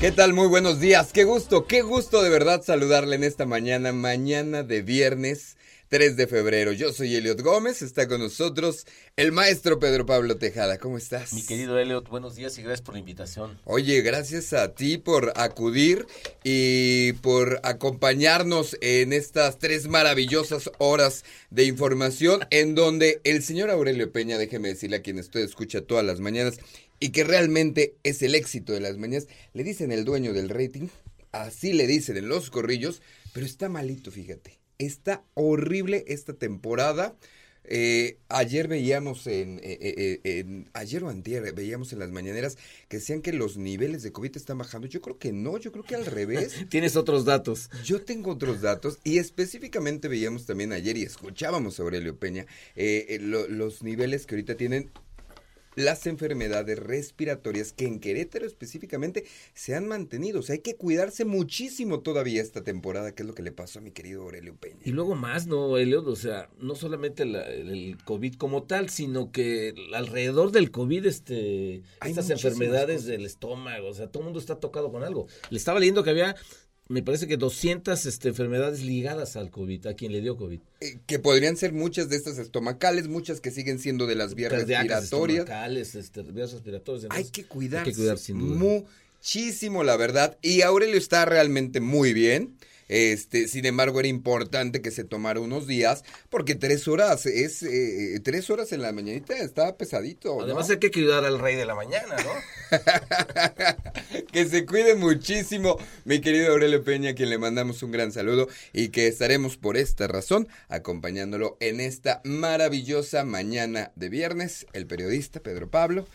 ¿Qué tal? Muy buenos días. Qué gusto, qué gusto de verdad saludarle en esta mañana, mañana de viernes 3 de febrero. Yo soy Eliot Gómez, está con nosotros el maestro Pedro Pablo Tejada. ¿Cómo estás? Mi querido Eliot, buenos días y gracias por la invitación. Oye, gracias a ti por acudir y por acompañarnos en estas tres maravillosas horas de información en donde el señor Aurelio Peña, déjeme decirle a quien usted escucha todas las mañanas, y que realmente es el éxito de las mañanas, le dicen el dueño del rating, así le dicen en los corrillos, pero está malito, fíjate. Está horrible esta temporada. Eh, ayer veíamos en, eh, eh, en, ayer o antier veíamos en las mañaneras que decían que los niveles de COVID están bajando. Yo creo que no, yo creo que al revés. Tienes otros datos. Yo tengo otros datos y específicamente veíamos también ayer y escuchábamos a Aurelio Peña lo, los niveles que ahorita tienen las enfermedades respiratorias que en Querétaro específicamente se han mantenido. O sea, hay que cuidarse muchísimo todavía esta temporada, que es lo que le pasó a mi querido Aurelio Peña. Y luego más, ¿no, Elio? O sea, no solamente la, el COVID como tal, sino que alrededor del COVID, este, hay estas enfermedades del estómago, o sea, todo el mundo está tocado con algo. Le estaba leyendo que había me parece que 200 este, enfermedades ligadas al COVID, a quien le dio COVID. Eh, que podrían ser muchas de estas estomacales, muchas que siguen siendo de las vías respiratorias. Estomacales, este, vías respiratorias. hay que cuidarse hay que cuidar, sin duda. muchísimo, la verdad. Y Aurelio está realmente muy bien. Este, sin embargo, era importante que se tomara unos días, porque tres horas es eh, tres horas en la mañanita está pesadito. Además hay que cuidar al rey de la mañana, ¿no? que se cuide muchísimo, mi querido Aurelio Peña, a quien le mandamos un gran saludo y que estaremos por esta razón acompañándolo en esta maravillosa mañana de viernes, el periodista Pedro Pablo.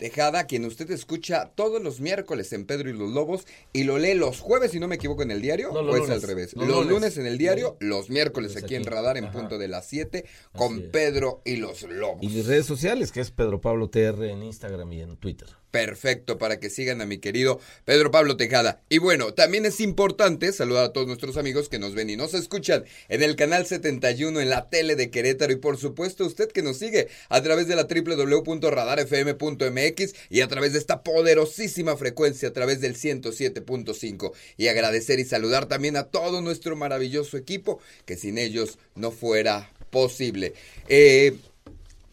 Tejada, quien usted escucha todos los miércoles en Pedro y los Lobos y lo lee los jueves, si no me equivoco, en el diario, o es al revés. Los, lunes. en el diario, los miércoles aquí, en Radar en punto de las 7 con Pedro y los Lobos. Y mis redes sociales, que es Pedro Pablo TR en Instagram y en Twitter perfecto para que sigan a mi querido Pedro Pablo Tejada. Y bueno, también es importante saludar a todos nuestros amigos que nos ven y nos escuchan en el canal 71 en la tele de Querétaro y por supuesto usted que nos sigue a través de la www.radarfm.mx y a través de esta poderosísima frecuencia a través del 107.5 y agradecer y saludar también a todo nuestro maravilloso equipo que sin ellos no fuera posible. Eh,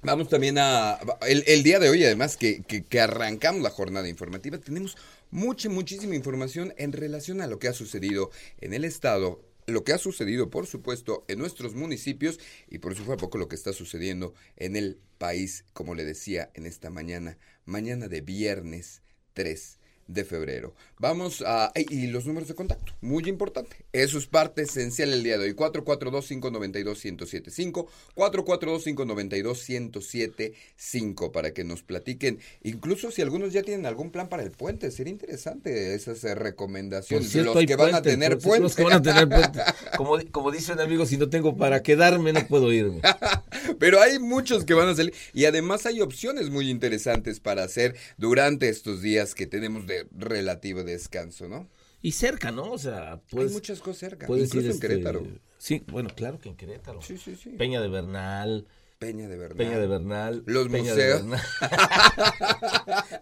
Vamos también a... El, día de hoy, además, que, que, arrancamos la jornada informativa, tenemos mucha, muchísima información en relación a lo que ha sucedido en el Estado, lo que ha sucedido, por supuesto, en nuestros municipios y por supuesto poco lo que está sucediendo en el país, como le decía en esta mañana, mañana de viernes 3 de febrero. Vamos a... Y los números de contacto, muy importante. Eso es parte esencial el día de hoy. 442-592-1075, 442-592-1075, para que nos platiquen. Incluso si algunos ya tienen algún plan para el puente, sería interesante esas eh, recomendaciones. Cierto, los, que van a tener puente. Los que van a tener puente. Como, como dice un amigo, si no tengo para quedarme, no puedo irme. Pero hay muchos que van a salir. Y además hay opciones muy interesantes para hacer durante estos días que tenemos de relativo descanso, ¿no? Y cerca, ¿no? O sea, pues. Hay muchas cosas cerca. Incluso en este, Querétaro. Sí, bueno, claro que en Querétaro. Sí, sí, sí. Peña de Bernal. Peña de Bernal. Peña de Bernal. Los museos.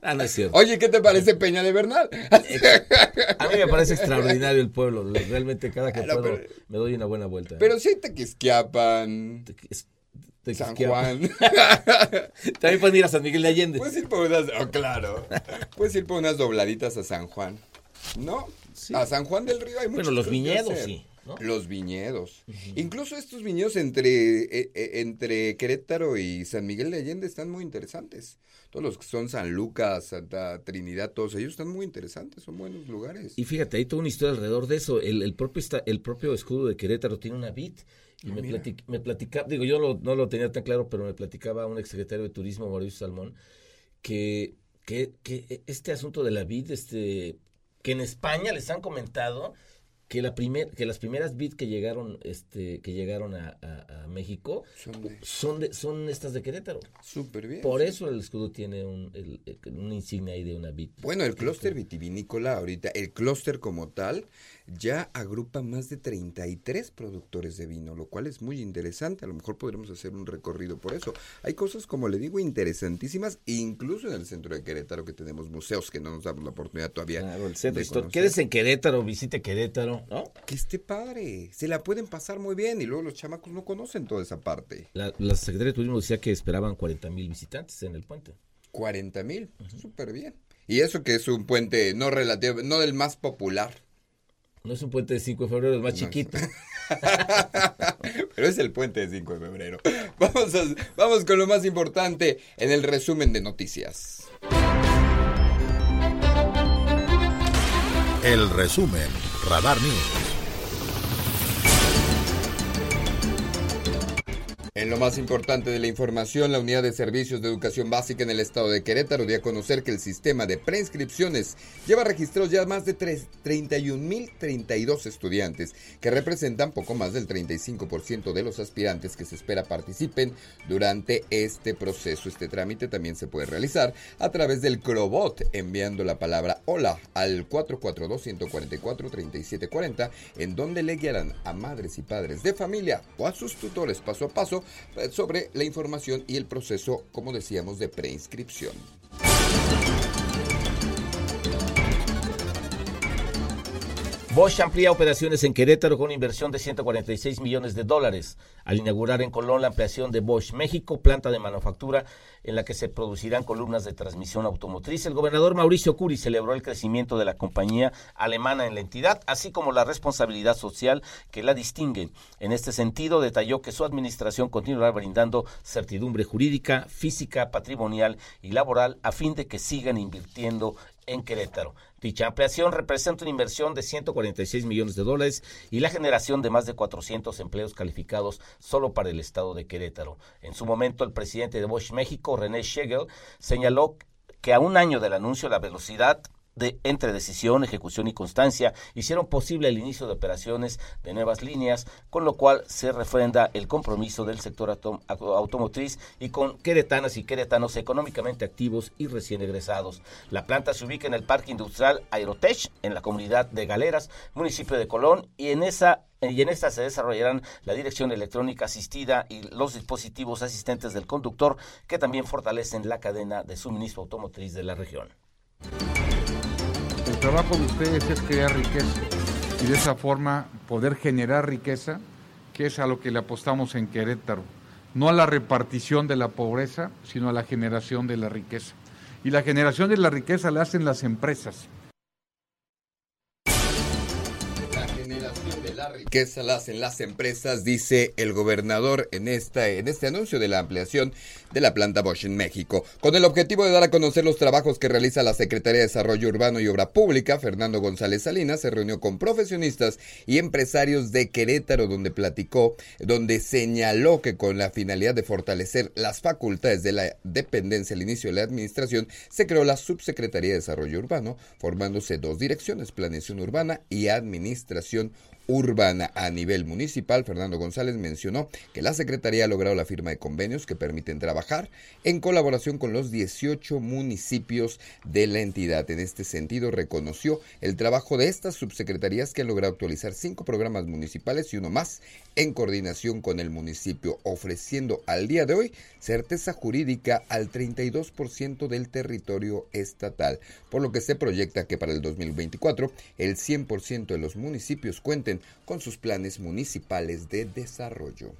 ah, no es cierto. Oye, ¿qué te parece Peña de Bernal? a mí me parece extraordinario el pueblo. Realmente cada que puedo me doy una buena vuelta. Pero sí te quisquiapan. San Juan. También pueden ir a San Miguel de Allende. Puedes ir por unas, oh, claro. Puedes ir por unas dobladitas a San Juan. ¿No? A San Juan del Río hay muchos. Bueno, los viñedos, sí. Los viñedos. Incluso estos viñedos entre, e, e, entre Querétaro y San Miguel de Allende están muy interesantes. Todos los que son San Lucas, Santa Trinidad, todos ellos están muy interesantes, son buenos lugares. Y fíjate, hay toda una historia alrededor de eso. El, propio, el propio escudo de Querétaro tiene una vid. Y ah, me, platicaba, digo, yo no lo tenía tan claro, pero me platicaba un exsecretario de Turismo, Mauricio Salmón, que, que, que este asunto de la vid, este, que en España les han comentado que la primer, que las primeras bits que llegaron este que llegaron a, México son, de, son, estas de Querétaro. Súper bien por eso el escudo tiene un, el, una insignia ahí de una bit bueno el clúster vitivinícola ahorita el clúster como tal ya agrupa más de 33 productores de vino, lo cual es muy interesante. A lo mejor podremos hacer un recorrido por eso. Hay cosas, como le digo, interesantísimas, incluso en el centro de Querétaro, que tenemos museos que no nos damos la oportunidad todavía. Claro, el centro Quédese en Querétaro, visite Querétaro, ¿no? Que esté padre, se la pueden pasar muy bien y luego los chamacos no conocen toda esa parte. La, Secretaría de Turismo decía que esperaban 40 mil visitantes en el puente. 40 mil, súper bien. Y eso que es un puente no relativo, no del más popular. No es un puente de 5 de febrero, es más chiquito. Pero es el puente de 5 de febrero. Vamos, vamos con lo más importante en el resumen de noticias. El resumen, Radar News. En lo más importante de la información, la Unidad de Servicios de Educación Básica en el estado de Querétaro dio a conocer que el sistema de preinscripciones lleva registrados ya más de 31.032 estudiantes, que representan poco más del 35% de los aspirantes que se espera participen durante este proceso. Este trámite también se puede realizar a través del Crobot, enviando la palabra hola al 442-144-3740, en donde le guiarán a madres y padres de familia o a sus tutores paso a paso sobre la información y el proceso, como decíamos, de preinscripción. Bosch amplía operaciones en Querétaro con una inversión de 146 millones de dólares al inaugurar en Colón la ampliación de Bosch México, planta de manufactura en la que se producirán columnas de transmisión automotriz. El gobernador Mauricio Curi celebró el crecimiento de la compañía alemana en la entidad, así como la responsabilidad social que la distingue. En este sentido, detalló que su administración continuará brindando certidumbre jurídica, física, patrimonial y laboral a fin de que sigan invirtiendo en Querétaro. Dicha ampliación representa una inversión de 146 millones de dólares y la generación de más de 400 empleos calificados solo para el estado de Querétaro. En su momento, el presidente de Bosch México, René Schegel, señaló que a un año del anuncio la velocidad de, entre decisión, ejecución y constancia hicieron posible el inicio de operaciones de nuevas líneas, con lo cual se refrenda el compromiso del sector automotriz y con queretanas y queretanos económicamente activos y recién egresados. La planta se ubica en el Parque Industrial Aerotech, en la comunidad de Galeras, municipio de Colón, y en esa y en esta se desarrollarán la dirección electrónica asistida y los dispositivos asistentes del conductor que también fortalecen la cadena de suministro automotriz de la región. Trabajo de ustedes es crear riqueza y de esa forma poder generar riqueza, que es a lo que le apostamos en Querétaro. No a la repartición de la pobreza, sino a la generación de la riqueza. Y la generación de la riqueza la hacen las empresas. Que se las hacen las empresas, dice el gobernador en, esta, en este anuncio de la ampliación de la planta Bosch en México. Con el objetivo de dar a conocer los trabajos que realiza la Secretaría de Desarrollo Urbano y Obra Pública, Fernando González Salinas se reunió con profesionistas y empresarios de Querétaro, donde platicó, donde señaló que con la finalidad de fortalecer las facultades de la dependencia al inicio de la administración, se creó la Subsecretaría de Desarrollo Urbano, formándose dos direcciones, Planeación Urbana y Administración urbana a nivel municipal, Fernando González mencionó que la Secretaría ha logrado la firma de convenios que permiten trabajar en colaboración con los 18 municipios de la entidad. En este sentido, reconoció el trabajo de estas subsecretarías que han logrado actualizar cinco programas municipales y uno más en coordinación con el municipio, ofreciendo al día de hoy certeza jurídica al 32% del territorio estatal, por lo que se proyecta que para el 2024 el 100% de los municipios cuenten con sus planes municipales de desarrollo.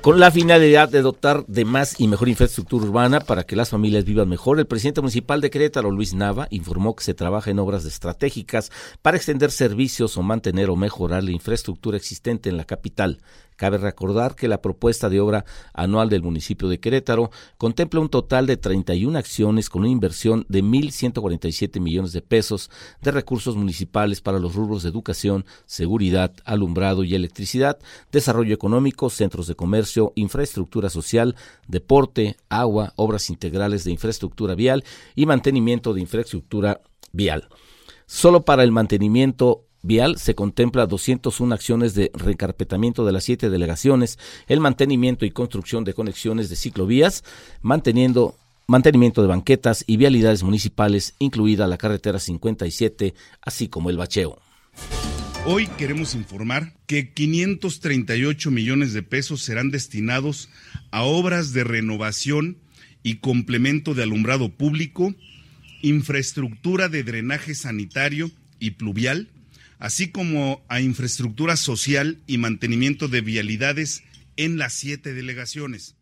Con la finalidad de dotar de más y mejor infraestructura urbana para que las familias vivan mejor, el presidente municipal de Querétaro, Luis Nava, informó que se trabaja en obras estratégicas para extender servicios o mantener o mejorar la infraestructura existente en la capital. Cabe recordar que la propuesta de obra anual del municipio de Querétaro contempla un total de 31 acciones con una inversión de 1.147 millones de pesos de recursos municipales para los rubros de educación, seguridad, alumbrado y electricidad, desarrollo económico, centros de comercio, infraestructura social, deporte, agua, obras integrales de infraestructura vial y mantenimiento de infraestructura vial. Solo para el mantenimiento vial se contempla 201 acciones de recarpetamiento de las siete delegaciones, el mantenimiento y construcción de conexiones de ciclovías, manteniendo mantenimiento de banquetas y vialidades municipales, incluida la carretera 57, así como el bacheo. Hoy queremos informar que 538 millones de pesos serán destinados a obras de renovación y complemento de alumbrado público, infraestructura de drenaje sanitario y pluvial, así como a infraestructura social y mantenimiento de vialidades en las siete delegaciones.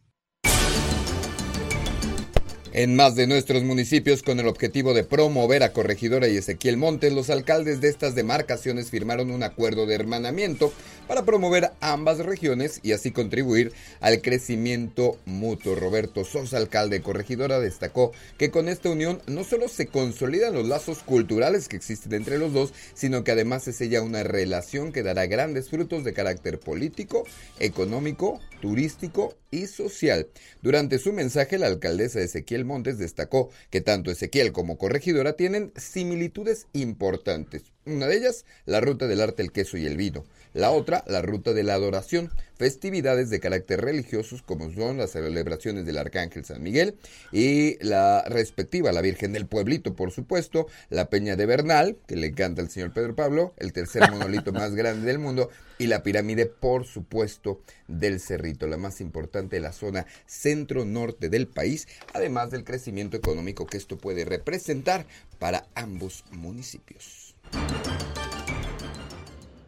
En más de nuestros municipios con el objetivo de promover a Corregidora y Ezequiel Montes, los alcaldes de estas demarcaciones firmaron un acuerdo de hermanamiento para promover ambas regiones y así contribuir al crecimiento mutuo. Roberto Sosa, alcalde de Corregidora, destacó que con esta unión no solo se consolidan los lazos culturales que existen entre los dos, sino que además se sella una relación que dará grandes frutos de carácter político, económico, turístico y social. Durante su mensaje, la alcaldesa Ezequiel Montes destacó que tanto Ezequiel como Corregidora tienen similitudes importantes. Una de ellas, la ruta del arte, el queso y el vino. La otra, la ruta de la adoración, festividades de carácter religiosos como son las celebraciones del Arcángel San Miguel y la respectiva, la Virgen del Pueblito, por supuesto, la Peña de Bernal, que le encanta al señor Pedro Pablo, el tercer monolito más grande del mundo, y la pirámide, por supuesto, del Cerrito, la más importante de la zona centro-norte del país, además del crecimiento económico que esto puede representar para ambos municipios.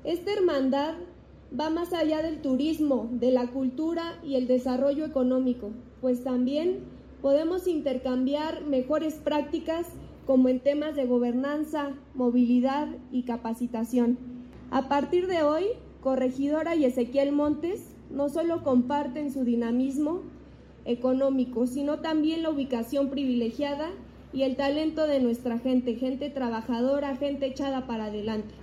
Esta hermandad va más allá del turismo, de la cultura y el desarrollo económico, pues también podemos intercambiar mejores prácticas como en temas de gobernanza, movilidad y capacitación. A partir de hoy, Corregidora y Ezequiel Montes no solo comparten su dinamismo económico, sino también la ubicación privilegiada y el talento de nuestra gente, gente trabajadora, gente echada para adelante.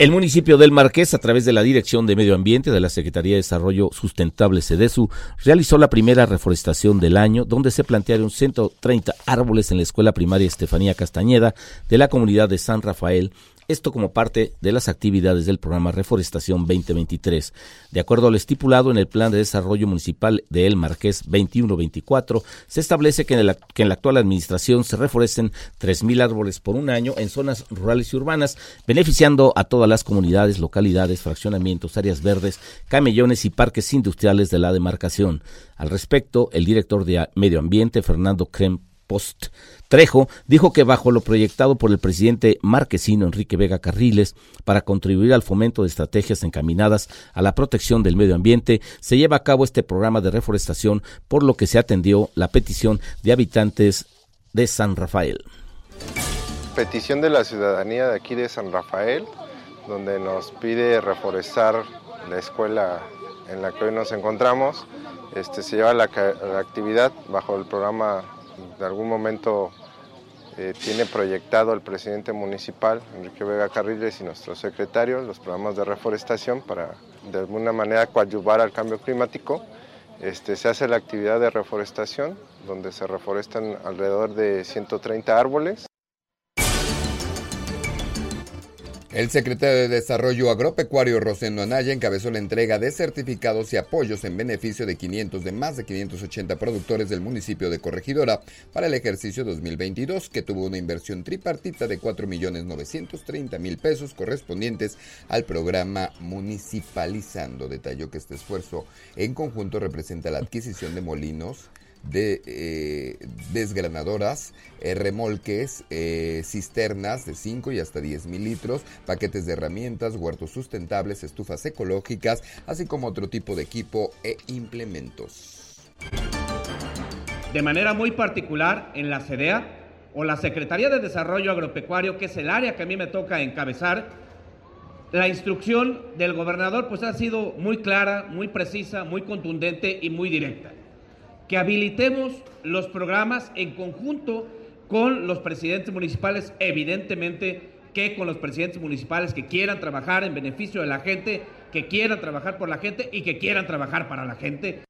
El municipio del Marqués, a través de la Dirección de Medio Ambiente de la Secretaría de Desarrollo Sustentable SEDESU, realizó la primera reforestación del año, donde se plantearon 130 árboles en la escuela primaria Estefanía Castañeda de la comunidad de San Rafael esto como parte de las actividades del programa Reforestación 2023. De acuerdo al estipulado en el Plan de Desarrollo Municipal de El Marqués 21-24, se establece que en, que en la actual administración se reforesten 3.000 árboles por un año en zonas rurales y urbanas, beneficiando a todas las comunidades, localidades, fraccionamientos, áreas verdes, camellones y parques industriales de la demarcación. Al respecto, el director de Medio Ambiente, Fernando Krem Post Trejo dijo que bajo lo proyectado por el presidente marquesino Enrique Vega Carriles para contribuir al fomento de estrategias encaminadas a la protección del medio ambiente, se lleva a cabo este programa de reforestación, por lo que se atendió la petición de habitantes de San Rafael. Petición de la ciudadanía de aquí de San Rafael, donde nos pide reforestar la escuela en la que hoy nos encontramos. Este, se lleva la, la actividad bajo el programa de algún momento eh, tiene proyectado el presidente municipal, Enrique Vega Carriles, y nuestro secretario los programas de reforestación para de alguna manera coadyuvar al cambio climático. Este, se hace la actividad de reforestación, donde se reforestan alrededor de 130 árboles. El secretario de Desarrollo Agropecuario Rosendo Anaya encabezó la entrega de certificados y apoyos en beneficio de 500 de más de 580 productores del municipio de Corregidora para el ejercicio 2022, que tuvo una inversión tripartita de 4.930.000 pesos correspondientes al programa Municipalizando. Detalló que este esfuerzo en conjunto representa la adquisición de molinos de eh, desgranadoras, eh, remolques, eh, cisternas de 5 y hasta 10 mil litros, paquetes de herramientas, huertos sustentables, estufas ecológicas, así como otro tipo de equipo e implementos. De manera muy particular, en la CEDEA o la Secretaría de Desarrollo Agropecuario, que es el área que a mí me toca encabezar, la instrucción del gobernador pues ha sido muy clara, muy precisa, muy contundente y muy directa. Que habilitemos los programas en conjunto con los presidentes municipales, evidentemente que con los presidentes municipales que quieran trabajar en beneficio de la gente, que quieran trabajar por la gente y que quieran trabajar para la gente.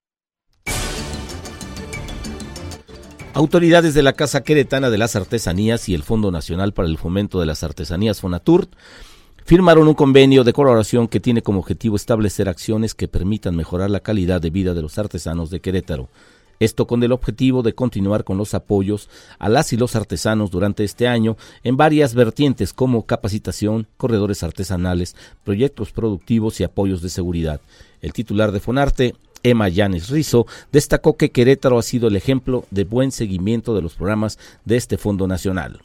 Autoridades de la Casa Queretana de las Artesanías y el Fondo Nacional para el Fomento de las Artesanías FONATUR firmaron un convenio de colaboración que tiene como objetivo establecer acciones que permitan mejorar la calidad de vida de los artesanos de Querétaro. Esto con el objetivo de continuar con los apoyos a las y los artesanos durante este año en varias vertientes como capacitación, corredores artesanales, proyectos productivos y apoyos de seguridad. El titular de Fonarte, Emma Yanes Rizo, destacó que Querétaro ha sido el ejemplo de buen seguimiento de los programas de este Fondo Nacional.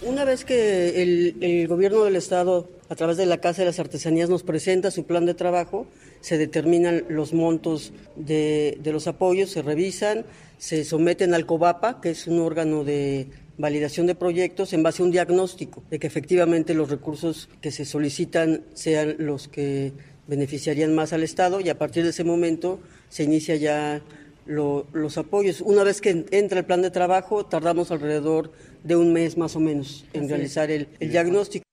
Una vez que el, gobierno del Estado, a través de la Casa de las Artesanías, nos presenta su plan de trabajo, se determinan los montos de, de los apoyos, se revisan, se someten al COBAPA, que es un órgano de validación de proyectos en base a un diagnóstico de que efectivamente los recursos que se solicitan sean los que beneficiarían más al Estado y a partir de ese momento se inicia ya los apoyos. Una vez que entra el plan de trabajo, tardamos alrededor de un mes más o menos en realizar el, el diagnóstico.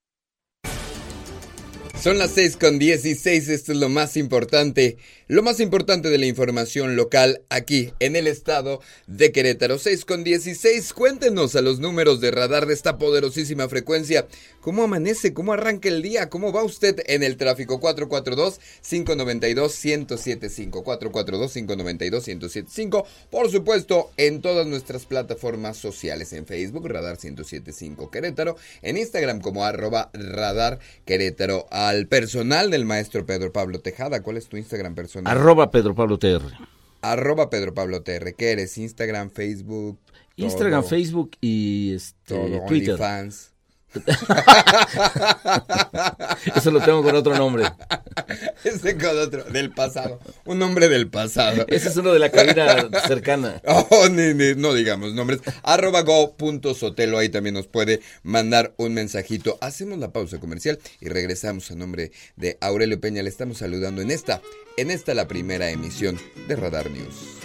Son las 6 con 16, esto es lo más importante, lo más importante de la información local aquí en el estado de Querétaro. 6 con 16, cuéntenos a los números de radar de esta poderosísima frecuencia. ¿Cómo amanece? ¿Cómo arranca el día? ¿Cómo va usted en el tráfico? 442-592-1075. 442-592-1075. Por supuesto, en todas nuestras plataformas sociales. En Facebook, Radar 1075 Querétaro. En Instagram como arroba Radar Querétaro. Al personal del maestro Pedro Pablo Tejada. ¿Cuál es tu Instagram personal? Arroba Pedro Pablo TR. Arroba Pedro Pablo TR. ¿Qué eres? Instagram, Facebook. Instagram, Facebook y este, Twitter. OnlyFans. Eso lo tengo con otro nombre. Ese con otro, del pasado. Un nombre del pasado. Ese es uno de la cabina cercana. Oh, no digamos nombres. Arroba go.sotelo, ahí también nos puede mandar un mensajito. Hacemos la pausa comercial y regresamos a nombre de Aurelio Peña. Le estamos saludando en esta, en esta la primera emisión de Radar News.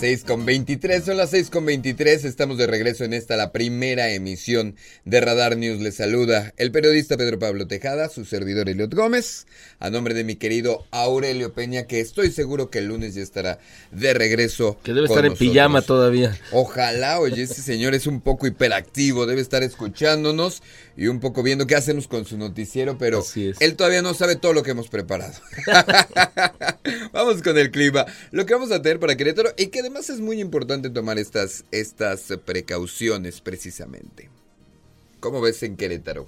6 con 23, son las 6 con 23, estamos de regreso en esta, la primera emisión de Radar News. Les saluda el periodista Pedro Pablo Tejada, su servidor Eliot Gómez, a nombre de mi querido Aurelio Peña, que estoy seguro que el lunes ya estará de regreso. Que debe estar en pijama todavía. Ojalá, oye, ese señor es un poco hiperactivo, debe estar escuchándonos y un poco viendo qué hacemos con su noticiero, pero él todavía no sabe todo lo que hemos preparado. vamos con el clima, lo que vamos a tener para Querétaro y que además es muy importante tomar estas, estas precauciones precisamente. ¿Cómo ves en Querétaro?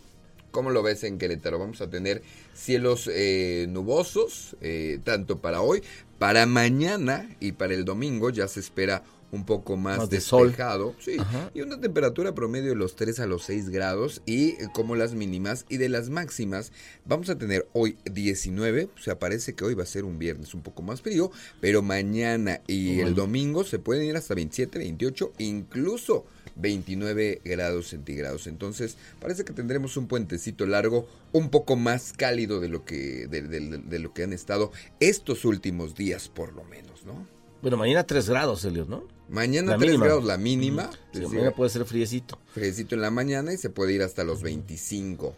¿Cómo lo ves en Querétaro? Vamos a tener cielos eh, nubosos, eh, tanto para hoy, para mañana y para el domingo ya se espera un poco más, despejado, sí, y una temperatura promedio de los 3 a los 6 grados y eh, como las mínimas y de las máximas vamos a tener hoy 19, o sea, parece que hoy va a ser un viernes un poco más frío, pero mañana y el domingo se pueden ir hasta 27, 28, incluso 29 grados centígrados. Entonces, parece que tendremos un puentecito largo, un poco más cálido de lo que de lo que han estado estos últimos días por lo menos, ¿no? Bueno, mañana 3 grados, Elios, ¿no? Mañana 3 grados la mínima. mañana puede ser friecito. Friecito en la mañana y se puede ir hasta los 25.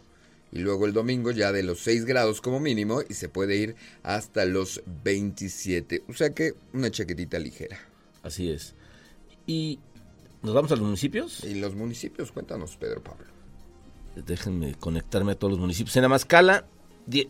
Y luego el domingo ya de los 6 grados como mínimo y se puede ir hasta los 27. O sea que una chaquetita ligera. Así es. ¿Y nos vamos a los municipios? Y los municipios, cuéntanos, Pedro Pablo. Déjenme conectarme a todos los municipios. En Amascala,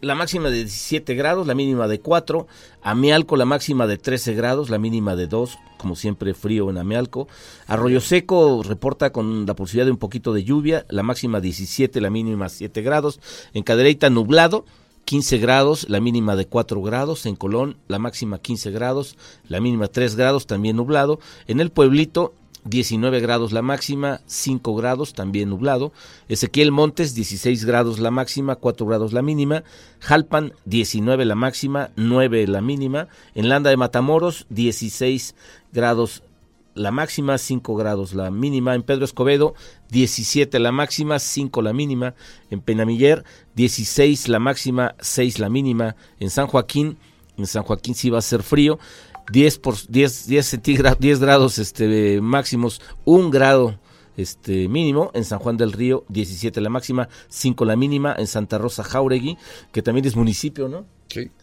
la máxima de 17 grados, la mínima de 4. Amialco, la máxima de 13 grados, la mínima de 2. Como siempre, frío en Amialco. Arroyo Seco reporta con la posibilidad de un poquito de lluvia, la máxima 17, la mínima 7 grados. En Cadereyta, nublado. 15 grados, la mínima de 4 grados. En Colón, la máxima 15 grados, la mínima 3 grados, también nublado. En el pueblito, 19 grados la máxima, 5 grados también nublado. Ezequiel Montes, 16 grados la máxima, 4 grados la mínima. Jalpan, 19 la máxima, 9 la mínima. En Landa de Matamoros, 16 grados la máxima, 5 grados la mínima. En Pedro Escobedo, 17 la máxima, 5 la mínima. En Penamiller, 16 la máxima, 6 la mínima. En San Joaquín, en San Joaquín sí va a ser frío. 10 por 10 10 10 grados este máximos, 1 grado este mínimo en San Juan del Río, 17 la máxima, 5 la mínima en Santa Rosa Jauregui, que también es municipio, ¿no? Sí.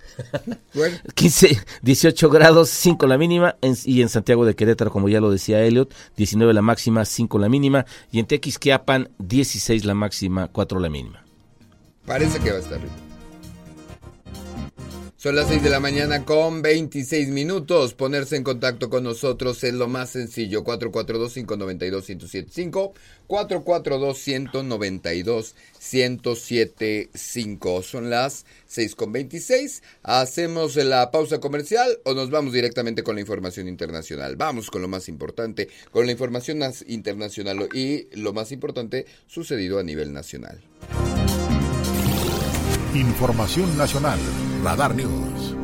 Bueno. 15, 18 grados, 5 la mínima, y en Santiago de Querétaro, como ya lo decía Elliot, 19 la máxima, 5 la mínima, y en Tequisquiapan, 16 la máxima, 4 la mínima. Parece que va a estar rico. Son las 6 de la mañana con 26 minutos. Ponerse en contacto con nosotros es lo más sencillo. 442-592-1075. 442-192-1075. Son las 6 con 26. Hacemos la pausa comercial o nos vamos directamente con la información internacional. Vamos con lo más importante, con la información internacional y lo más importante sucedido a nivel nacional. Información nacional. Radar News.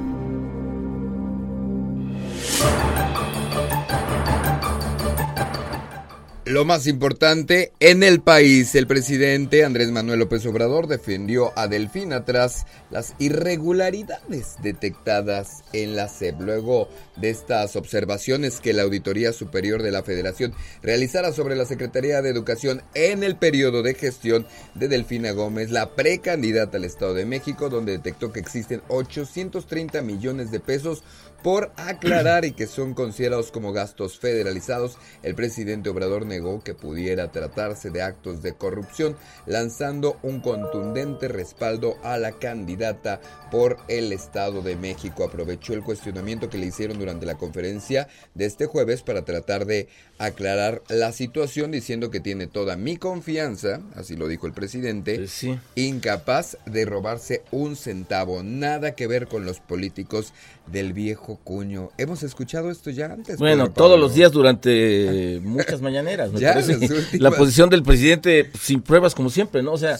Lo más importante, en el país, el presidente Andrés Manuel López Obrador defendió a Delfina tras las irregularidades detectadas en la SEP. Luego de estas observaciones que la Auditoría Superior de la Federación realizara sobre la Secretaría de Educación en el periodo de gestión de Delfina Gómez, la precandidata al Estado de México, donde detectó que existen 830 millones de pesos por aclarar y que son considerados como gastos federalizados, el presidente Obrador negó que pudiera tratarse de actos de corrupción, lanzando un contundente respaldo a la candidata por el Estado de México. Aprovechó el cuestionamiento que le hicieron durante la conferencia de este jueves para tratar de aclarar la situación diciendo que tiene toda mi confianza, así lo dijo el presidente, incapaz de robarse un centavo, nada que ver con los políticos del viejo cuño. Hemos escuchado esto ya antes. Bueno, todos los días durante muchas mañaneras. La posición del presidente sin pruebas como siempre, ¿no? O sea,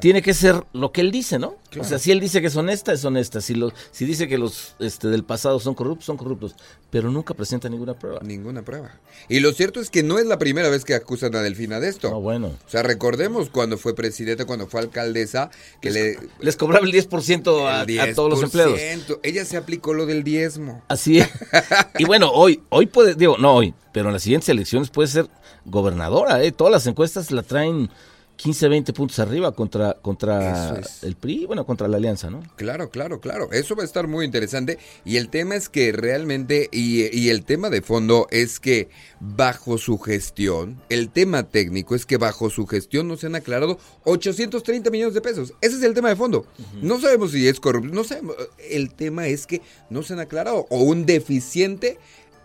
tiene que ser lo que él dice, ¿no? O sea, si él dice que es honesta, es honesta. Si, lo, si dice que los este, del pasado son corruptos, son corruptos. Pero nunca presenta ninguna prueba. Ninguna prueba. Y lo cierto es que no es la primera vez que acusan a Delfina de esto. No, bueno. O sea, recordemos cuando fue presidenta, cuando fue alcaldesa, que les, le... Les cobraba el 10%, a, a todos los empleados. Ella se aplicó lo del diezmo. Así es. y bueno, hoy, hoy puede, digo, no hoy, pero en las siguientes elecciones puede ser gobernadora, ¿eh? Todas las encuestas la traen 15, 20 puntos arriba contra, contra el PRI, bueno, contra la alianza, ¿no? Claro, claro, claro. Eso va a estar muy interesante. Y el tema es que realmente, y, y, el tema de fondo es que bajo su gestión, el tema técnico es que bajo su gestión no se han aclarado 830 millones de pesos. Ese es el tema de fondo. No sabemos si es corrupto, no sabemos. El tema es que no se han aclarado o un deficiente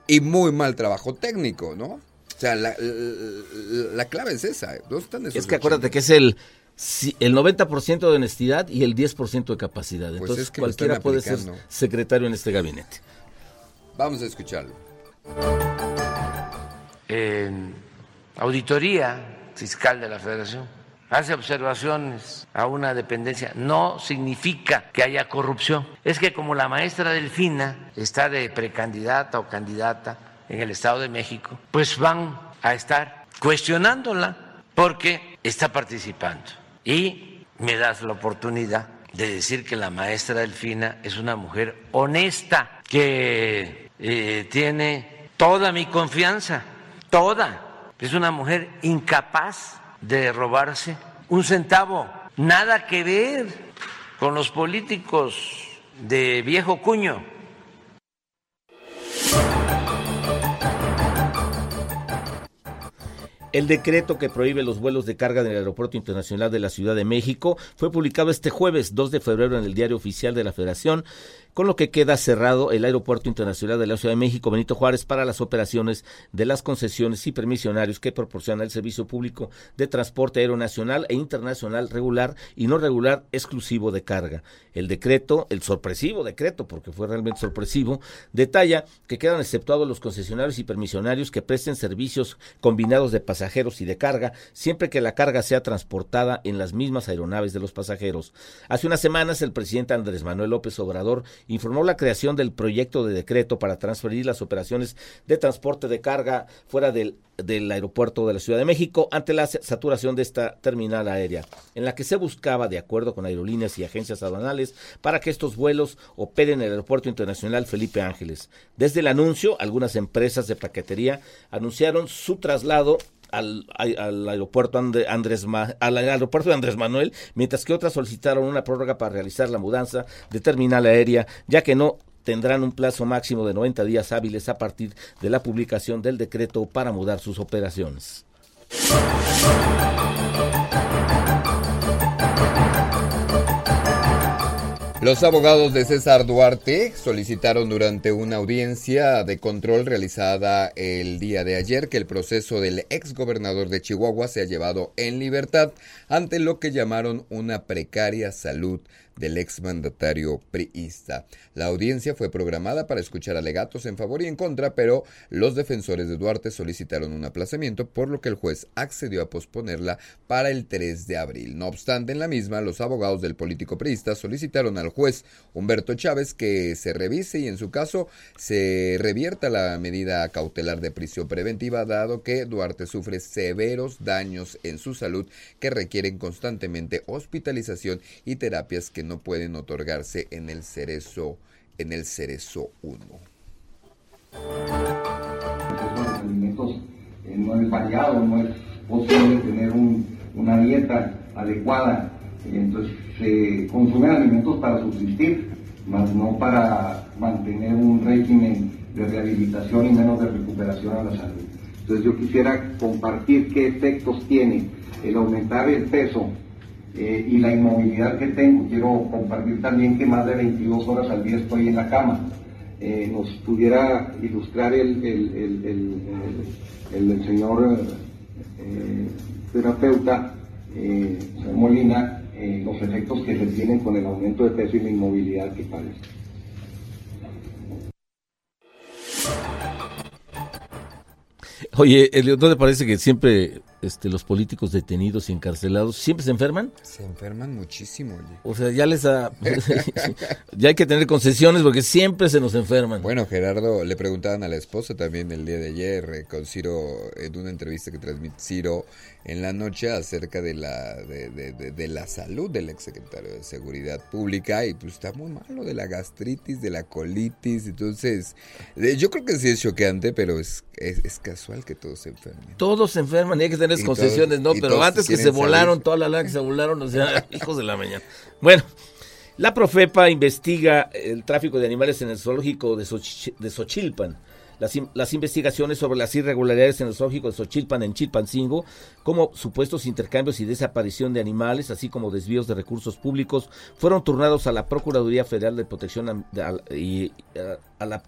y muy mal trabajo técnico, ¿no? O sea, la, la, clave es esa. están es que acuérdate que es el, el 90% de honestidad y el 10% de capacidad. Pues Entonces cualquiera puede ser secretario en este gabinete. Vamos a escucharlo. Auditoría fiscal de la Federación hace observaciones a una dependencia, no significa que haya corrupción. Es que como la maestra Delfina está de precandidata o candidata en el Estado de México, pues van a estar cuestionándola porque está participando. Y me das la oportunidad de decir que la maestra Delfina es una mujer honesta, que eh, tiene toda mi confianza, toda. Es una mujer incapaz de robarse un centavo, nada que ver con los políticos de viejo cuño. El decreto que prohíbe los vuelos de carga en el Aeropuerto Internacional de la Ciudad de México fue publicado este jueves 2 de febrero en el Diario Oficial de la Federación con lo que queda cerrado el Aeropuerto Internacional de la Ciudad de México Benito Juárez para las operaciones de las concesiones y permisionarios que proporciona el servicio público de transporte aeronacional e internacional regular y no regular exclusivo de carga. El decreto, el sorpresivo decreto, porque fue realmente sorpresivo, detalla que quedan exceptuados los concesionarios y permisionarios que presten servicios combinados de pasajeros y de carga, siempre que la carga sea transportada en las mismas aeronaves de los pasajeros. Hace unas semanas el presidente Andrés Manuel López Obrador informó la creación del proyecto de decreto para transferir las operaciones de transporte de carga fuera del, del aeropuerto de la Ciudad de México ante la saturación de esta terminal aérea, en la que se buscaba, de acuerdo con aerolíneas y agencias aduanales, para que estos vuelos operen en el Aeropuerto Internacional Felipe Ángeles. Desde el anuncio, algunas empresas de paquetería anunciaron su traslado al, aeropuerto Andrés al aeropuerto de Andrés Manuel, mientras que otras solicitaron una prórroga para realizar la mudanza de terminal aérea, ya que no tendrán un plazo máximo de 90 días hábiles a partir de la publicación del decreto para mudar sus operaciones. Los abogados de César Duarte solicitaron durante una audiencia de control realizada el día de ayer que el proceso del ex gobernador de Chihuahua sea llevado en libertad ante lo que llamaron una precaria salud del exmandatario priista. La audiencia fue programada para escuchar alegatos en favor y en contra, pero los defensores de Duarte solicitaron un aplazamiento, por lo que el juez accedió a posponerla para el 3 de abril. No obstante, en la misma, los abogados del político priista solicitaron al juez Humberto Chávez que se revise y en su caso se revierta la medida cautelar de prisión preventiva, dado que Duarte sufre severos daños en su salud que requieren constantemente hospitalización y terapias que no pueden otorgarse en el cerezo, en el cerezo 1. Los alimentos eh, no es variado, no es posible tener una dieta adecuada. Entonces se consumen alimentos para subsistir, más no para mantener un régimen de rehabilitación y menos de recuperación a la salud. Entonces yo quisiera compartir qué efectos tiene el aumentar el peso eh, y la inmovilidad que tengo. Quiero compartir también que más de 22 horas al día estoy en la cama. Eh, nos pudiera ilustrar el, el, el, señor eh, terapeuta Molina los efectos que se tienen con el aumento de peso y la inmovilidad que padece. Oye, Elio, ¿no te parece que siempre este, los políticos detenidos y encarcelados siempre se enferman? Se enferman muchísimo. Oye. O sea, ya les ha, ya hay que tener concesiones porque siempre se nos enferman. Bueno, Gerardo, le preguntaban a la esposa también el día de ayer eh, con Ciro en una entrevista que transmite Ciro en la noche acerca de la de, de, la salud del exsecretario de Seguridad Pública y pues está muy malo de la gastritis, de la colitis, entonces yo creo que sí es choqueante, pero es, es, casual que todos se enfermen. Todos se enferman y hay que tener concesiones, ¿no? Pero antes que se volaron, toda la lana que se volaron, o sea, hijos de la mañana. Bueno. La Profepa investiga el tráfico de animales en el zoológico de, de Xochilpan las, investigaciones sobre las irregularidades en el zoológico de Xochilpan en Chilpancingo, como supuestos intercambios y desaparición de animales, así como desvíos de recursos públicos, fueron turnados a la Procuraduría Federal de Protección y a la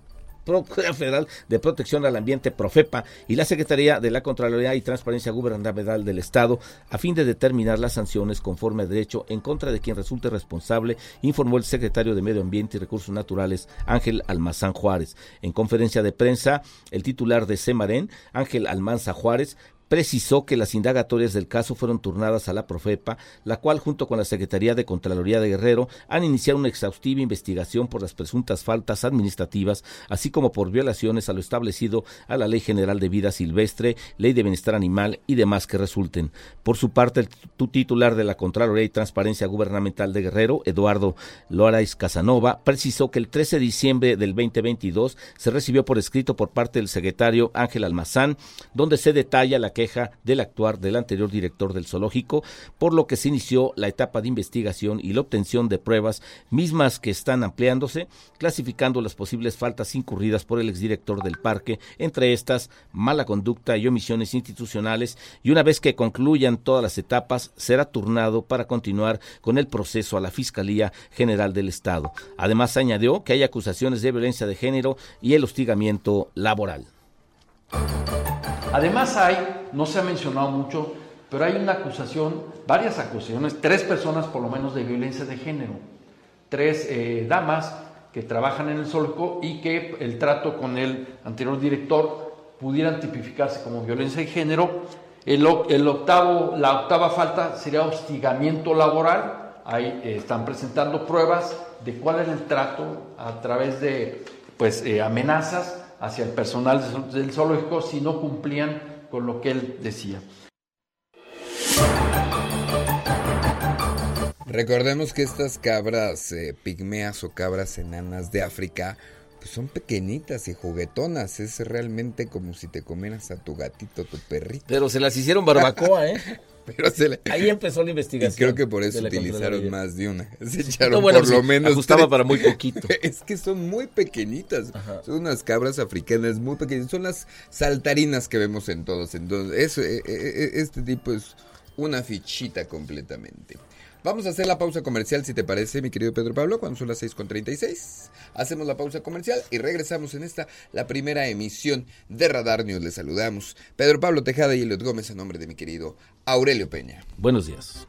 Procuraduría Federal de Protección al Ambiente, Profepa, y la Secretaría de la Contraloría y Transparencia Gubernamental del Estado, a fin de determinar las sanciones conforme a derecho en contra de quien resulte responsable, informó el secretario de Medio Ambiente y Recursos Naturales, Ángel Almazán Juárez. En conferencia de prensa, el titular de Semarén, Ángel Almanza Juárez, precisó que las indagatorias del caso fueron turnadas a la Profepa, la cual junto con la Secretaría de Contraloría de Guerrero han iniciado una exhaustiva investigación por las presuntas faltas administrativas, así como por violaciones a lo establecido a la Ley General de Vida Silvestre, Ley de Bienestar Animal y demás que resulten. Por su parte, el titular de la Contraloría y Transparencia Gubernamental de Guerrero, Eduardo Loarais Casanova, precisó que el 13 de diciembre del 2022 se recibió por escrito por parte del secretario Ángel Almazán, donde se detalla la queja del actuar del anterior director del zoológico, por lo que se inició la etapa de investigación y la obtención de pruebas mismas que están ampliándose, clasificando las posibles faltas incurridas por el exdirector del parque, entre estas mala conducta y omisiones institucionales, y una vez que concluyan todas las etapas, será turnado para continuar con el proceso a la Fiscalía General del Estado. Además, añadió que hay acusaciones de violencia de género y el hostigamiento laboral. Además hay, no se ha mencionado mucho, pero hay una acusación, varias acusaciones, tres personas por lo menos de violencia de género, tres eh, damas que trabajan en el Solco y que el trato con el anterior director pudieran tipificarse como violencia de género. El, octavo, la octava falta sería hostigamiento laboral. Ahí eh, están presentando pruebas de cuál era el trato a través de pues, eh, amenazas hacia el personal del zoológico si no cumplían con lo que él decía. Recordemos que estas cabras eh, pigmeas o cabras enanas de África pues son pequeñitas y juguetonas. Es realmente como si te comieras a tu gatito, tu perrito. Pero se las hicieron barbacoa, ¿eh? Ahí empezó la investigación. Y creo que por eso utilizaron más de una. Se echaron por lo menos. Ajustaba para muy poquito. es que son muy pequeñitas. Son unas cabras africanas muy pequeñas. Son las saltarinas que vemos en todos. Entonces, eso, eh, eh, eh, este tipo es una fichita completamente. Vamos a hacer la pausa comercial, si te parece, mi querido Pedro Pablo, cuando son las 6.36. Hacemos la pausa comercial y regresamos en esta, la primera emisión de Radar News. Les saludamos. Pedro Pablo Tejada y Eliot Gómez a nombre de mi querido Aurelio Peña. Buenos días.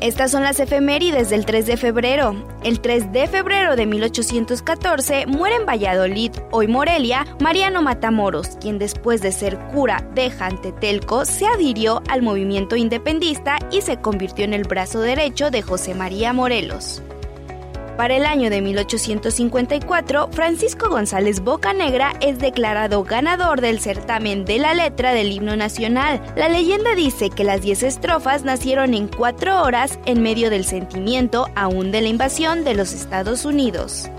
Estas son las efemérides del 3 de febrero. El 3 de febrero de 1814 muere en Valladolid, hoy Morelia, Mariano Matamoros, quien después de ser cura de Jantetelco se adhirió al movimiento independista y se convirtió en el brazo derecho de José María Morelos. Para el año de 1854, Francisco González Bocanegra es declarado ganador del certamen de la letra del himno nacional. La leyenda dice que las 10 estrofas nacieron en cuatro horas en medio del sentimiento aún de la invasión de los Estados Unidos.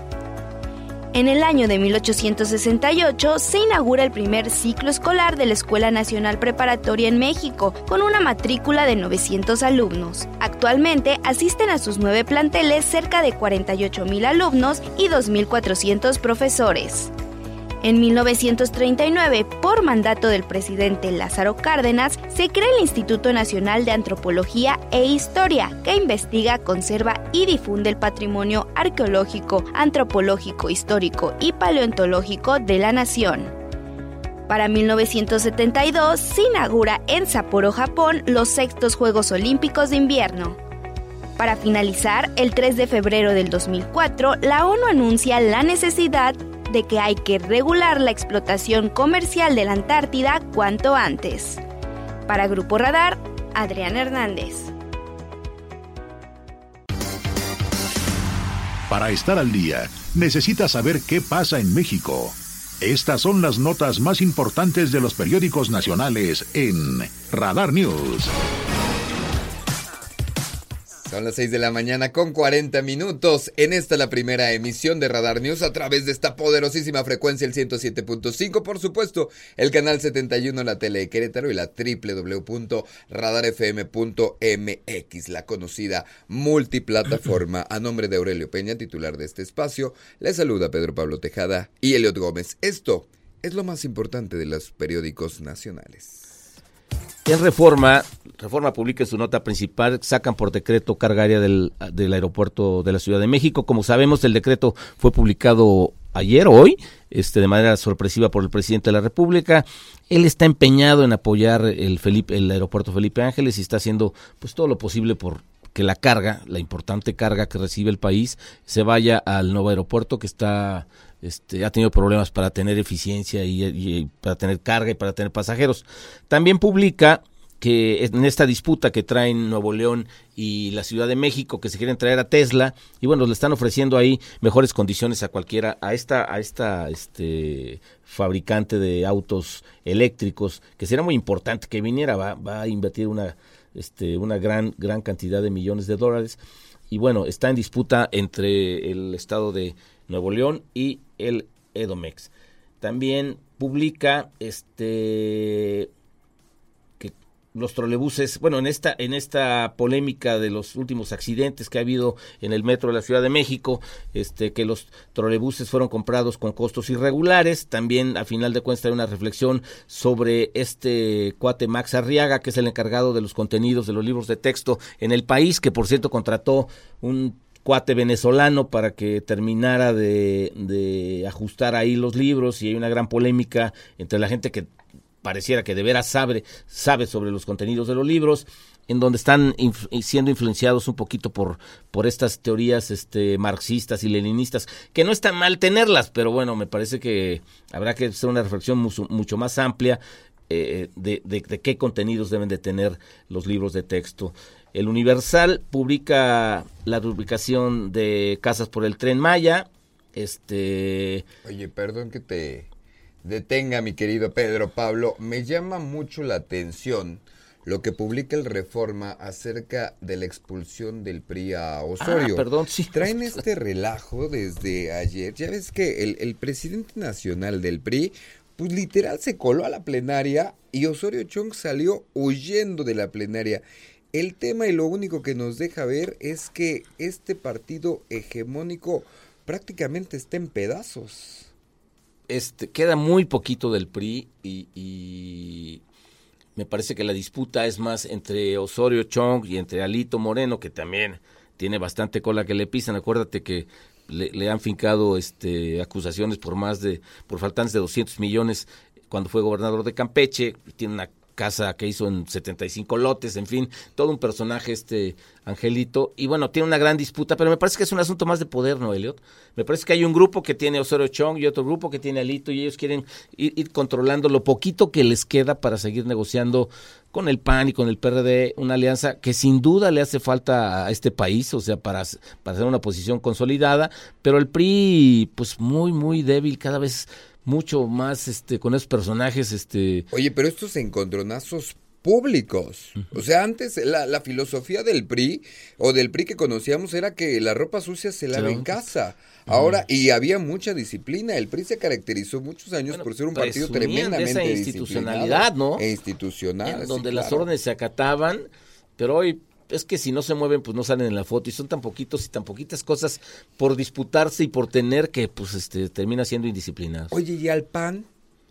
En el año de 1868 se inaugura el primer ciclo escolar de la Escuela Nacional Preparatoria en México, con una matrícula de 900 alumnos. Actualmente asisten a sus nueve planteles cerca de 48 mil alumnos y 2.400 profesores. En 1939, por mandato del presidente Lázaro Cárdenas, se crea el Instituto Nacional de Antropología e Historia, que investiga, conserva y difunde el patrimonio arqueológico, antropológico, histórico y paleontológico de la nación. Para 1972 se inaugura en Sapporo, Japón, los sextos Juegos Olímpicos de Invierno. Para finalizar, el 3 de febrero del 2004, la ONU anuncia la necesidad que hay que regular la explotación comercial de la Antártida cuanto antes. Para Grupo Radar, Adrián Hernández. Para estar al día, necesita saber qué pasa en México. Estas son las notas más importantes de los periódicos nacionales en Radar News. Son las 6 de la mañana con 40 minutos. En esta la primera emisión de Radar News a través de esta poderosísima frecuencia el 107.5, por supuesto, el canal 71, la tele de Querétaro y la www.radarfm.mx, la conocida multiplataforma. A nombre de Aurelio Peña, titular de este espacio, le saluda Pedro Pablo Tejada y Eliot Gómez. Esto es lo más importante de los periódicos nacionales. En Reforma, Reforma publica su nota principal, sacan por decreto carga aérea del, aeropuerto de la Ciudad de México. Como sabemos, el decreto fue publicado ayer hoy, este, de manera sorpresiva por el presidente de la República. Él está empeñado en apoyar el, Felipe, el aeropuerto Felipe Ángeles y está haciendo pues todo lo posible por que la carga, la importante carga que recibe el país, se vaya al nuevo aeropuerto que está este, ha tenido problemas para tener eficiencia y, para tener carga y para tener pasajeros. También publica que en esta disputa que traen Nuevo León y la Ciudad de México que se quieren traer a Tesla y bueno le están ofreciendo ahí mejores condiciones a cualquiera a esta a esta este fabricante de autos eléctricos que será muy importante que viniera va, va a invertir una este una gran gran cantidad de millones de dólares. Y bueno está en disputa entre el estado de Nuevo León y el Edomex. También publica este los trolebuses, bueno, en esta en esta polémica de los últimos accidentes que ha habido en el metro de la Ciudad de México, este que los trolebuses fueron comprados con costos irregulares, también a final de cuentas hay una reflexión sobre este cuate Max Arriaga, que es el encargado de los contenidos de los libros de texto en el país, que por cierto contrató un cuate venezolano para que terminara de, de ajustar ahí los libros y hay una gran polémica entre la gente que pareciera que de veras sabe, sabe sobre los contenidos de los libros, en donde están siendo influenciados un poquito por, por estas teorías este, marxistas y leninistas, que no está mal tenerlas, pero bueno, me parece que habrá que hacer una reflexión mucho, más amplia eh, de, de, qué contenidos deben de tener los libros de texto. El Universal publica la publicación de Casas por el Tren Maya. Este. Oye, perdón que te detenga, mi querido Pedro Pablo, me llama mucho la atención lo que publica el Reforma acerca de la expulsión del PRI a Osorio. Ah, perdón, sí. Traen este relajo desde ayer. Ya ves que el, el, presidente nacional del PRI, pues literal se coló a la plenaria y Osorio Chong salió huyendo de la plenaria. El tema y lo único que nos deja ver es que este partido hegemónico prácticamente está en pedazos este, queda muy poquito del PRI y, me parece que la disputa es más entre Osorio Chong y entre Alito Moreno, que también tiene bastante cola que le pisan. Acuérdate que le, han fincado este, acusaciones por más de, por faltantes de 200 millones cuando fue gobernador de Campeche. Tiene una casa que hizo en 75 lotes, en fin, todo un personaje este Angelito. Y bueno, tiene una gran disputa, pero me parece que es un asunto más de poder, ¿no, Elliot? Me parece que hay un grupo que tiene Osorio Chong y otro grupo que tiene Alito y ellos quieren ir, controlando lo poquito que les queda para seguir negociando con el PAN y con el PRD, una alianza que sin duda le hace falta a este país, o sea, para, para hacer una posición consolidada, pero el PRI, pues muy, muy débil, cada vez mucho más este con esos personajes este oye pero estos encontronazos públicos. O sea antes la, la, filosofía del PRI o del PRI que conocíamos era que la ropa sucia se lava en casa. Ahora y había mucha disciplina. El PRI se caracterizó muchos años por ser un partido tremendamente esa institucionalidad no e institucional. Donde las órdenes se acataban pero hoy es que si no se mueven, pues no salen en la foto y son tan poquitos y tan poquitas cosas por disputarse y por tener que, pues, este, termina siendo indisciplinados. Oye, y al PAN,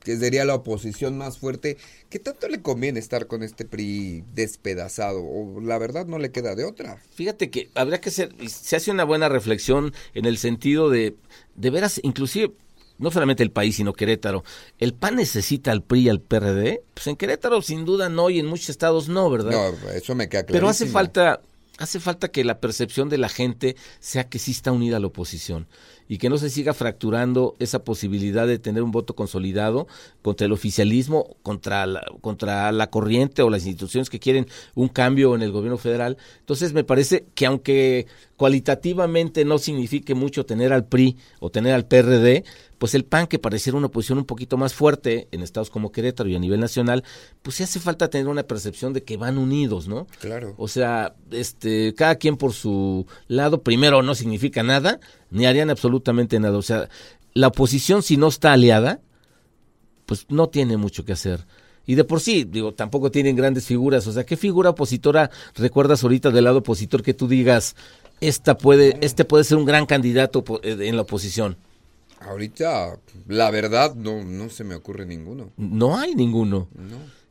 que sería la oposición más fuerte, ¿qué tanto le conviene estar con este PRI despedazado? O la verdad no le queda de otra. Fíjate que habría que ser, se hace una buena reflexión en el sentido de, de veras, inclusive no solamente el país, sino Querétaro. ¿El PAN necesita al PRI y al PRD? Pues en Querétaro sin duda no y en muchos estados no, ¿verdad? No, eso me queda claro. Pero hace falta, hace falta que la percepción de la gente sea que sí está unida a la oposición y que no se siga fracturando esa posibilidad de tener un voto consolidado contra el oficialismo, contra la, contra la corriente o las instituciones que quieren un cambio en el gobierno federal. Entonces me parece que aunque cualitativamente no signifique mucho tener al PRI o tener al PRD, pues el PAN, que pareciera una posición un poquito más fuerte en estados como Querétaro y a nivel nacional, pues sí hace falta tener una percepción de que van unidos, ¿no? Claro. O sea, este, cada quien por su lado, primero no significa nada, ni harían absolutamente nada. O sea, la oposición si no está aliada, pues no tiene mucho que hacer. Y de por sí, digo, tampoco tienen grandes figuras. O sea, ¿qué figura opositora recuerdas ahorita del lado opositor que tú digas, esta puede, este puede ser un gran candidato eh, en la oposición? Ahorita, la verdad, no, no se me ocurre ninguno. No hay ninguno.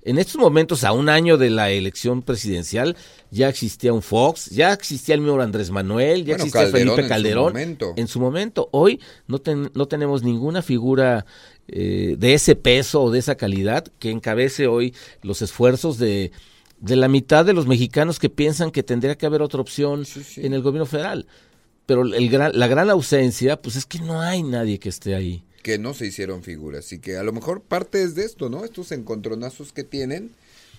En estos momentos, a un año de la elección presidencial, ya existía un Fox, ya existía el mismo Andrés Manuel, ya existía Felipe Calderón. En su, en su momento. Hoy no, no tenemos ninguna figura eh, de ese peso o de esa calidad que encabece hoy los esfuerzos de de la mitad de los mexicanos que piensan que tendría que haber otra opción en el gobierno federal. Pero el gran, la gran ausencia, pues es que no hay nadie que esté ahí. Que no se hicieron figuras. Y que a lo mejor parte es de esto, ¿no? Estos encontronazos que tienen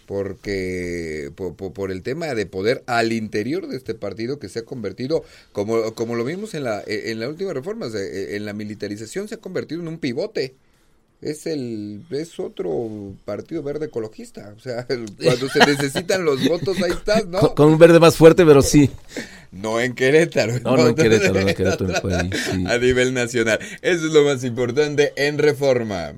porque por, el tema de poder al interior de este partido que se ha convertido como como lo vimos en la en la última reforma en la militarización se ha convertido en un pivote es el es otro partido verde ecologista. O sea cuando se necesitan los votos ahí estás no con, un verde más fuerte pero sí. No en Querétaro no no, en Querétaro, no en Querétaro a nivel nacional. Eso es lo más importante en reforma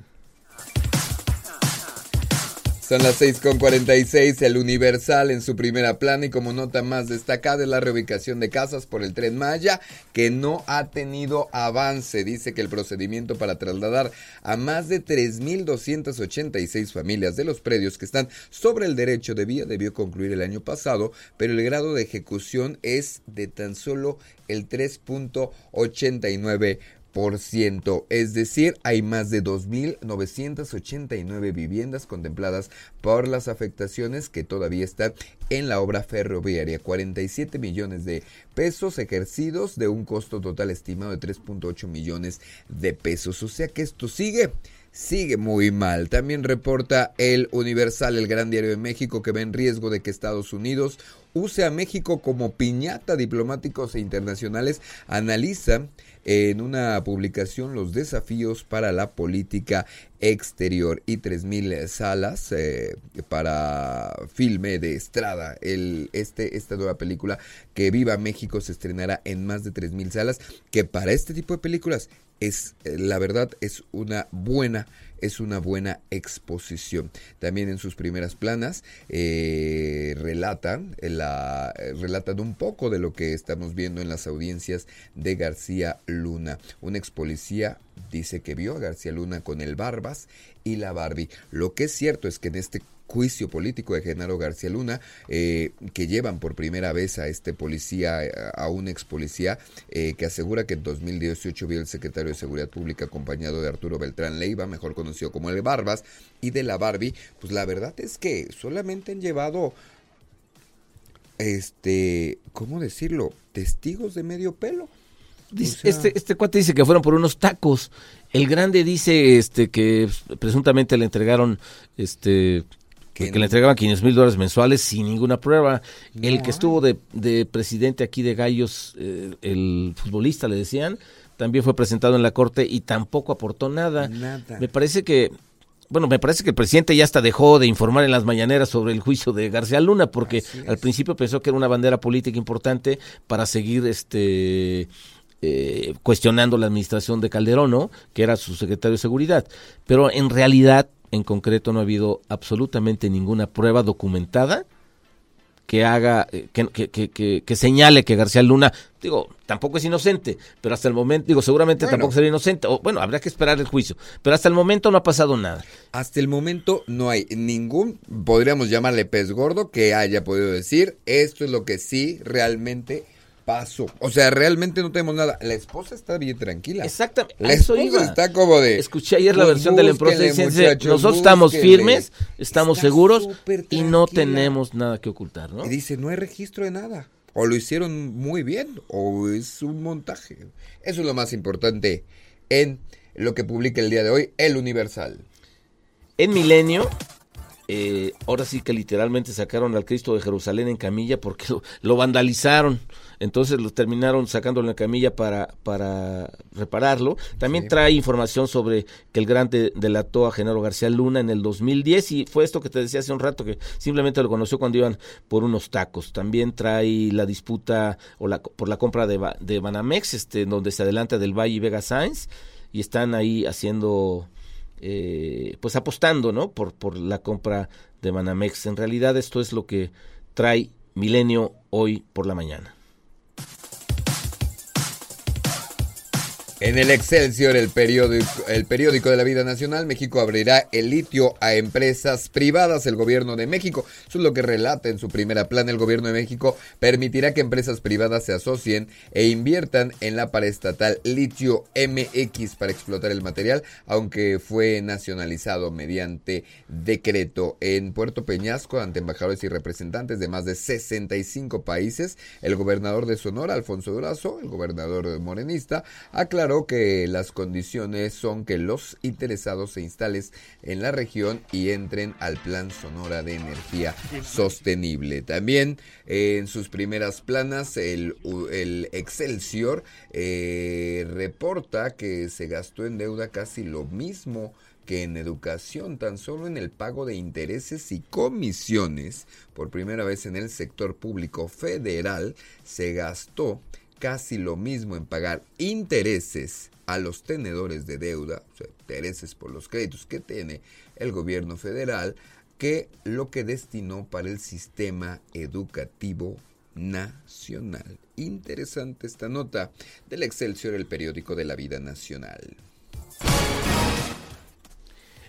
son las 6.46, el Universal en su primera plana y como nota más destacada es la reubicación de casas por el tren Maya que no ha tenido avance. Dice que el procedimiento para trasladar a más de 3.286 familias de los predios que están sobre el derecho de vía debió concluir el año pasado, pero el grado de ejecución es de tan solo el 3.89 es decir, hay más de 2.989 viviendas contempladas por las afectaciones que todavía están en la obra ferroviaria, 47 millones de pesos ejercidos de un costo total estimado de 3.8 millones de pesos, o sea que esto sigue sigue muy mal. También reporta el Universal, el gran diario de México, que ve en riesgo de que Estados Unidos use a México como piñata diplomáticos e internacionales. Analiza en una publicación los desafíos para la política exterior y 3.000 salas eh, para filme de Estrada. El, este, esta nueva película que Viva México se estrenará en más de 3.000 salas, que para este tipo de películas es, eh, la verdad, es una buena es una buena exposición. También en sus primeras planas eh, relatan, la, relatan un poco de lo que estamos viendo en las audiencias de García Luna. Un ex policía dice que vio a García Luna con el Barbas y la Barbie. Lo que es cierto es que en este juicio político de Genaro García Luna, eh, que llevan por primera vez a este policía, a un ex policía, eh, que asegura que en 2018 vio el secretario de Seguridad Pública acompañado de Arturo Beltrán Leiva, mejor conocido como el Barbas, y de la Barbie, pues la verdad es que solamente han llevado, este, ¿cómo decirlo? Testigos de medio pelo. este, este cuate dice que fueron por unos tacos. El grande dice este que presuntamente le entregaron este que, le entregaban 500 mil dólares mensuales sin ninguna prueba. El que estuvo de, de, presidente aquí de Gallos, eh, el futbolista, le decían, también fue presentado en la corte y tampoco aportó nada. nada. Me parece que bueno, me parece que el presidente ya hasta dejó de informar en las mañaneras sobre el juicio de García Luna, porque al principio pensó que era una bandera política importante para seguir este eh, cuestionando la administración de Calderón, ¿no? que era su secretario de seguridad. Pero en realidad en concreto no ha habido absolutamente ninguna prueba documentada que haga, eh, que, que, que, que, señale que García Luna, digo, tampoco es inocente, pero hasta el momento, digo, seguramente tampoco será inocente, o bueno, habría que esperar el juicio, pero hasta el momento no ha pasado nada. Hasta el momento no hay ningún, podríamos llamarle pez gordo, que haya podido decir, esto es lo que sí realmente paso. O sea, realmente no tenemos nada. La esposa está bien tranquila. Exactamente. La esposa está como de. Escuché ayer la pues versión del la Nosotros estamos firmes, estamos seguros y no tenemos nada que ocultar, ¿no? Y dice, no hay registro de nada. O lo hicieron muy bien, o es un montaje. Eso es lo más importante en lo que publica el día de hoy El Universal. En Milenio, eh, ahora sí que literalmente sacaron al Cristo de Jerusalén en camilla porque lo vandalizaron entonces lo terminaron sacando en la camilla para, para repararlo. También trae información sobre que el grande delató a Genaro García Luna en el 2010 y fue esto que te decía hace un rato que simplemente lo conoció cuando iban por unos tacos. También trae la disputa o la, por la compra de, de Banamex, este, donde se adelanta del Valle y Vega Sainz y están ahí haciendo... Eh, pues apostando, ¿no? Por, por la compra de Banamex. En realidad esto es lo que trae Milenio hoy por la mañana. En el Excelsior, el periódico, el periódico de la vida nacional, México abrirá el litio a empresas privadas. El gobierno de México, eso es lo que relata en su primera plan, el gobierno de México permitirá que empresas privadas se asocien e inviertan en la paraestatal Litio MX para explotar el material, aunque fue nacionalizado mediante decreto en Puerto Peñasco ante embajadores y representantes de más de 65 países. El gobernador de Sonora, Alfonso Durazo, el gobernador morenista, aclaró que las condiciones son que los interesados se instalen en la región y entren al Plan Sonora de Energía Sostenible. También eh, en sus primeras planas, el, el Excelsior eh, reporta que se gastó en deuda casi lo mismo que en educación, tan solo en el pago de intereses y comisiones, por primera vez en el sector público federal, se gastó casi lo mismo en pagar intereses a los tenedores de deuda, o sea, intereses por los créditos que tiene el gobierno federal, que lo que destinó para el sistema educativo nacional. Interesante esta nota del Excelsior, el periódico de la vida nacional.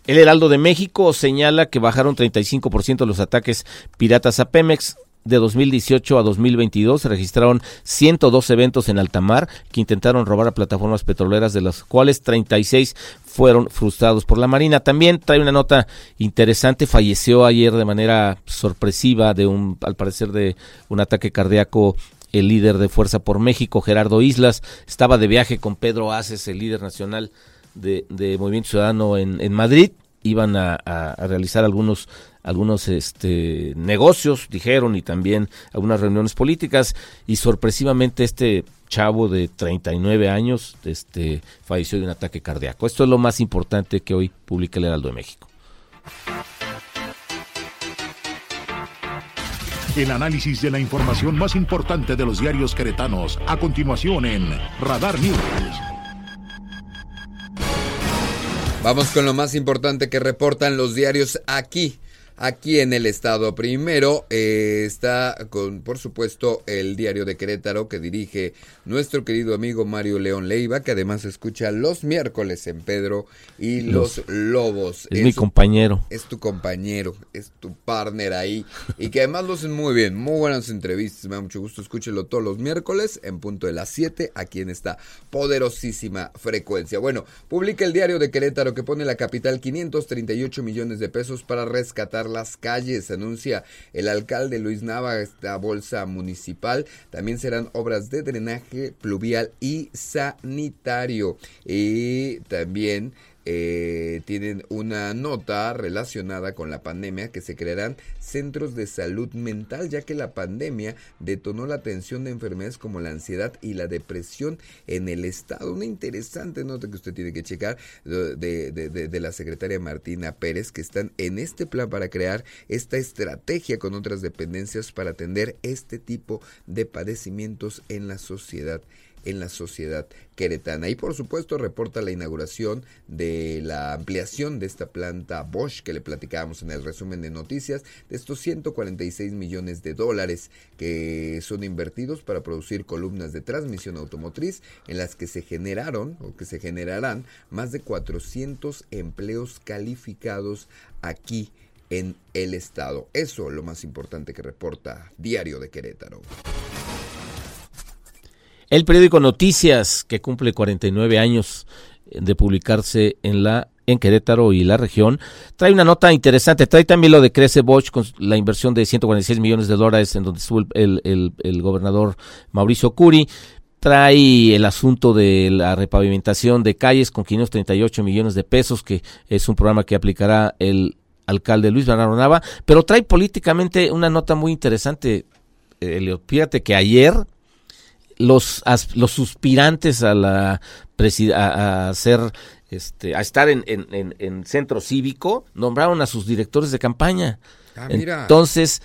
El Heraldo de México señala que bajaron 35% los ataques piratas a Pemex de 2018 a 2022 se registraron 102 eventos en alta mar que intentaron robar a plataformas petroleras, de las cuales 36 fueron frustrados por la Marina. También trae una nota interesante, falleció ayer de manera sorpresiva de un, al parecer de un ataque cardíaco el líder de Fuerza por México, Gerardo Islas, estaba de viaje con Pedro Aces, el líder nacional de, Movimiento Ciudadano en, en Madrid, iban a realizar algunos algunos este, negocios, dijeron, y también algunas reuniones políticas, y sorpresivamente este chavo de 39 años este, falleció de un ataque cardíaco. Esto es lo más importante que hoy publica el Heraldo de México. El análisis de la información más importante de los diarios queretanos, a continuación en Radar News. Vamos con lo más importante que reportan los diarios aquí aquí en el estado. Primero eh, está con, por supuesto, el diario de Querétaro que dirige nuestro querido amigo Mario León Leiva, que además escucha los miércoles en Pedro y los, Lobos. Es, mi compañero. Es tu compañero, es tu partner ahí. y que además lo hacen muy bien, muy buenas entrevistas. Me da mucho gusto, escúchelo todos los miércoles en punto de las 7, aquí en esta poderosísima frecuencia. Bueno, publica el diario de Querétaro que pone la capital 538 millones de pesos para rescatar las calles, anuncia el alcalde Luis Nava, esta bolsa municipal. También serán obras de drenaje pluvial y sanitario. Y también eh, tienen una nota relacionada con la pandemia que se crearán centros de salud mental ya que la pandemia detonó la atención de enfermedades como la ansiedad y la depresión en el estado. Una interesante nota que usted tiene que checar de, de la secretaria Martina Pérez que están en este plan para crear esta estrategia con otras dependencias para atender este tipo de padecimientos en la sociedad en la sociedad queretana. Y por supuesto reporta la inauguración de la ampliación de esta planta Bosch que le platicábamos en el resumen de noticias, de estos 146 millones de dólares que son invertidos para producir columnas de transmisión automotriz en las que se generaron o que se generarán más de 400 empleos calificados aquí en el estado. Eso es lo más importante que reporta Diario de Querétaro. El periódico Noticias, que cumple 49 años de publicarse en la en Querétaro y la región, trae una nota interesante, trae también lo de Crece Bosch con la inversión de 146 millones de dólares en donde estuvo el, el, gobernador Mauricio Curi, trae el asunto de la repavimentación de calles con 538 millones de pesos, que es un programa que aplicará el alcalde Luis Bernardo Nava, pero trae políticamente una nota muy interesante. Eh, fíjate que ayer los, los suspirantes a la a, ser este, a estar en, en, en, centro cívico nombraron a sus directores de campaña. Ah, Entonces,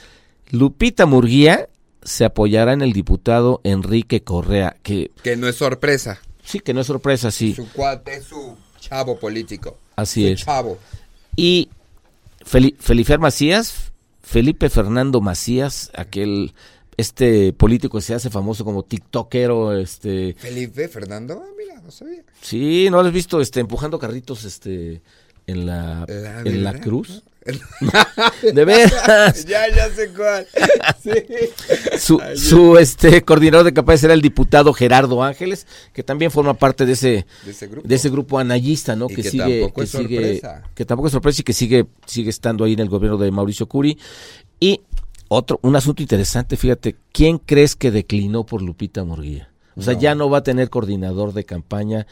Lupita Murguía se apoyará en el diputado Enrique Correa, que que no es sorpresa. Sí, que no es sorpresa, sí. Su cuate, su chavo político. Así es. Chavo. Y Felipe Macías, Felipe Fernando Macías, aquel este político se hace famoso como tiktokero, este... Felipe Fernando, ah, mira, no sabía. Sí, ¿no lo has visto este, empujando carritos este, en la, en la cruz? de veras. ya, ya sé cuál. Su, su este coordinador de campaña será el diputado Gerardo Ángeles, que también forma parte de ese, de ese grupo, anayista, ¿no? que, sigue, que sigue, que tampoco es sorpresa y que sigue, sigue estando ahí en el gobierno de Mauricio Curi. Y otro, un asunto interesante, fíjate, ¿quién crees que declinó por Lupita Murguía? O sea, ya no va a tener coordinador de campaña,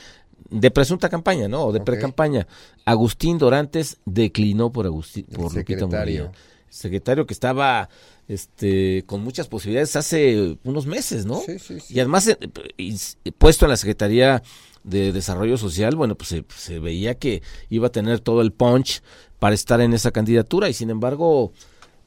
de presunta campaña, ¿no? O de pre-campaña. Agustín Dorantes declinó por, Agustín, por Lupita Murguía. Secretario que estaba este, con muchas posibilidades hace unos meses, ¿no? Sí, sí, sí. Y además, eh, puesto en la Secretaría de Desarrollo Social, bueno, pues se, se, veía que iba a tener todo el punch para estar en esa candidatura y sin embargo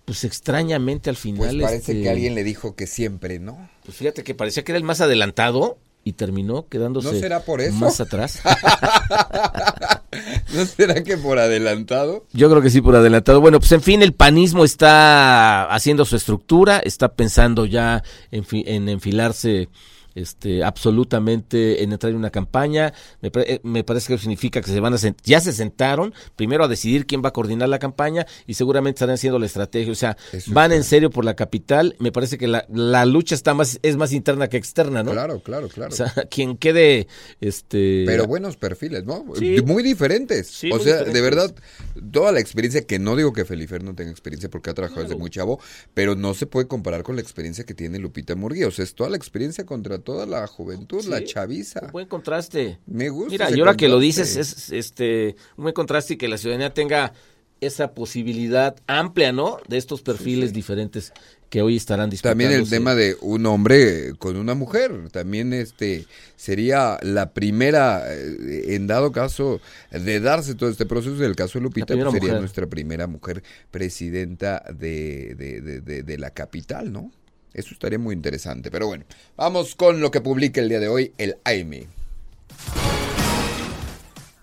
pues extrañamente al final. Pues parece que este, alguien le dijo que siempre, ¿no? Pues fíjate que parecía que era el más adelantado y terminó quedándose ¿No será por eso? más atrás. ¿No será que por adelantado? Yo creo que sí, por adelantado. Bueno, pues en fin, el panismo está haciendo su estructura, está pensando ya en, en enfilarse este, absolutamente en entrar en una campaña. Me, eh, me, parece que eso significa que se van a ya se sentaron primero a decidir quién va a coordinar la campaña y seguramente estarán haciendo la estrategia. O sea, van en serio por la capital. Me parece que la, la, lucha está más es más interna que externa, ¿no? Claro, claro, claro. O sea, quien quede este Pero buenos perfiles, ¿no? Muy diferentes. o sea, de verdad toda la experiencia que no digo que Felifer no tenga experiencia porque ha trabajado desde muy chavo, pero no se puede comparar con la experiencia que tiene Lupita Murguía. O sea, es toda la experiencia contra toda la juventud, la chaviza. Un buen contraste. Me gusta. Mira, y ahora que lo dices, es este un buen contraste y que la ciudadanía tenga esa posibilidad amplia, ¿no? De estos perfiles diferentes que hoy estarán disponibles. También el tema de un hombre con una mujer, también este sería la primera, eh, en dado caso de darse todo este proceso, del caso de Lupita, pues sería nuestra primera mujer presidenta de, de, de la capital, ¿no? Eso estaría muy interesante. Pero bueno, vamos con lo que publica el día de hoy el AIME.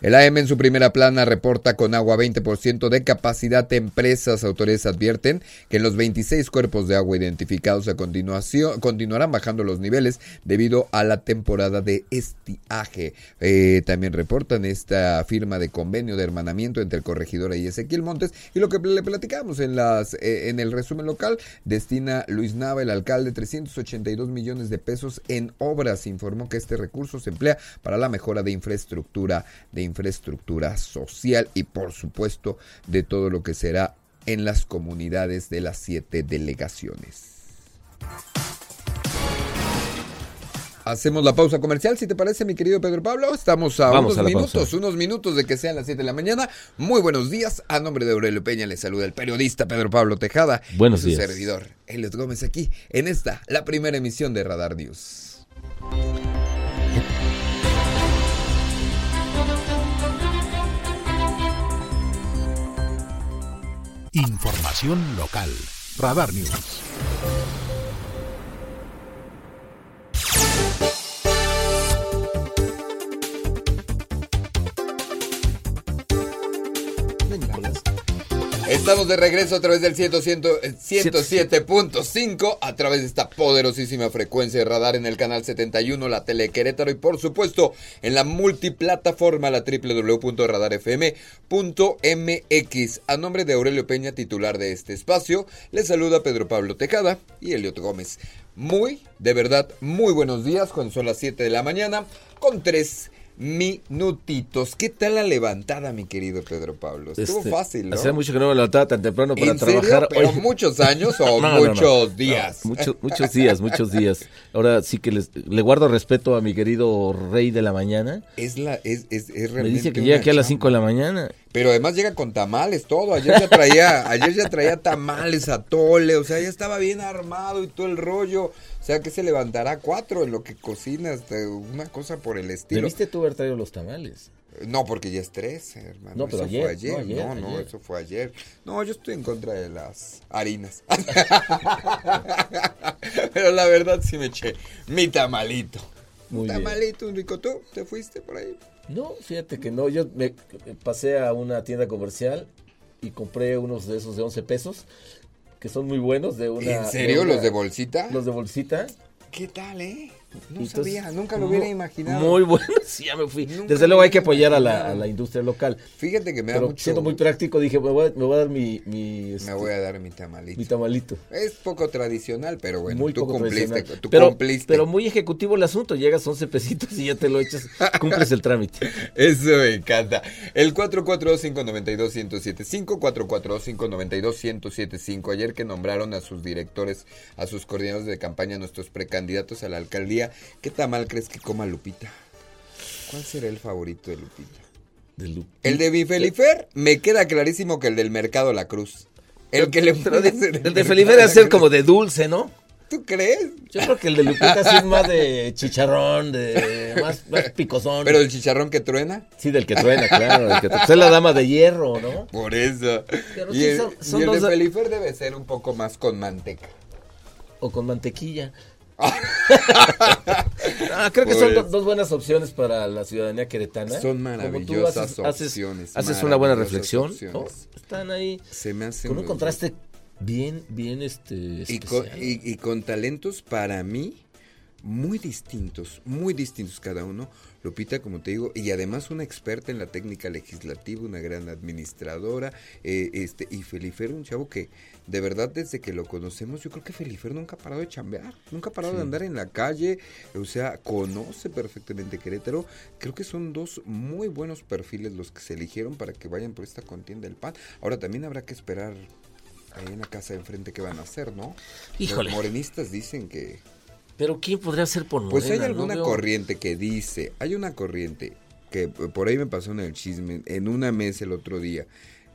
El AM en su primera plana reporta con agua 20% de capacidad. Empresas, autoridades advierten que en los 26 cuerpos de agua identificados a continuación continuarán bajando los niveles debido a la temporada de estiaje. Eh, también reportan esta firma de convenio de hermanamiento entre el corregidor y Ezequiel Montes y lo que le platicamos en las eh, en el resumen local destina Luis Nava, el alcalde, 382 millones de pesos en obras. Informó que este recurso se emplea para la mejora de infraestructura de infraestructura social y por supuesto de todo lo que será en las comunidades de las siete delegaciones. Hacemos la pausa comercial, si te parece, mi querido Pedro Pablo. Estamos a unos minutos, unos minutos de que sean las 7 de la mañana. Muy buenos días. A nombre de Aurelio Peña le saluda el periodista Pedro Pablo Tejada. Buenos y su días. servidor, Eliot Gómez, aquí en esta, la primera emisión de Radar News. Información local. Radar News. Estamos de regreso a través del 107.5 a través de esta poderosísima frecuencia de radar en el canal 71, la tele Querétaro y por supuesto en la multiplataforma la www.radarfm.mx. A nombre de Aurelio Peña, titular de este espacio, les saluda Pedro Pablo Tejada y Eliot Gómez. Muy, de verdad, muy buenos días cuando son las 7 de la mañana con tres minutitos. ¿Qué tal la levantada, mi querido Pedro Pablo? Estuvo Este, fácil, ¿no? Hacía mucho que no me levantaba tan temprano para ¿En serio? trabajar. ¿Pero muchos años o No, no, no. muchos días? No, muchos, muchos días, muchos días. Ahora sí que les, le guardo respeto a mi querido rey de la mañana. Es la, es, es, es Me realmente dice que llega aquí a las chamba. 5 de la mañana. Pero además llega con tamales, todo. Ayer ya traía, ayer ya traía tamales, atole, o sea, ya estaba bien armado y todo el rollo. O sea, que se levantará cuatro en lo que cocinas, una cosa por el estilo. ¿Debiste tú haber traído los tamales? No, porque ya es tres, hermano. No, pero eso ayer, fue ayer. no, ayer, No, eso fue ayer. No, yo estoy en contra de las harinas. pero la verdad sí me eché mi tamalito. Muy un bien. tamalito, un rico. ¿Tú te fuiste por ahí? No, fíjate que no. Yo me pasé a una tienda comercial y compré unos de esos de 11 pesos. Que son muy buenos de una... ¿En serio? ¿Los de bolsita? Los de bolsita. ¿Qué tal, eh? No sabía, nunca lo hubiera imaginado. Muy bueno, sí, ya me fui. Desde luego hay que apoyar a la, industria local. Fíjate que me da mucho... Siendo muy práctico, dije, me voy a, dar mi... me este, voy a dar mi tamalito. Mi tamalito. Es poco tradicional, pero bueno, muy tú, cumpliste, tú pero, cumpliste. Pero muy ejecutivo el asunto, llegas 11 pesitos y ya te lo echas, cumples el trámite. Eso me encanta. El 442-592-1075, 442-592-1075. Ayer que nombraron a sus directores, a sus coordinadores de campaña, nuestros precandidatos a la alcaldía, ¿qué tamal crees que coma Lupita? ¿Cuál será el favorito de Lupita? De El de Bifelifer, me queda clarísimo que el del Mercado La Cruz. El que le puede hacer El de Felifer es ser como de dulce, ¿no? ¿Tú crees? Yo creo que el de Lupita sí es más de chicharrón, de más, más picosón. ¿Pero el chicharrón que truena? Sí, del que truena, claro. El que es la dama de hierro, ¿no? Por eso. y el, y el de Felifer debe ser un poco más con manteca. O con mantequilla. Ah, creo que son dos buenas opciones para la ciudadanía queretana. Son maravillosas opciones. Haces, una buena reflexión. Están ahí Se me hace con un contraste bien, bien este. Y con, y con talentos para mí muy distintos, muy distintos cada uno. Lupita, como te digo, y además una experta en la técnica legislativa, una gran administradora, eh, este, y Felifer, un chavo que de verdad desde que lo conocemos, yo creo que Felifer nunca ha parado de chambear, nunca ha parado de andar en la calle, o sea, conoce perfectamente Querétaro. Creo que son dos muy buenos perfiles los que se eligieron para que vayan por esta contienda del PAN. Ahora también habrá que esperar ahí en la casa de enfrente qué van a hacer, ¿no? Híjole. Los morenistas dicen que pero ¿quién podría ser por Morena? Pues hay alguna corriente que dice, hay una corriente que por ahí me pasó en el chisme, en una mesa el otro día,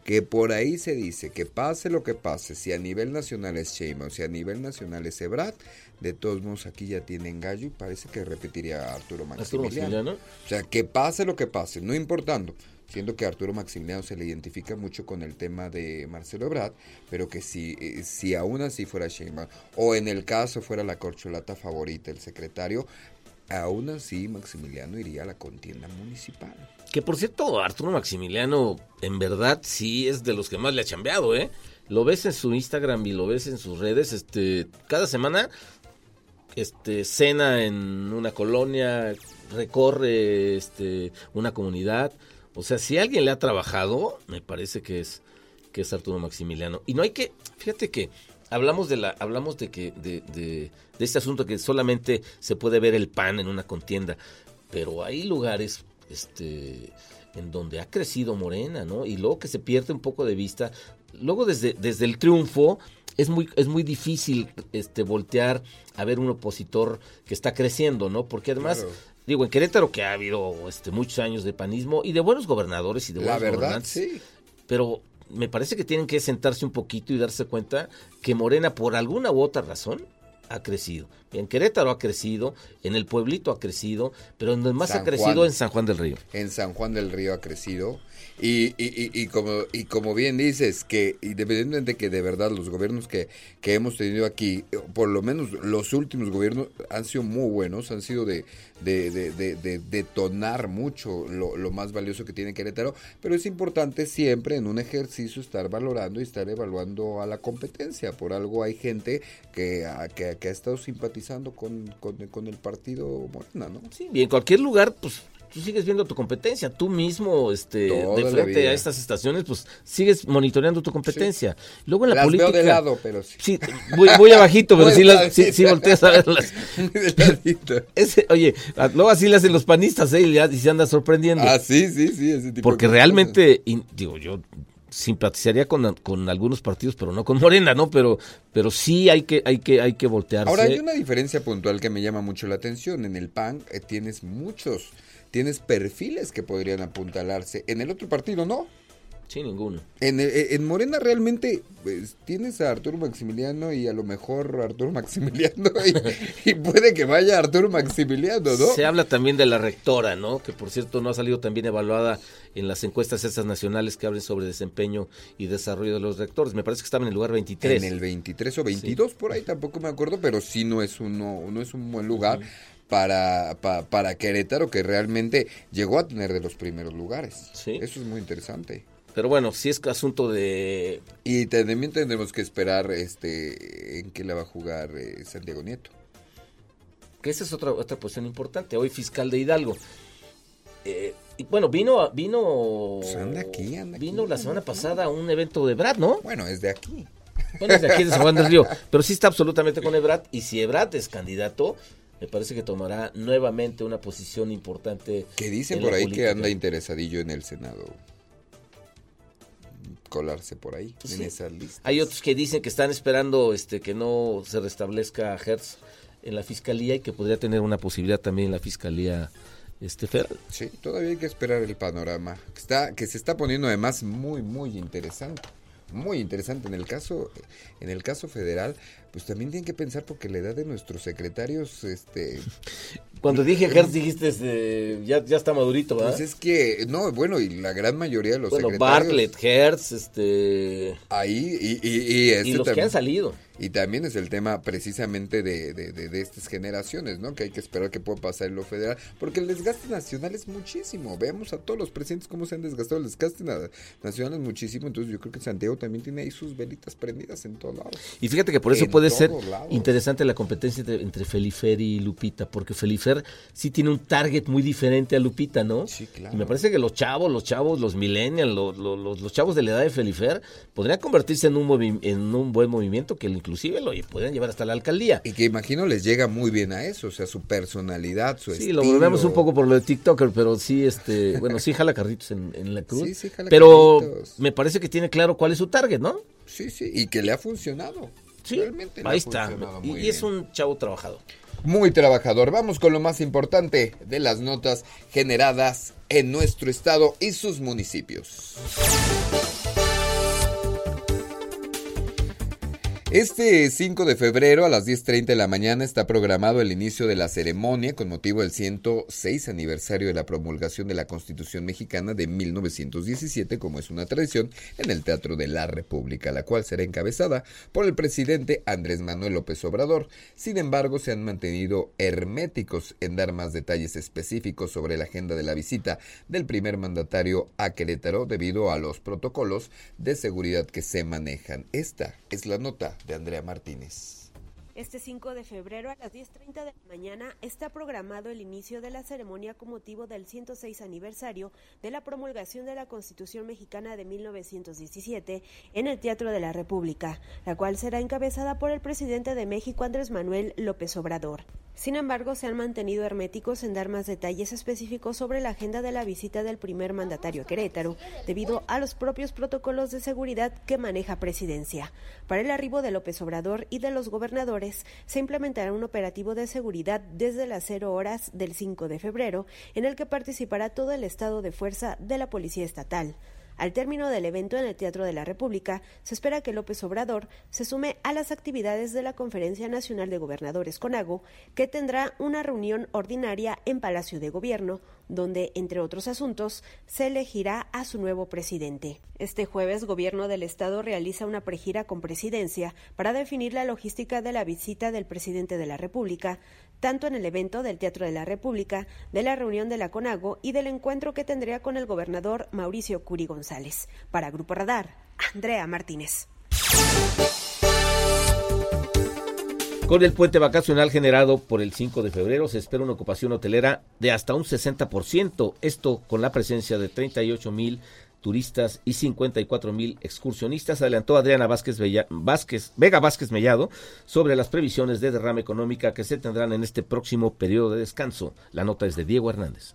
que por ahí se dice que pase lo que pase, si a nivel nacional es Sheinbaum, si a nivel nacional es Ebrad, de todos modos aquí ya tienen gallo y parece que repetiría Arturo Maximiliano. ¿Arturo O sea, que pase lo que pase, no importando siendo que Arturo Maximiliano se le identifica mucho con el tema de Marcelo Ebrard, pero que si, eh, si aún así fuera Sheinbaum, o en el caso fuera la corcholata favorita, el secretario, aún así Maximiliano iría a la contienda municipal. Que por cierto, Arturo Maximiliano, en verdad, sí es de los que más le ha chambeado, ¿eh? Lo ves en su Instagram y lo ves en sus redes, este, cada semana, este, cena en una colonia, recorre, este, una comunidad, o sea, si alguien le ha trabajado, me parece que es que es Arturo Maximiliano. Y no hay que, fíjate que hablamos de la, hablamos de que de, de, este asunto que solamente se puede ver el pan en una contienda, pero hay lugares, este, en donde ha crecido Morena, ¿no? Y luego que se pierde un poco de vista, luego desde, desde el triunfo es muy, es muy difícil este, voltear a ver un opositor que está creciendo, ¿no? Porque además digo, en Querétaro que ha habido este, muchos años de panismo y de buenos gobernadores y de buenos La verdad, sí. Pero me parece que tienen que sentarse un poquito y darse cuenta que Morena, por alguna u otra razón, ha crecido. En Querétaro ha crecido, en el pueblito ha crecido, pero donde más ha crecido en San Juan del Río. En San Juan del Río ha crecido. Y, y, y, como, y como bien dices, que independientemente de que de verdad los gobiernos que, que hemos tenido aquí, por lo menos los últimos gobiernos han sido muy buenos, han sido de, de, de, de detonar mucho lo, lo, más valioso que tiene Querétaro, pero es importante siempre en un ejercicio estar valorando y estar evaluando a la competencia. Por algo hay gente que, que, que ha estado simpatizando con, con, con el partido Morena, ¿no? Sí, y en cualquier lugar, pues tú sigues viendo tu competencia, tú mismo, este, de frente a estas estaciones, pues sigues monitoreando tu competencia. Luego en la política. Veo de lado, pero sí. Sí, muy, abajito, pero sí, las, sí, volteas a verlas. Ese, oye, luego así le hacen los panistas, ¿eh? Y, se anda sorprendiendo. Ah, sí, sí, sí, ese tipo Porque realmente, digo, yo simpatizaría con, con, algunos partidos, pero no con Morena, ¿no? Pero, pero sí hay que, hay que, hay que voltearse. Ahora hay una diferencia puntual que me llama mucho la atención. En el PAN eh, tienes muchos tienes perfiles que podrían apuntalarse. En el otro partido no. Sí, ninguno. En, eh, en Morena realmente pues, tienes a Arturo Maximiliano y a lo mejor Arturo Maximiliano y, puede que vaya Arturo Maximiliano, ¿no? Se habla también de la rectora, ¿no? Que por cierto no ha salido tan bien evaluada en las encuestas esas nacionales que hablen sobre desempeño y desarrollo de los rectores. Me parece que estaba en el lugar 23. En el 23 o 22 por ahí tampoco me acuerdo, pero sí no es, uno, no es un buen lugar para, para Querétaro, que realmente llegó a tener de los primeros lugares. Eso es muy interesante. Pero bueno, si es asunto de... Y también tendremos que esperar este en qué la va a jugar eh, Santiago Nieto. Que esa es otra, otra posición importante. Hoy fiscal de Hidalgo. Eh, y bueno, vino, vino, pues anda aquí, vino la semana pasada a un evento de Brad, ¿no? Bueno, es de aquí. Bueno, es de aquí, de San Juan del Río. Pero sí está absolutamente con Ebrad. Y si Ebrad es candidato, me parece que tomará nuevamente una posición importante. Que dicen por ahí que anda interesadillo en el Senado. Colarse por ahí, en esa lista. Hay otros que dicen que están esperando este que no se restablezca Hertz en la fiscalía y que podría tener una posibilidad también en la fiscalía este federal. Sí, todavía hay que esperar el panorama. Que, está, que se está poniendo además muy, muy interesante muy interesante. En el caso en el caso federal pues también tienen que pensar porque la edad de nuestros secretarios este cuando dije Hertz dijiste este, ya, ya está madurito ¿verdad? pues es que no bueno y la gran mayoría de los bueno, secretarios Bartlett Hertz este ahí y, y, y, los que han salido y también es el tema precisamente de, de, de, estas generaciones, ¿no? Que hay que esperar que pueda pasar en lo federal, porque el desgaste nacional es muchísimo. Veamos a todos los presidentes cómo se han desgastado. El desgaste nacional es muchísimo, entonces yo creo que Santiago también tiene ahí sus velitas prendidas en todos lados. Y fíjate que por eso puede ser interesante la competencia entre, Felifer y Lupita, porque Felifer sí tiene un target muy diferente a Lupita, ¿no? Sí, claro. Y me parece que los chavos, los chavos, los millennials, los, los, los chavos de la edad de Felifer podrían convertirse en un, en un buen movimiento que inclusive lo pueden llevar hasta la alcaldía. Y que imagino les llega muy bien a eso, o sea, su personalidad, su sí, estilo. Sí, lo volvemos un poco por lo de TikToker, pero sí, este, bueno, sí jala carritos en, la cruz. Sí, sí jala Pero me parece que tiene claro cuál es su target, ¿no? Sí, sí, y que le ha funcionado. Sí, Realmente ahí está. Y, es un chavo trabajador. Muy trabajador. Vamos con lo más importante de las notas generadas en nuestro estado y sus municipios. Este 5 de febrero a las 10.30 de la mañana está programado el inicio de la ceremonia con motivo del 106 aniversario de la promulgación de la Constitución mexicana de 1917, como es una tradición, en el Teatro de la República, la cual será encabezada por el presidente Andrés Manuel López Obrador. Sin embargo, se han mantenido herméticos en dar más detalles específicos sobre la agenda de la visita del primer mandatario a Querétaro debido a los protocolos de seguridad que se manejan. Esta es la nota de Andrea Martínez. Este 5 de febrero a las 10.30 de la mañana está programado el inicio de la ceremonia con motivo del 106 aniversario de la promulgación de la Constitución mexicana de 1917 en el Teatro de la República, la cual será encabezada por el presidente de México Andrés Manuel López Obrador. Sin embargo, se han mantenido herméticos en dar más detalles específicos sobre la agenda de la visita del primer mandatario Querétaro, debido a los propios protocolos de seguridad que maneja Presidencia. Para el arribo de López Obrador y de los gobernadores, se implementará un operativo de seguridad desde las cero horas del 5 de febrero, en el que participará todo el estado de fuerza de la Policía Estatal. Al término del evento en el Teatro de la República, se espera que López Obrador se sume a las actividades de la Conferencia Nacional de Gobernadores CONAGO, que tendrá una reunión ordinaria en Palacio de Gobierno, donde, entre otros asuntos, se elegirá a su nuevo presidente. Este jueves, Gobierno del Estado realiza una pregira con presidencia para definir la logística de la visita del presidente de la República, tanto en el evento del Teatro de la República, de la reunión de la CONAGO y del encuentro que tendría con el gobernador Mauricio Curi González. Para Grupo Radar, Andrea Martínez. Con el puente vacacional generado por el 5 de febrero se espera una ocupación hotelera de hasta un 60%, esto con la presencia de 38 mil turistas y 54 mil excursionistas, adelantó Adriana Vázquez, Vega Vázquez Mellado sobre las previsiones de derrama económica que se tendrán en este próximo periodo de descanso. La nota es de Diego Hernández.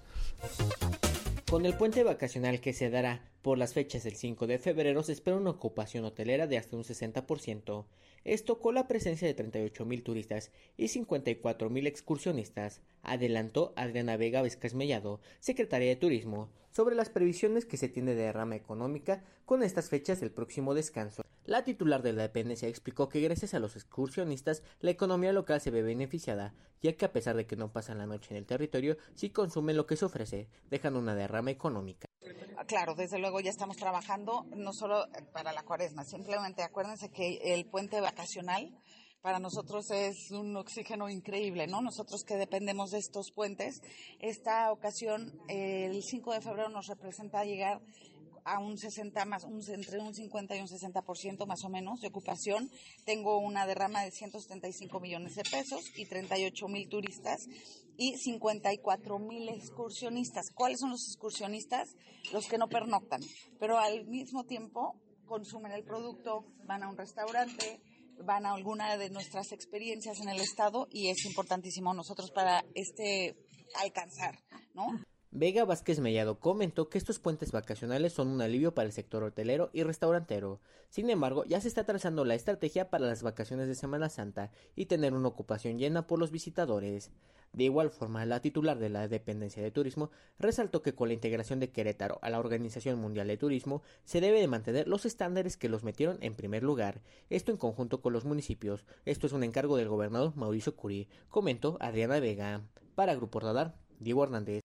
Con el puente vacacional que se dará por las fechas del 5 de febrero se espera una ocupación hotelera de hasta un 60%. Esto con la presencia de 38 mil turistas y 54 mil excursionistas, adelantó Adriana Vega Vázquez Mellado, secretaria de Turismo sobre las previsiones que se tiene de derrama económica con estas fechas del próximo descanso. La titular de la dependencia explicó que gracias a los excursionistas la economía local se ve beneficiada, ya que a pesar de que no pasan la noche en el territorio, sí consumen lo que se ofrece, dejando una derrama económica. Claro, desde luego ya estamos trabajando no solo para la cuaresma, simplemente acuérdense que el puente vacacional para nosotros es un oxígeno increíble, ¿no? Nosotros que dependemos de estos puentes, esta ocasión, el 5 de febrero nos representa llegar a un 60 más, un, entre un 50 y un 60% más o menos de ocupación. Tengo una derrama de 175 millones de pesos y 38 mil turistas y 54 mil excursionistas. ¿Cuáles son los excursionistas? Los que no pernoctan, pero al mismo tiempo consumen el producto, van a un restaurante, van a alguna de nuestras experiencias en el estado y es importantísimo nosotros para este alcanzar, ¿no? Vega Vázquez Mellado comentó que estos puentes vacacionales son un alivio para el sector hotelero y restaurantero. Sin embargo, ya se está trazando la estrategia para las vacaciones de Semana Santa y tener una ocupación llena por los visitadores. De igual forma, la titular de la dependencia de turismo resaltó que con la integración de Querétaro a la Organización Mundial de Turismo se debe de mantener los estándares que los metieron en primer lugar, esto en conjunto con los municipios. Esto es un encargo del gobernador Mauricio Curí, comentó Adriana Vega. Para Grupo Radar, Diego Hernández.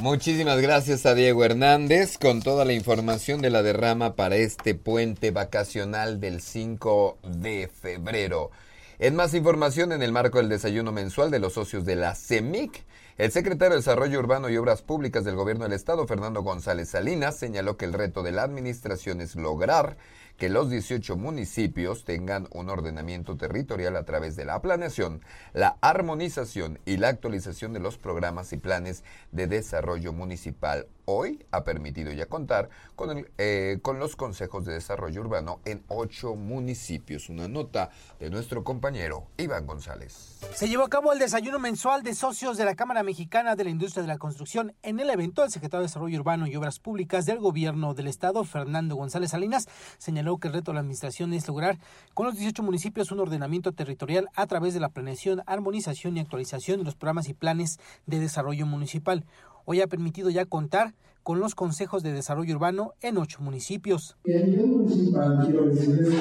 Muchísimas gracias a Diego Hernández con toda la información de la derrama para este puente vacacional del 5 de febrero. En más información, en el marco del desayuno mensual de los socios de la CEMIC, el secretario de Desarrollo Urbano y Obras Públicas del Gobierno del Estado, Fernando González Salinas, señaló que el reto de la administración es lograr que los 18 municipios tengan un ordenamiento territorial a través de la planeación, la armonización y la actualización de los programas y planes de desarrollo municipal. Hoy ha permitido ya contar con, el, eh, con los consejos de desarrollo urbano en ocho municipios. Una nota de nuestro compañero Iván González. Se llevó a cabo el desayuno mensual de socios de la Cámara Mexicana de la Industria de la Construcción. En el evento, el secretario de Desarrollo Urbano y Obras Públicas del Gobierno del Estado, Fernando González Salinas, señaló que el reto de la administración es lograr con los 18 municipios un ordenamiento territorial a través de la planeación, armonización y actualización de los programas y planes de desarrollo municipal. Hoy ha permitido ya contar con los consejos de desarrollo urbano en ocho municipios. A nivel municipal, quiero decirles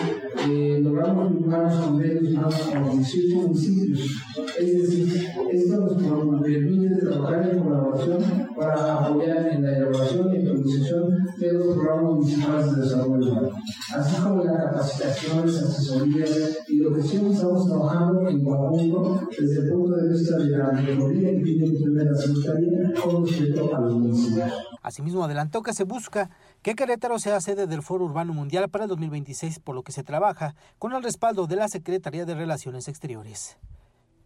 que logramos firmar los convenios con los 18 municipios. Es decir, esto nos permite trabajar en colaboración para apoyar en la elaboración y actualización de los programas municipales de desarrollo urbano, así como las asesorías y lo que siempre estamos trabajando en conjunto desde el punto de vista de la metodología que tiene que la Secretaría con respecto a los municipios. Asimismo, adelantó que se busca que Querétaro sea sede del Foro Urbano Mundial para el 2026, por lo que se trabaja con el respaldo de la Secretaría de Relaciones Exteriores.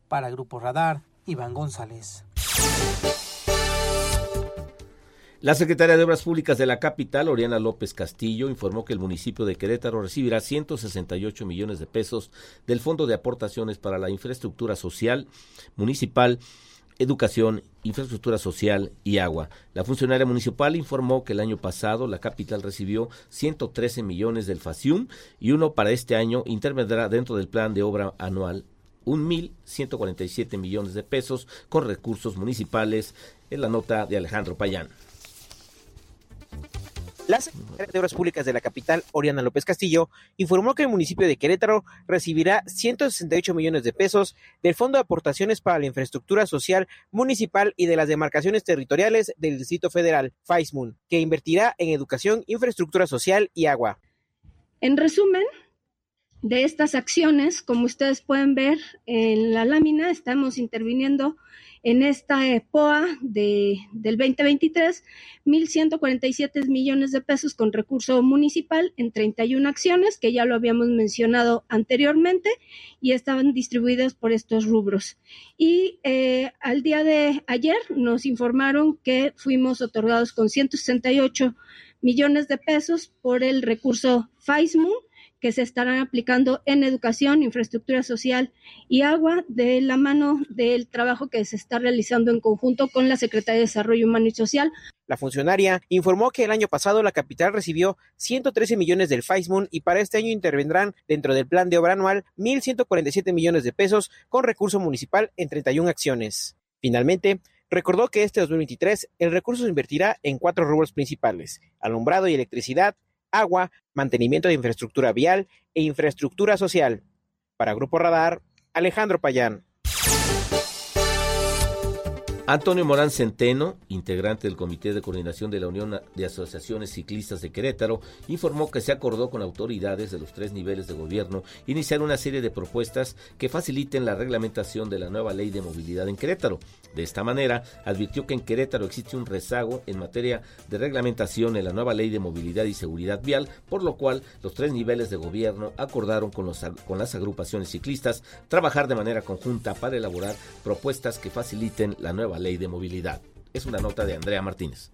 Para Grupo Radar, Iván González. La secretaria de Obras Públicas de la capital, Oriana López Castillo, informó que el municipio de Querétaro recibirá 168 millones de pesos del Fondo de Aportaciones para la Infraestructura Social Municipal educación, infraestructura social y agua. La funcionaria municipal informó que el año pasado la capital recibió 113 millones del FACIUM y uno para este año intervendrá dentro del plan de obra anual 1.147 millones de pesos con recursos municipales en la nota de Alejandro Payán. La secretaria de Obras Públicas de la capital, Oriana López Castillo, informó que el municipio de Querétaro recibirá 168 millones de pesos del Fondo de Aportaciones para la Infraestructura Social Municipal y de las demarcaciones territoriales del Distrito Federal, FAISMUN, que invertirá en educación, infraestructura social y agua. En resumen, de estas acciones, como ustedes pueden ver en la lámina, estamos interviniendo en esta POA de, del 2023, 1.147 millones de pesos con recurso municipal en 31 acciones, que ya lo habíamos mencionado anteriormente, y estaban distribuidas por estos rubros. Y eh, al día de ayer nos informaron que fuimos otorgados con 168 millones de pesos por el recurso FAISMU, que se estarán aplicando en educación, infraestructura social y agua de la mano del trabajo que se está realizando en conjunto con la Secretaría de Desarrollo Humano y Social. La funcionaria informó que el año pasado la capital recibió 113 millones del FAISMUN y para este año intervendrán dentro del plan de obra anual 1.147 millones de pesos con recurso municipal en 31 acciones. Finalmente, recordó que este 2023 el recurso se invertirá en cuatro rubros principales, alumbrado y electricidad, agua, mantenimiento de infraestructura vial e infraestructura social. Para Grupo Radar, Alejandro Payán. Antonio Morán Centeno, integrante del Comité de Coordinación de la Unión de Asociaciones Ciclistas de Querétaro, informó que se acordó con autoridades de los tres niveles de gobierno iniciar una serie de propuestas que faciliten la reglamentación de la nueva ley de movilidad en Querétaro. De esta manera, advirtió que en Querétaro existe un rezago en materia de reglamentación en la nueva ley de movilidad y seguridad vial, por lo cual los tres niveles de gobierno acordaron con, los, con las agrupaciones ciclistas trabajar de manera conjunta para elaborar propuestas que faciliten la nueva ley de movilidad. Es una nota de Andrea Martínez.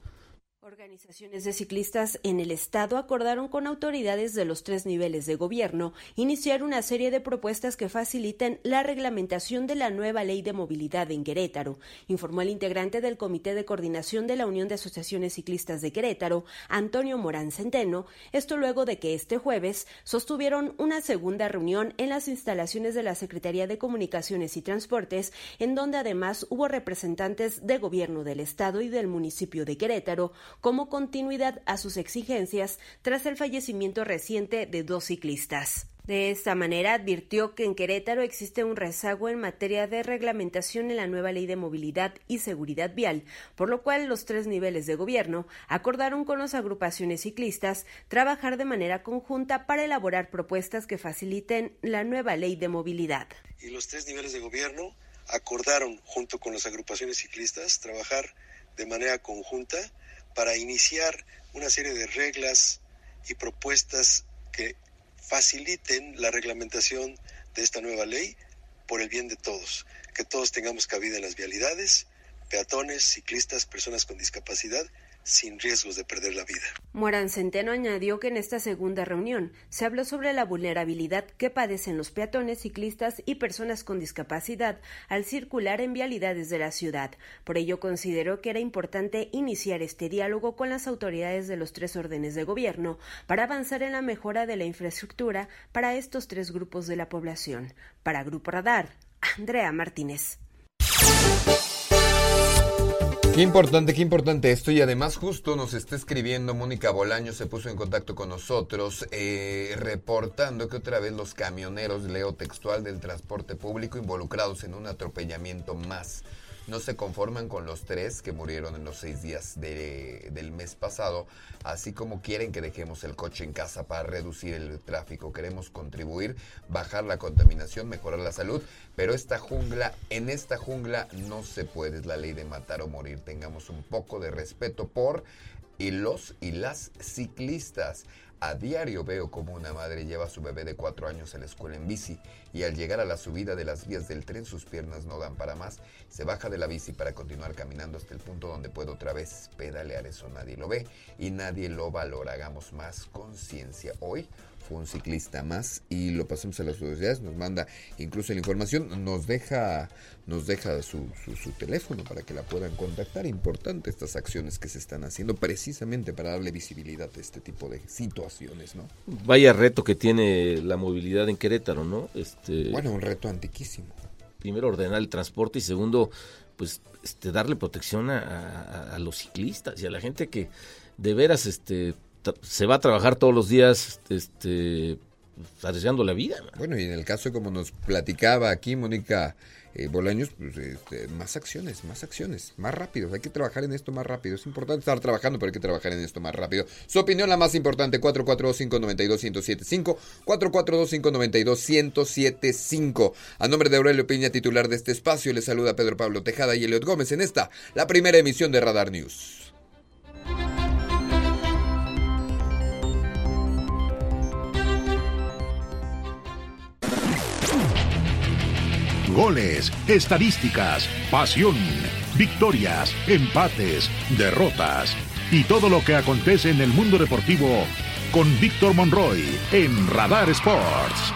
Organizaciones de ciclistas en el estado acordaron con autoridades de los tres niveles de gobierno iniciar una serie de propuestas que faciliten la reglamentación de la nueva ley de movilidad en Querétaro, informó el integrante del Comité de Coordinación de la Unión de Asociaciones Ciclistas de Querétaro, Antonio Morán Centeno, esto luego de que este jueves sostuvieron una segunda reunión en las instalaciones de la Secretaría de Comunicaciones y Transportes, en donde además hubo representantes de gobierno del estado y del municipio de Querétaro, como continuidad a sus exigencias tras el fallecimiento reciente de dos ciclistas. De esta manera advirtió que en Querétaro existe un rezago en materia de reglamentación en la nueva ley de movilidad y seguridad vial, por lo cual los tres niveles de gobierno acordaron con las agrupaciones ciclistas trabajar de manera conjunta para elaborar propuestas que faciliten la nueva ley de movilidad. Y los tres niveles de gobierno acordaron junto con las agrupaciones ciclistas trabajar de manera conjunta para iniciar una serie de reglas y propuestas que faciliten la reglamentación de esta nueva ley por el bien de todos, que todos tengamos cabida en las vialidades, peatones, ciclistas, personas con discapacidad sin riesgos de perder la vida. Morán Centeno añadió que en esta segunda reunión se habló sobre la vulnerabilidad que padecen los peatones, ciclistas y personas con discapacidad al circular en vialidades de la ciudad. Por ello consideró que era importante iniciar este diálogo con las autoridades de los tres órdenes de gobierno para avanzar en la mejora de la infraestructura para estos tres grupos de la población. Para Grupo Radar, Andrea Martínez. Qué importante, qué importante esto. Y además justo nos está escribiendo Mónica Bolaño, se puso en contacto con nosotros, eh, reportando que otra vez los camioneros, leo textual, del transporte público involucrados en un atropellamiento más no se conforman con los tres que murieron en los seis días del mes pasado, así como quieren que dejemos el coche en casa para reducir el tráfico. Queremos contribuir, bajar la contaminación, mejorar la salud, pero esta jungla, en esta jungla no se puede, es la ley de matar o morir. Tengamos un poco de respeto por y los y las ciclistas. A diario veo como una madre lleva a su bebé de cuatro años a la escuela en bici y al llegar a la subida de las vías del tren sus piernas no dan para más. Se baja de la bici para continuar caminando hasta el punto donde puede otra vez pedalear. Eso nadie lo ve y nadie lo valora. Hagamos más conciencia. Hoy un ciclista más y lo pasamos a las autoridades, nos manda incluso la información, nos deja, nos deja su, su, teléfono para que la puedan contactar. Importante estas acciones que se están haciendo precisamente para darle visibilidad a este tipo de situaciones, ¿no? Vaya reto que tiene la movilidad en Querétaro, ¿no? Este, bueno, un reto antiquísimo. Primero ordenar el transporte y segundo, pues este, darle protección a, a los ciclistas y a la gente que de veras este se va a trabajar todos los días este, arriesgando la vida. Bueno, y en el caso como nos platicaba aquí Mónica eh, Bolaños, pues, este, más acciones, más acciones, más rápido. Hay que trabajar en esto más rápido. Es importante estar trabajando, pero hay que trabajar en esto más rápido. Su opinión la más importante, 442-592-1075, 442-592-1075. A nombre de Aurelio Piña, titular de este espacio, le saluda Pedro Pablo Tejada y Eliot Gómez en esta, la primera emisión de Radar News. Goles, estadísticas, pasión, victorias, empates, derrotas y todo lo que acontece en el mundo deportivo con Víctor Monroy en Radar Sports.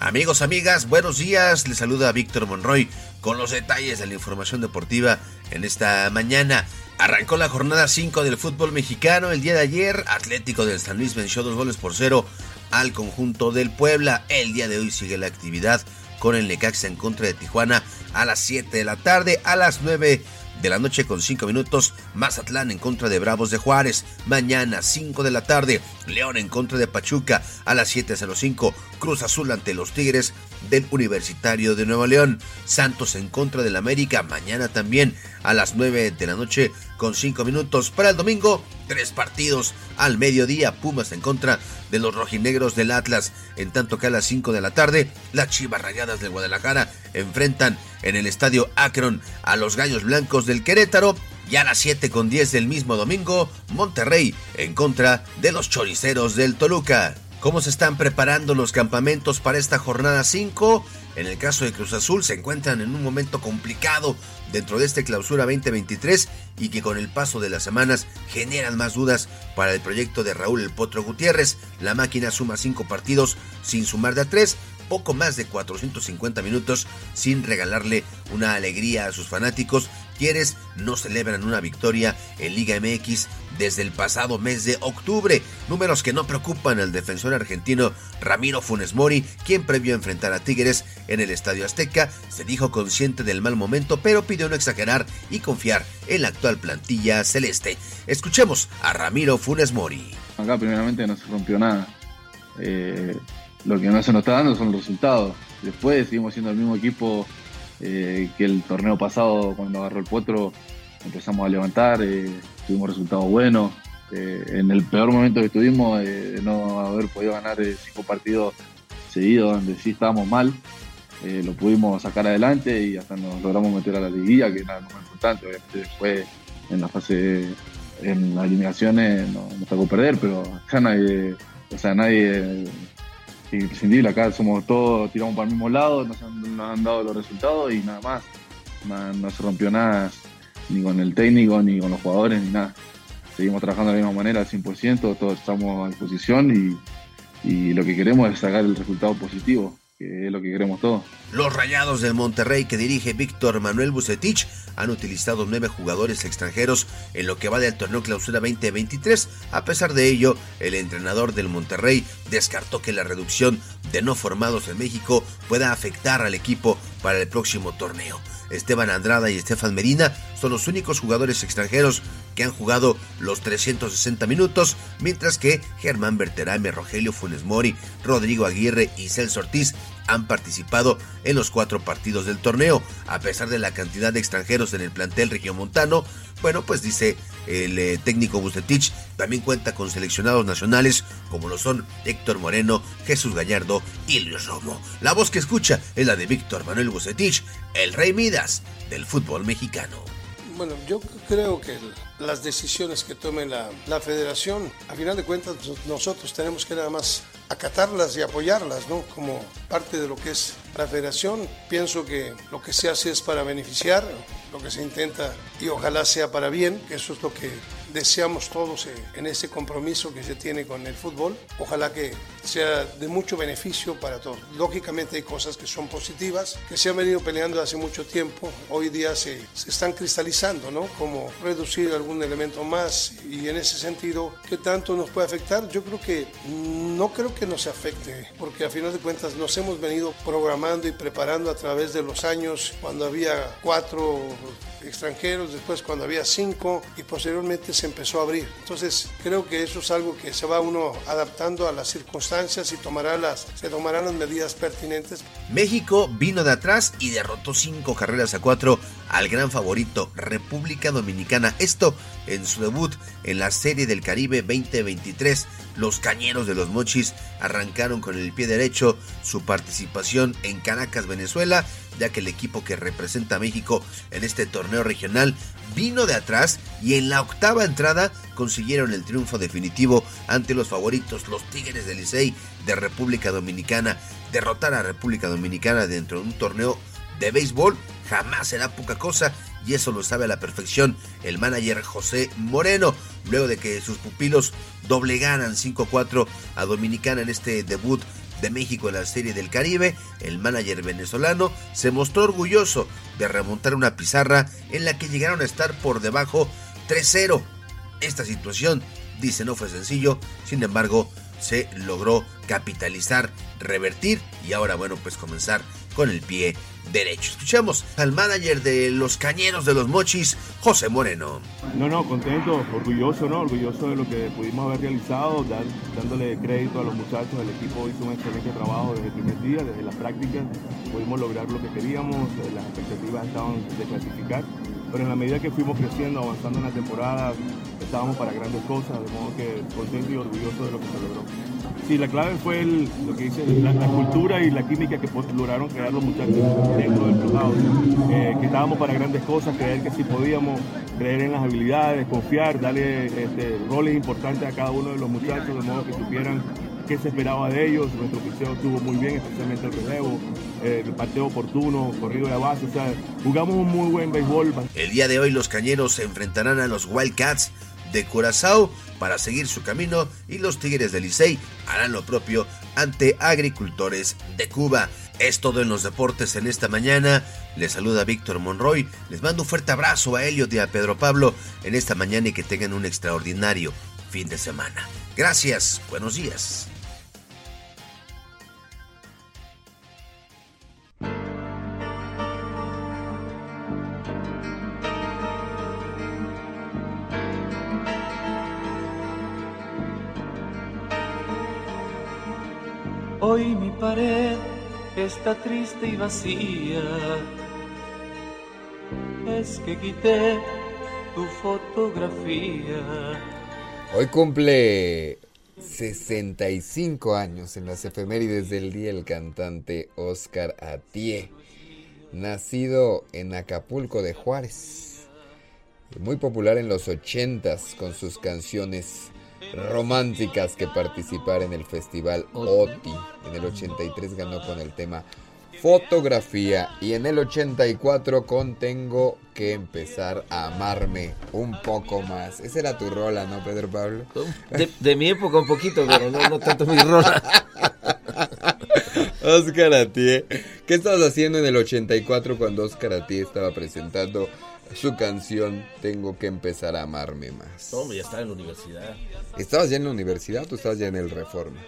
Amigos, amigas, buenos días. Les saluda Víctor Monroy con los detalles de la información deportiva en esta mañana. Arrancó la jornada 5 del fútbol mexicano el día de ayer. Atlético del San Luis venció dos goles por cero al conjunto del Puebla. El día de hoy sigue la actividad con el Necaxa en contra de Tijuana a las 7 de la tarde, a las 9 de la noche con 5 minutos, Mazatlán en contra de Bravos de Juárez. Mañana 5 de la tarde, León en contra de Pachuca. A las 7.05, Cruz Azul ante los Tigres del Universitario de Nuevo León. Santos en contra del América. Mañana también a las 9 de la noche con 5 minutos. Para el domingo, tres partidos al mediodía. Pumas en contra de los rojinegros del Atlas. En tanto que a las 5 de la tarde, las Chivas Rayadas de Guadalajara enfrentan en el estadio Akron a los Gallos Blancos del Querétaro. Y a las 7 con 10 del mismo domingo, Monterrey en contra de los choriceros del Toluca. ¿Cómo se están preparando los campamentos para esta jornada 5? En el caso de Cruz Azul se encuentran en un momento complicado dentro de este clausura 2023 y que con el paso de las semanas generan más dudas para el proyecto de Raúl El Potro Gutiérrez. La máquina suma 5 partidos sin sumar de a 3, poco más de 450 minutos sin regalarle una alegría a sus fanáticos quienes no celebran una victoria en Liga MX desde el pasado mes de octubre. Números que no preocupan al defensor argentino Ramiro Funes Mori, quien previo a enfrentar a Tigres en el Estadio Azteca se dijo consciente del mal momento, pero pidió no exagerar y confiar en la actual plantilla celeste. Escuchemos a Ramiro Funes Mori. Acá primeramente no se rompió nada. Eh, lo que no se nos está dando son los resultados. Después seguimos siendo el mismo equipo eh, que el torneo pasado cuando agarró el potro empezamos a levantar, eh, tuvimos resultados buenos. Eh, en el peor momento que estuvimos, de no haber podido ganar cinco partidos seguidos donde sí estábamos mal, lo pudimos sacar adelante y hasta nos logramos meter a la liguilla, que era lo más importante. Obviamente después en la fase, en las eliminaciones nos, nos tocó perder, pero acá nadie, o sea, nadie imprescindible. Acá somos todos, tiramos para el mismo lado, nos han, dado los resultados y nada más. No, se rompió nada, ni con el técnico, ni con los jugadores, ni nada. Seguimos trabajando de la misma manera al 100%, todos estamos a disposición y, y lo que queremos es sacar el resultado positivo que es lo que queremos todos. Los Rayados del Monterrey que dirige Víctor Manuel Bucetich han utilizado nueve jugadores extranjeros en lo que va del torneo clausura 2023. A pesar de ello, el entrenador del Monterrey descartó que la reducción de no formados en México pueda afectar al equipo para el próximo torneo. Esteban Andrada y Estefan Medina son los únicos jugadores extranjeros que han jugado los 360 minutos, mientras que Germán Berterame, Rogelio Funes Mori, Rodrigo Aguirre y Celso Ortiz han participado en los cuatro partidos del torneo. A pesar de la cantidad de extranjeros en el plantel regiomontano, bueno, pues dice el eh, técnico Bustetich, también cuenta con seleccionados nacionales como lo son Héctor Moreno, Jesús Gallardo y Luis Romo. La voz que escucha es la de Víctor Manuel Bustetich, el rey Midas del fútbol mexicano. Bueno, yo creo que las decisiones que tome la, la federación, a final de cuentas nosotros tenemos que nada más acatarlas y apoyarlas, ¿no? Como parte de lo que es la federación. Pienso que lo que se hace es para beneficiar, lo que se intenta y ojalá sea para bien, eso es lo que deseamos todos eh, en ese compromiso que se tiene con el fútbol. Ojalá que sea de mucho beneficio para todos. Lógicamente hay cosas que son positivas, que se han venido peleando hace mucho tiempo, hoy día se, se están cristalizando, ¿no? Como reducir algún elemento más y en ese sentido, ¿qué tanto nos puede afectar? Yo creo que no creo que nos afecte, porque a final de cuentas nos hemos venido programando y preparando a través de los años cuando había cuatro extranjeros, después cuando había cinco y posteriormente se empezó a abrir. Entonces creo que eso es algo que se va uno adaptando a las circunstancias y tomará las, se tomarán las medidas pertinentes. México vino de atrás y derrotó cinco carreras a cuatro al gran favorito República Dominicana. Esto en su debut en la Serie del Caribe 2023. Los Cañeros de los Mochis arrancaron con el pie derecho su participación en Caracas, Venezuela, ya que el equipo que representa a México en este torneo regional vino de atrás y en la octava entrada consiguieron el triunfo definitivo ante los favoritos, los Tigres del Licey de República Dominicana. Derrotar a República Dominicana dentro de un torneo de béisbol jamás será poca cosa y eso lo sabe a la perfección el manager José Moreno, luego de que sus pupilos doblegaran 5-4 a Dominicana en este debut de México en la Serie del Caribe, el manager venezolano se mostró orgulloso de remontar una pizarra en la que llegaron a estar por debajo 3-0. Esta situación, dice, no fue sencillo, sin embargo, se logró capitalizar, revertir y ahora, bueno, pues comenzar con el pie derecho. Escuchamos al manager de los Cañeros de los Mochis, José Moreno. No, no, contento, orgulloso, ¿no? Orgulloso de lo que pudimos haber realizado, dándole crédito a los muchachos. El equipo hizo un excelente trabajo desde el primer día, desde las prácticas. Pudimos lograr lo que queríamos, eh, las expectativas estaban de clasificar, pero en la medida que fuimos creciendo, avanzando en la temporada, estábamos para grandes cosas, de modo que contento y orgulloso de lo que se logró. Sí, la clave fue lo que dice, la, cultura y la química que lograron crear los muchachos dentro del clubhouse. Eh, que estábamos para grandes cosas, creer que sí podíamos, creer en las habilidades, confiar, darle este, roles importantes a cada uno de los muchachos, de modo que supieran qué se esperaba de ellos. Nuestro piseo estuvo muy bien, especialmente el relevo, eh, el parteo oportuno, corrido de base. O sea, jugamos un muy buen béisbol. El día de hoy los cañeros se enfrentarán a los Wildcats de Curazao para seguir su camino y los Tigres de Licey harán lo propio ante agricultores de Cuba. Es todo en los deportes en esta mañana. Les saluda Víctor Monroy. Les mando un fuerte abrazo a Elliot y a Pedro Pablo en esta mañana y que tengan un extraordinario fin de semana. Gracias. Buenos días. Hoy mi pared está triste y vacía. Es que quité tu fotografía. Hoy cumple 65 años en las efemérides del día el cantante Oscar Atié, nacido en Acapulco de Juárez, muy popular en los 80s con sus canciones románticas que participar en el festival OTI. En el 83 ganó con el tema fotografía y en el 84 con Tengo que empezar a amarme un poco más. Esa era tu rola, ¿no, Pedro Pablo? De, mi época un poquito, pero no, tanto mi rola. Oscar Atié. ¿Qué estabas haciendo en el 84 cuando Oscar Atié estaba presentando su canción Tengo que empezar a amarme más. No, ya estaba en la universidad. ¿Estabas ya en la universidad o estabas ya en el Reforma?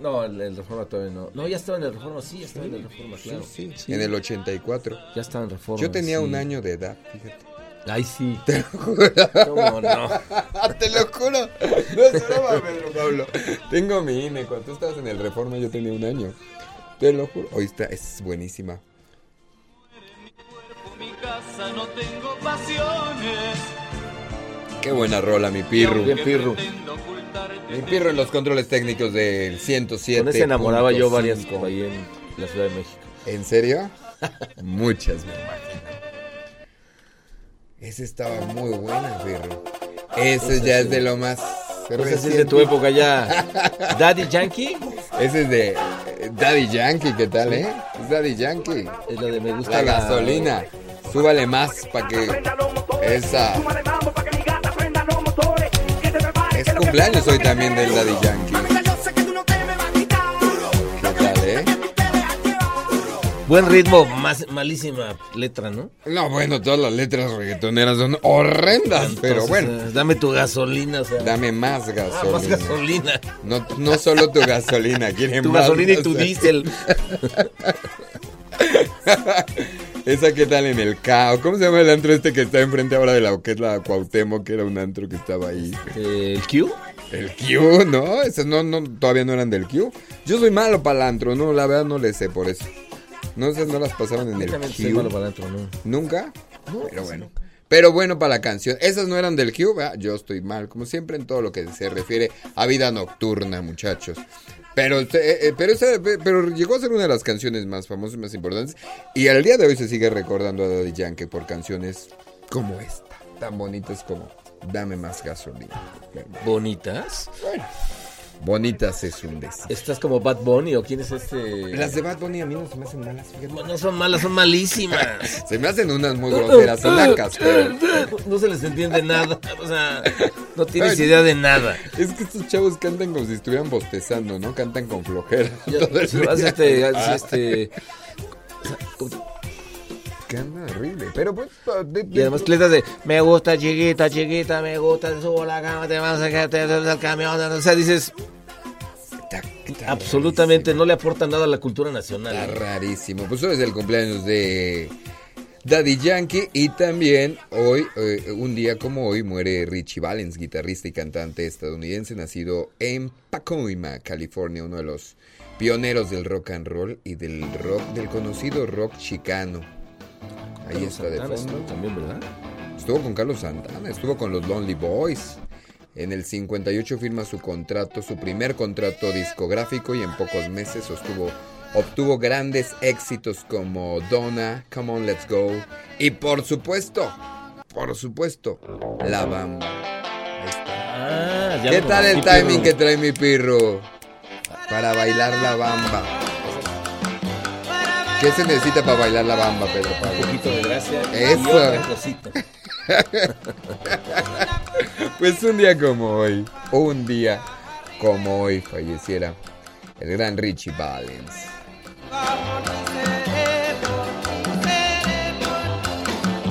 no, el, el, Reforma todavía no. No, ya estaba en el Reforma, sí, ya estaba en el Reforma, claro. Sí, sí, En el 84. Ya estaba en Reforma. Yo tenía un año de edad, fíjate. Ay, sí. Te lo juro. ¿Cómo no? Te lo juro. No es broma, Pedro Pablo. Tengo mi INE. Cuando tú estabas en el Reforma, yo tenía un año. Te lo juro. Hoy está, es buenísima casa no tengo pasiones. Qué buena rola, mi pirro. Bien pirro. Mi pirro en los controles técnicos del 107. Con ese enamoraba yo varias ahí en la Ciudad de México. ¿En serio? Muchas, me imagino. Esa estaba muy buena, pirro. Ese ya es de lo más ese es de tu época ya. ¿Daddy Yankee? Ese es de eh, Daddy Yankee, ¿qué tal, eh? Es Daddy Yankee. Es lo de me gusta la, gasolina. Súbale más para que esa. Es cumpleaños hoy también del Daddy Yankee. ¿Qué tal, eh? Buen ritmo, más, malísima letra, ¿no? No, bueno, todas las letras reggaetoneras son horrendas, pero bueno. Eh, dame tu gasolina, o sea. Dame más gasolina. Ah, más gasolina. No, no solo tu gasolina, quieren tu más. Tu gasolina y tu diésel. Esa que tal en el CAO. ¿Cómo se llama el antro este que está enfrente ahora de la que es la Cuauhtémoc, que era un antro que estaba ahí? ¿El Q? El Q, ¿no? Esos no, no, todavía no eran del Q. Yo soy malo para el antro, no, la verdad no le sé por eso. No sé, no las pasaron en el Q. Malo para el antro, ¿no? ¿Nunca? Pero bueno. Pero bueno para la canción. Esas no eran del Q, ¿verdad? Yo estoy mal, como siempre en todo lo que se refiere a vida nocturna, muchachos. Pero, eh, eh, pero, pero llegó a ser una de las canciones más famosas, más importantes. Y al día de hoy se sigue recordando a Daddy Yankee por canciones como esta, tan bonitas como Dame más gasolina. ¿Bonitas? Bueno. Bonitas es un des. ¿Estás como Bad Bunny o quién es este? Las de Bad Bunny a mí no se me hacen malas, No son malas, son malísimas. se me hacen unas muy groseras, son lacas, pero... No se les entiende nada, o sea, no tienes idea de nada. Es que estos chavos cantan como si estuvieran bostezando, ¿no? Cantan con flojera. todo el este, este anda horrible. Pero pues. y además letras de me gusta chiquita, chiquita, me gusta, subo la cama, te vas a sacar el camión. O sea, dices. absolutamente no le aporta nada a la cultura nacional. Está ¿eh? rarísimo. Pues hoy es el cumpleaños de Daddy Yankee y también hoy, eh, un día como hoy, muere Richie Valens, guitarrista y cantante estadounidense, nacido en Pacoima, California, uno de los pioneros del rock and roll y del rock, del conocido rock chicano. Ahí Carlos está de fondo. estuvo también, ¿verdad? Estuvo con Carlos Santana, estuvo con los Lonely Boys. En el 58 firma su contrato, su primer contrato discográfico y en pocos meses sostuvo, obtuvo grandes éxitos como Donna, Come On Let's Go y por supuesto, por supuesto, La Bamba. Ah, ¿Qué tal el timing que trae mi pirro para bailar La Bamba? ¿Qué se necesita para bailar La Bamba, Pedro Pablo? Un poquito de gracia y Eso. otra cosita. Pues un día como hoy, un día como hoy falleciera el gran Richie Valens.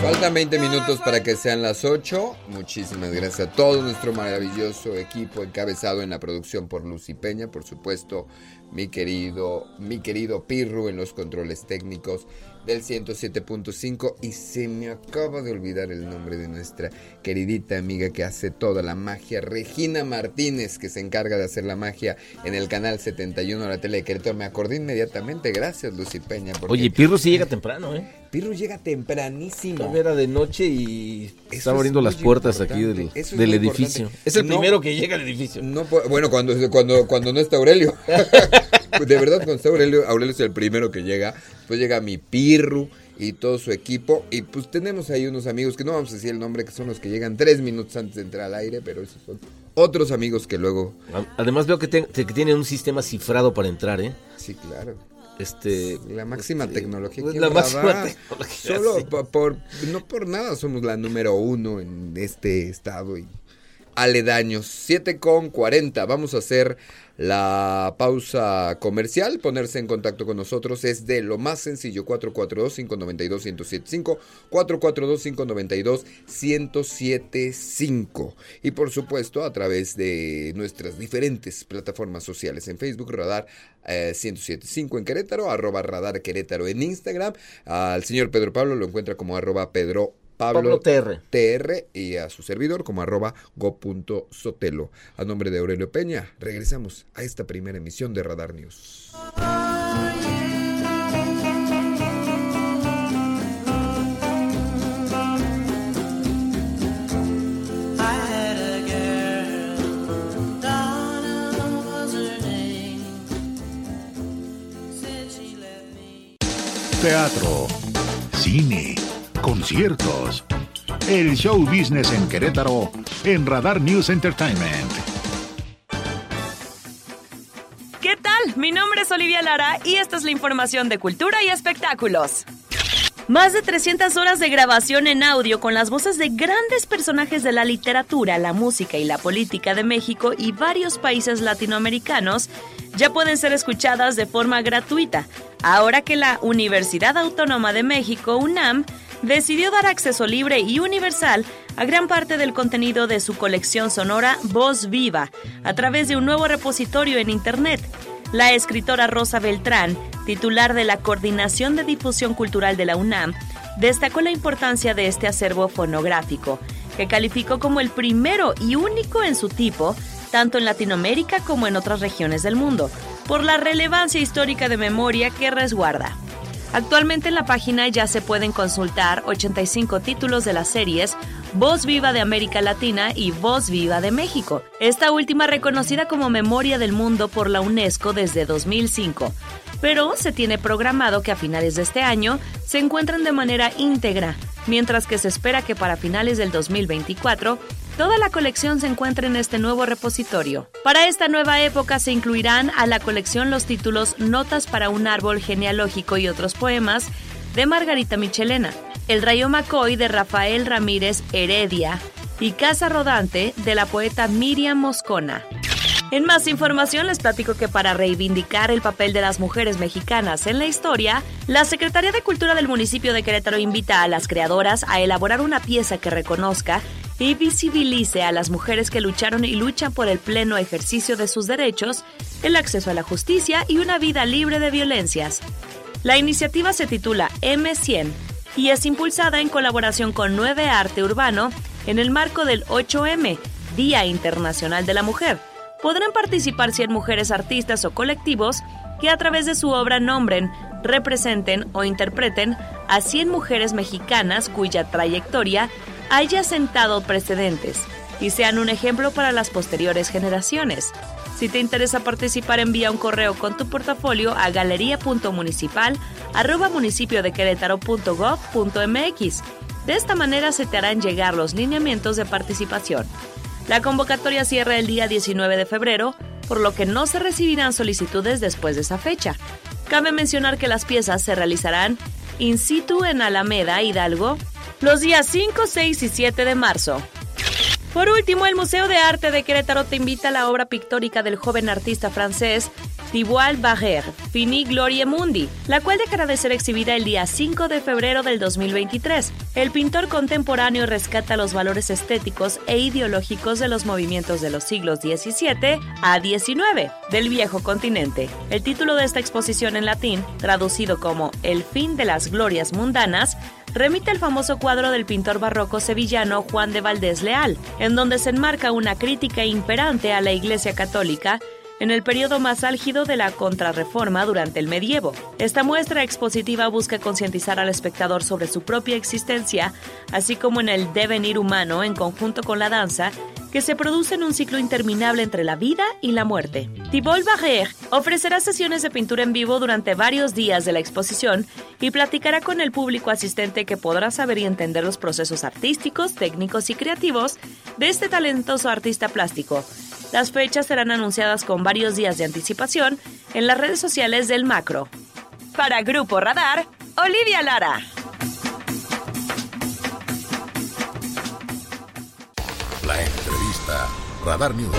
Faltan 20 minutos para que sean las 8. Muchísimas gracias a todo nuestro maravilloso equipo encabezado en la producción por Lucy Peña, por supuesto, mi querido, mi querido Pirru en los controles técnicos del 107.5 y se me acaba de olvidar el nombre de nuestra queridita amiga que hace toda la magia, Regina Martínez, que se encarga de hacer la magia en el canal 71 de la tele de Querétaro. Me acordé inmediatamente, gracias Lucy Peña. porque Oye, Pirro sí llega temprano, ¿eh? Pirru llega tempranísimo. Era de noche y Eso está es abriendo las puertas aquí del, es edificio. importante. Es el No- primero que llega al edificio. No, bueno, cuando, cuando, cuando no está Aurelio. de verdad, cuando está Aurelio, Aurelio es el primero que llega. Después llega mi Pirru y todo su equipo. Y pues tenemos ahí unos amigos que no vamos a decir el nombre, que son los que llegan tres minutos antes de entrar al aire, pero esos son otros amigos que luego. Además veo que, te- que tiene un sistema cifrado para entrar, ¿eh? Sí, claro. Este, La máxima tecnología. pues, la máxima tecnología, Solo sí. po- por, no por nada somos la número uno en este estado y aledaños. 7 con 40. Vamos a hacer la pausa comercial. Ponerse en contacto con nosotros es de lo más sencillo. 442-592-1075. 442-592-1075. Y por supuesto a través de nuestras diferentes plataformas sociales. En Facebook, Radar eh, 1075 en Querétaro. Arroba Radar Querétaro en Instagram. Al señor Pedro Pablo lo encuentra como arroba Pedro Pablo, Pablo TR. TR y a su servidor como arroba go.sotelo. A nombre de Aurelio Peña, regresamos a esta primera emisión de Radar News. Teatro, cine, conciertos. El show business en Querétaro en Radar News Entertainment. ¿Qué tal? Mi nombre es Olivia Lara y esta es la información de cultura y espectáculos. Más de 300 horas de grabación en audio con las voces de grandes personajes de la literatura, la música y la política de México y varios países latinoamericanos ya pueden ser escuchadas de forma gratuita, ahora que la Universidad Autónoma de México, UNAM, decidió dar acceso libre y universal a gran parte del contenido de su colección sonora Voz Viva a través de un nuevo repositorio en Internet. La escritora Rosa Beltrán, titular de la Coordinación de Difusión Cultural de la UNAM, destacó la importancia de este acervo fonográfico, que calificó como el primero y único en su tipo, tanto en Latinoamérica como en otras regiones del mundo, por la relevancia histórica de memoria que resguarda. Actualmente en la página ya se pueden consultar 85 títulos de las series Voz Viva de América Latina y Voz Viva de México, esta última reconocida como Memoria del Mundo por la UNESCO desde 2005. Pero se tiene programado que a finales de este año se encuentren de manera íntegra, mientras que se espera que para finales del 2024 Toda la colección se encuentra en este nuevo repositorio. Para esta nueva época se incluirán a la colección los títulos Notas para un árbol genealógico y otros poemas de Margarita Michelena, El Rayo Macoy de Rafael Ramírez Heredia y Casa Rodante de la poeta Miriam Moscona. En más información les platico que para reivindicar el papel de las mujeres mexicanas en la historia, la Secretaría de Cultura del municipio de Querétaro invita a las creadoras a elaborar una pieza que reconozca y visibilice a las mujeres que lucharon y luchan por el pleno ejercicio de sus derechos, el acceso a la justicia y una vida libre de violencias. La iniciativa se titula M100 y es impulsada en colaboración con 9 Arte Urbano en el marco del 8M, Día Internacional de la Mujer. Podrán participar 100 mujeres artistas o colectivos que a través de su obra nombren, representen o interpreten a 100 mujeres mexicanas cuya trayectoria haya sentado precedentes y sean un ejemplo para las posteriores generaciones. Si te interesa participar, envía un correo con tu portafolio a galería.municipal municipio de De esta manera se te harán llegar los lineamientos de participación. La convocatoria cierra el día 19 de febrero, por lo que no se recibirán solicitudes después de esa fecha. Cabe mencionar que las piezas se realizarán in situ en Alameda, Hidalgo, los días 5, 6 y 7 de marzo. Por último, el Museo de Arte de Querétaro te invita a la obra pictórica del joven artista francés Thibault Barrère, Fini Glorie Mundi, la cual dejará de ser exhibida el día 5 de febrero del 2023. El pintor contemporáneo rescata los valores estéticos e ideológicos de los movimientos de los siglos XVII a XIX del viejo continente. El título de esta exposición en latín, traducido como El fin de las glorias mundanas, remite al famoso cuadro del pintor barroco sevillano Juan de Valdés Leal, en donde se enmarca una crítica imperante a la Iglesia Católica en el periodo más álgido de la contrarreforma durante el medievo. Esta muestra expositiva busca concientizar al espectador sobre su propia existencia, así como en el devenir humano en conjunto con la danza que se produce en un ciclo interminable entre la vida y la muerte. Thibault Barrère ofrecerá sesiones de pintura en vivo durante varios días de la exposición y platicará con el público asistente que podrá saber y entender los procesos artísticos, técnicos y creativos de este talentoso artista plástico. Las fechas serán anunciadas con varios días de anticipación en las redes sociales del Macro. Para Grupo Radar, Olivia Lara. Radar News.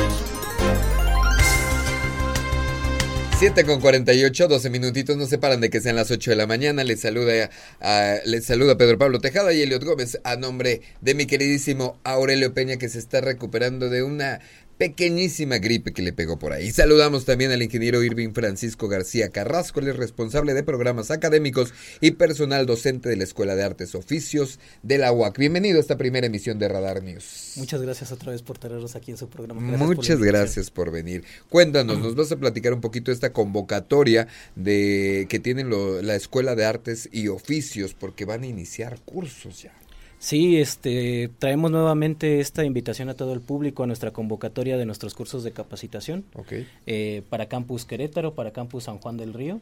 7 con 48, 12 minutitos, no se paran de que sean las 8 de la mañana. Les saluda, a, les saluda Pedro Pablo Tejada y Eliot Gómez a nombre de mi queridísimo Aurelio Peña que se está recuperando de una pequeñísima gripe que le pegó por ahí. Saludamos también al ingeniero Irving Francisco García Carrasco, el responsable de programas académicos y personal docente de la Escuela de Artes Oficios de la UAC. Bienvenido a esta primera emisión de Radar News. Muchas gracias otra vez por tenernos aquí en su programa. Muchas gracias por venir. Cuéntanos, nos vas a platicar un poquito esta convocatoria de que tienen la Escuela de Artes y Oficios porque van a iniciar cursos ya. Sí, este, traemos nuevamente esta invitación a todo el público a nuestra convocatoria de nuestros cursos de capacitación eh, para Campus Querétaro, para Campus San Juan del Río.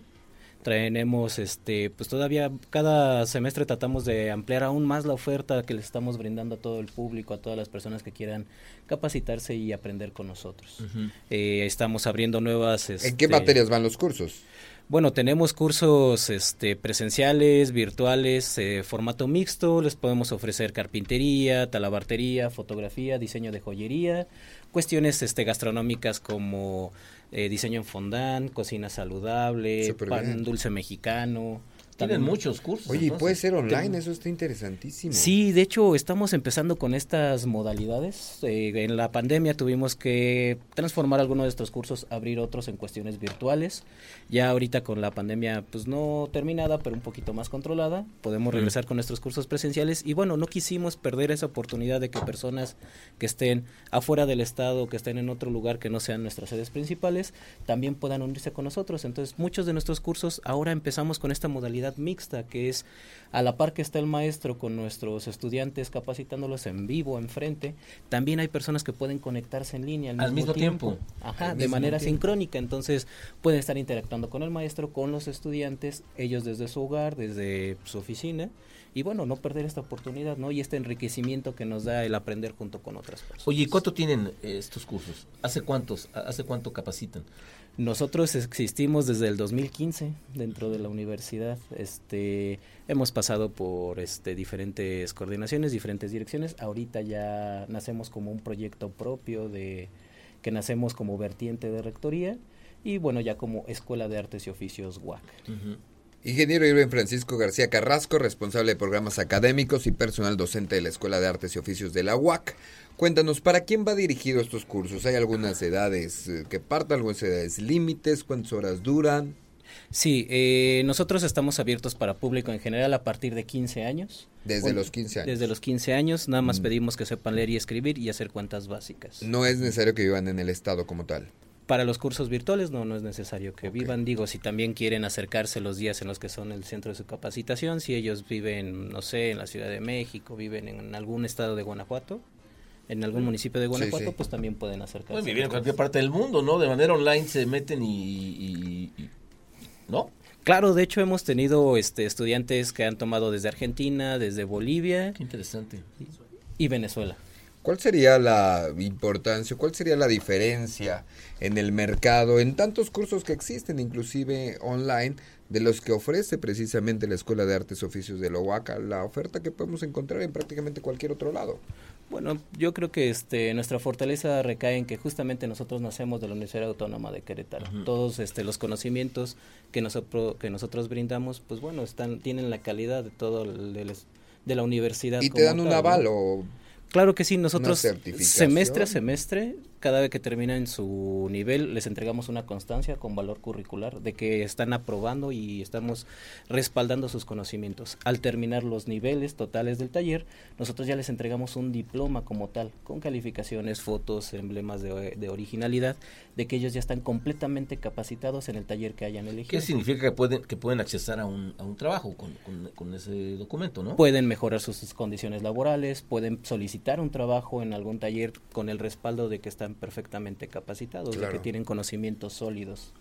Traemos, este, pues todavía cada semestre tratamos de ampliar aún más la oferta que les estamos brindando a todo el público, a todas las personas que quieran capacitarse y aprender con nosotros. Eh, estamos abriendo nuevas. ¿En qué este, materias van los cursos? Bueno, tenemos cursos este, presenciales, virtuales, eh, formato mixto. Les podemos ofrecer carpintería, talabartería, fotografía, diseño de joyería, cuestiones este, gastronómicas como eh, diseño en fondant, cocina saludable, pan dulce mexicano, tienen muchos cursos. Oye, puede ser online, eso está interesantísimo. Sí, de hecho estamos empezando con estas modalidades. Eh, en la pandemia tuvimos que transformar algunos de estos cursos, abrir otros en cuestiones virtuales. Ya ahorita con la pandemia, pues no terminada, pero un poquito más controlada, podemos regresar con nuestros cursos presenciales. Y bueno, no quisimos perder esa oportunidad de que personas que estén afuera del estado, que estén en otro lugar que no sean nuestras sedes principales, también puedan unirse con nosotros. Entonces, muchos de nuestros cursos ahora empezamos con esta modalidad mixta, que es a la par que está el maestro con nuestros estudiantes capacitándolos en vivo, enfrente, también hay personas que pueden conectarse en línea al, mismo, tiempo, Ajá, de manera sincrónica, entonces pueden estar interactuando con el maestro, con los estudiantes, ellos desde su hogar, desde su oficina, y bueno, no perder esta oportunidad, ¿no? Y este enriquecimiento que nos da el aprender junto con otras personas. Oye, ¿cuánto tienen eh, estos cursos? ¿Hace cuántos? ¿Hace cuánto capacitan? Nosotros existimos desde el 2015 dentro de la universidad. Este, hemos pasado por este, diferentes coordinaciones, diferentes direcciones. Ahorita ya nacemos como un proyecto propio de que nacemos como vertiente de rectoría y bueno, ya como Escuela de Artes y Oficios UAC. Ingeniero Irving Francisco García Carrasco, responsable de programas académicos y personal docente de la Escuela de Artes y Oficios de la UAC. Cuéntanos, ¿para quién va dirigido estos cursos? ¿Hay algunas edades eh, que partan, algunas edades límites? ¿Cuántas horas duran? Sí, eh, nosotros estamos abiertos para público en general a partir de 15 años. Desde los 15 años. Desde los 15 años, nada más Mm. pedimos que sepan leer y escribir y hacer cuentas básicas. No es necesario que vivan en el estado como tal. Para los cursos virtuales no, no es necesario que vivan. Digo, si también quieren acercarse los días en los que son el centro de su capacitación, si ellos viven, no sé, en la Ciudad de México, viven en algún estado de Guanajuato, en algún municipio de Guanajuato, sí. pues también pueden acercarse. Pueden vivir en cualquier parte del mundo, ¿no? De manera online se meten y... y- y- ¿No? Claro, de hecho hemos tenido este, estudiantes que han tomado desde Argentina, desde Bolivia. Qué interesante. Y Venezuela. ¿Cuál sería la importancia, cuál sería la diferencia en el mercado, en tantos cursos que existen, inclusive online, de los que ofrece precisamente la Escuela de Artes y Oficios de la UACA, la oferta que podemos encontrar en prácticamente cualquier otro lado? Bueno, yo creo que este nuestra fortaleza recae en que justamente nosotros nacemos de la Universidad Autónoma de Querétaro. Todos este los conocimientos que nosotros que nosotros brindamos, pues bueno, están tienen la calidad de todo el- de la universidad ¿Y te como dan un tal, ¿no? aval o Claro que sí, nosotros semestre a semestre, cada vez que terminan su nivel, les entregamos una constancia con valor curricular de que están aprobando y estamos respaldando sus conocimientos. Al terminar los niveles totales del taller, nosotros ya les entregamos un diploma como tal, con calificaciones, fotos, emblemas de, de originalidad, de que ellos ya están completamente capacitados en el taller que hayan elegido. ¿Qué significa que pueden, que pueden accesar a un, a un trabajo con, con- con ese documento, no? Pueden mejorar sus, sus condiciones laborales, pueden solicitar un trabajo en algún taller con el respaldo de que están perfectamente capacitados, de Claro. que tienen conocimientos sólidos.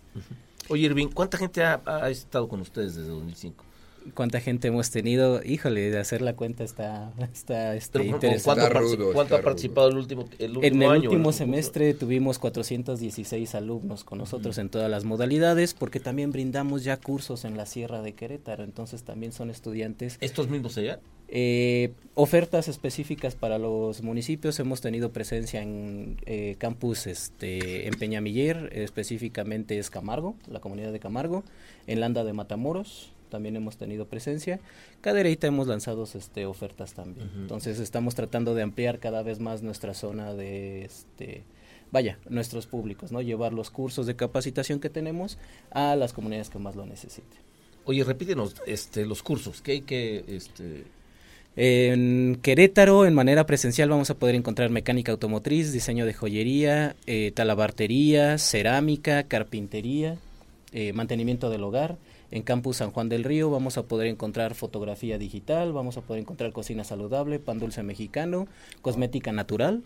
Oye, Irving, ¿cuánta gente ha, ha estado con ustedes desde 2005? ¿Cuánta gente hemos tenido? Híjole, de hacer la cuenta está, está este, Pero, interesante. ¿cuánto ha partici- cuánto ha participado el último, el último En el año? último semestre tuvimos 416 alumnos con nosotros en todas las modalidades, porque también brindamos ya cursos en la Sierra de Querétaro, entonces también son estudiantes. ¿Estos mismos allá? Eh, ofertas específicas para los municipios, hemos tenido presencia en eh, campus este, en Peñamiller, específicamente es Camargo, la comunidad de Camargo, en Landa de Matamoros, también hemos tenido presencia. Cadereyta hemos lanzado este, ofertas también. Entonces estamos tratando de ampliar cada vez más nuestra zona de, este, vaya, nuestros públicos, ¿no? Llevar los cursos de capacitación que tenemos a las comunidades que más lo necesiten. Oye, repítenos este, los cursos. ¿Qué hay que...? Este... En Querétaro, en manera presencial, vamos a poder encontrar mecánica automotriz, diseño de joyería, eh, talabartería, cerámica, carpintería, eh, mantenimiento del hogar. En Campus San Juan del Río vamos a poder encontrar fotografía digital, vamos a poder encontrar cocina saludable, pan dulce mexicano, cosmética natural.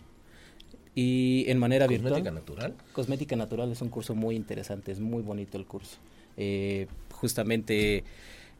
Y en manera ¿Cosmética virtual. natural? Cosmética natural es un curso muy interesante, es muy bonito el curso. Eh, justamente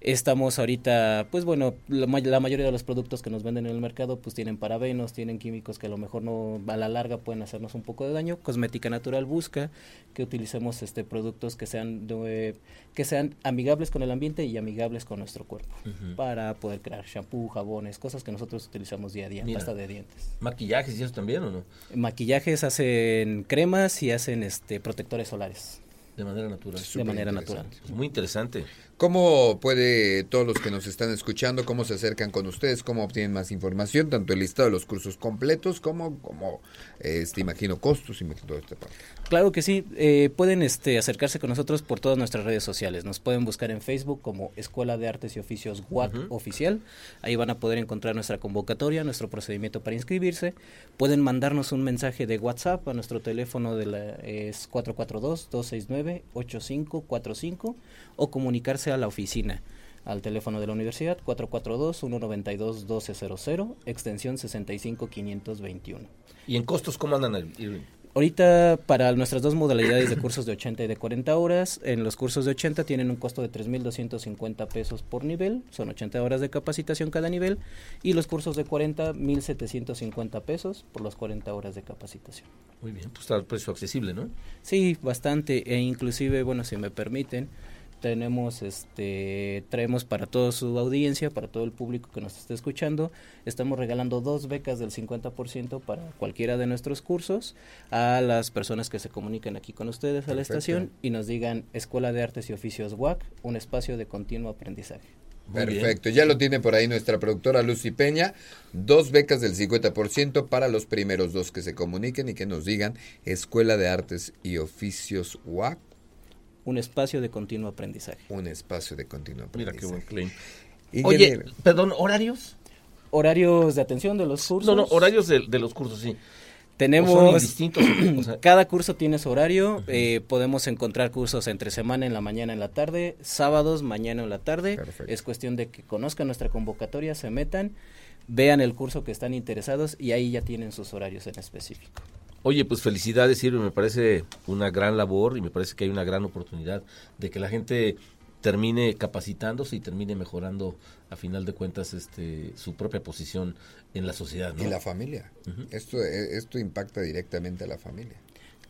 estamos ahorita, pues bueno, la, la mayoría de los productos que nos venden en el mercado pues tienen parabenos, tienen químicos que a lo mejor no a la larga pueden hacernos un poco de daño. Cosmética Natural busca que utilicemos este productos que sean de- que sean amigables con el ambiente y amigables con nuestro cuerpo para poder crear shampoo, jabones, cosas que nosotros utilizamos día a día, Mira. pasta de dientes. ¿Maquillajes y eso también o no? Maquillajes hacen cremas y hacen este protectores solares. De manera natural. De manera natural. Muy interesante. ¿Cómo puede todos los que nos están escuchando, cómo se acercan con ustedes, cómo obtienen más información, tanto el listado de los cursos completos como, como este, imagino, costos, imagino todo este parte? Claro que sí, eh, pueden este, acercarse con nosotros por todas nuestras redes sociales. Nos pueden buscar en Facebook como Escuela de Artes y Oficios WAC Oficial. Ahí van a poder encontrar nuestra convocatoria, nuestro procedimiento para inscribirse. Pueden mandarnos un mensaje de WhatsApp a nuestro teléfono de la, es 442-269-8545 o comunicarse a la oficina al teléfono de la universidad 442-192-1200, extensión 65521. ¿Y en costos cómo andan, Irving? Ahorita para nuestras dos modalidades de cursos de 80 y de 40 horas, en los cursos de 80 tienen un costo de 3.250 pesos por nivel, son 80 horas de capacitación cada nivel, y los cursos de 40, 1.750 pesos por las 40 horas de capacitación. Muy bien, pues está el precio accesible, ¿no? Sí, bastante, e inclusive, bueno, si me permiten, tenemos este traemos para toda su audiencia, para todo el público que nos esté escuchando, estamos regalando dos becas del 50% para cualquiera de nuestros cursos a las personas que se comuniquen aquí con ustedes a la estación y nos digan Escuela de Artes y Oficios WAC, un espacio de continuo aprendizaje. Perfecto, ya lo tiene por ahí nuestra productora Lucy Peña, dos becas del 50% para los primeros dos que se comuniquen y que nos digan Escuela de Artes y Oficios WAC. Un espacio de continuo aprendizaje. Un espacio de continuo aprendizaje. Mira qué buen claim. Oye, perdón, ¿horarios? Horarios de atención de los cursos. No, no, horarios de, de los cursos, sí. Tenemos distintos. cada curso tiene su horario. eh, podemos encontrar cursos entre semana en la mañana en la tarde, sábados mañana en la tarde. Es cuestión de que conozcan nuestra convocatoria, se metan, vean el curso que están interesados y ahí ya tienen sus horarios en específico. Oye, pues felicidades, Silvio. Me parece una gran labor y me parece que hay una gran oportunidad de que la gente termine capacitándose y termine mejorando a final de cuentas este su propia posición en la sociedad ¿no? y la familia esto esto impacta directamente a la familia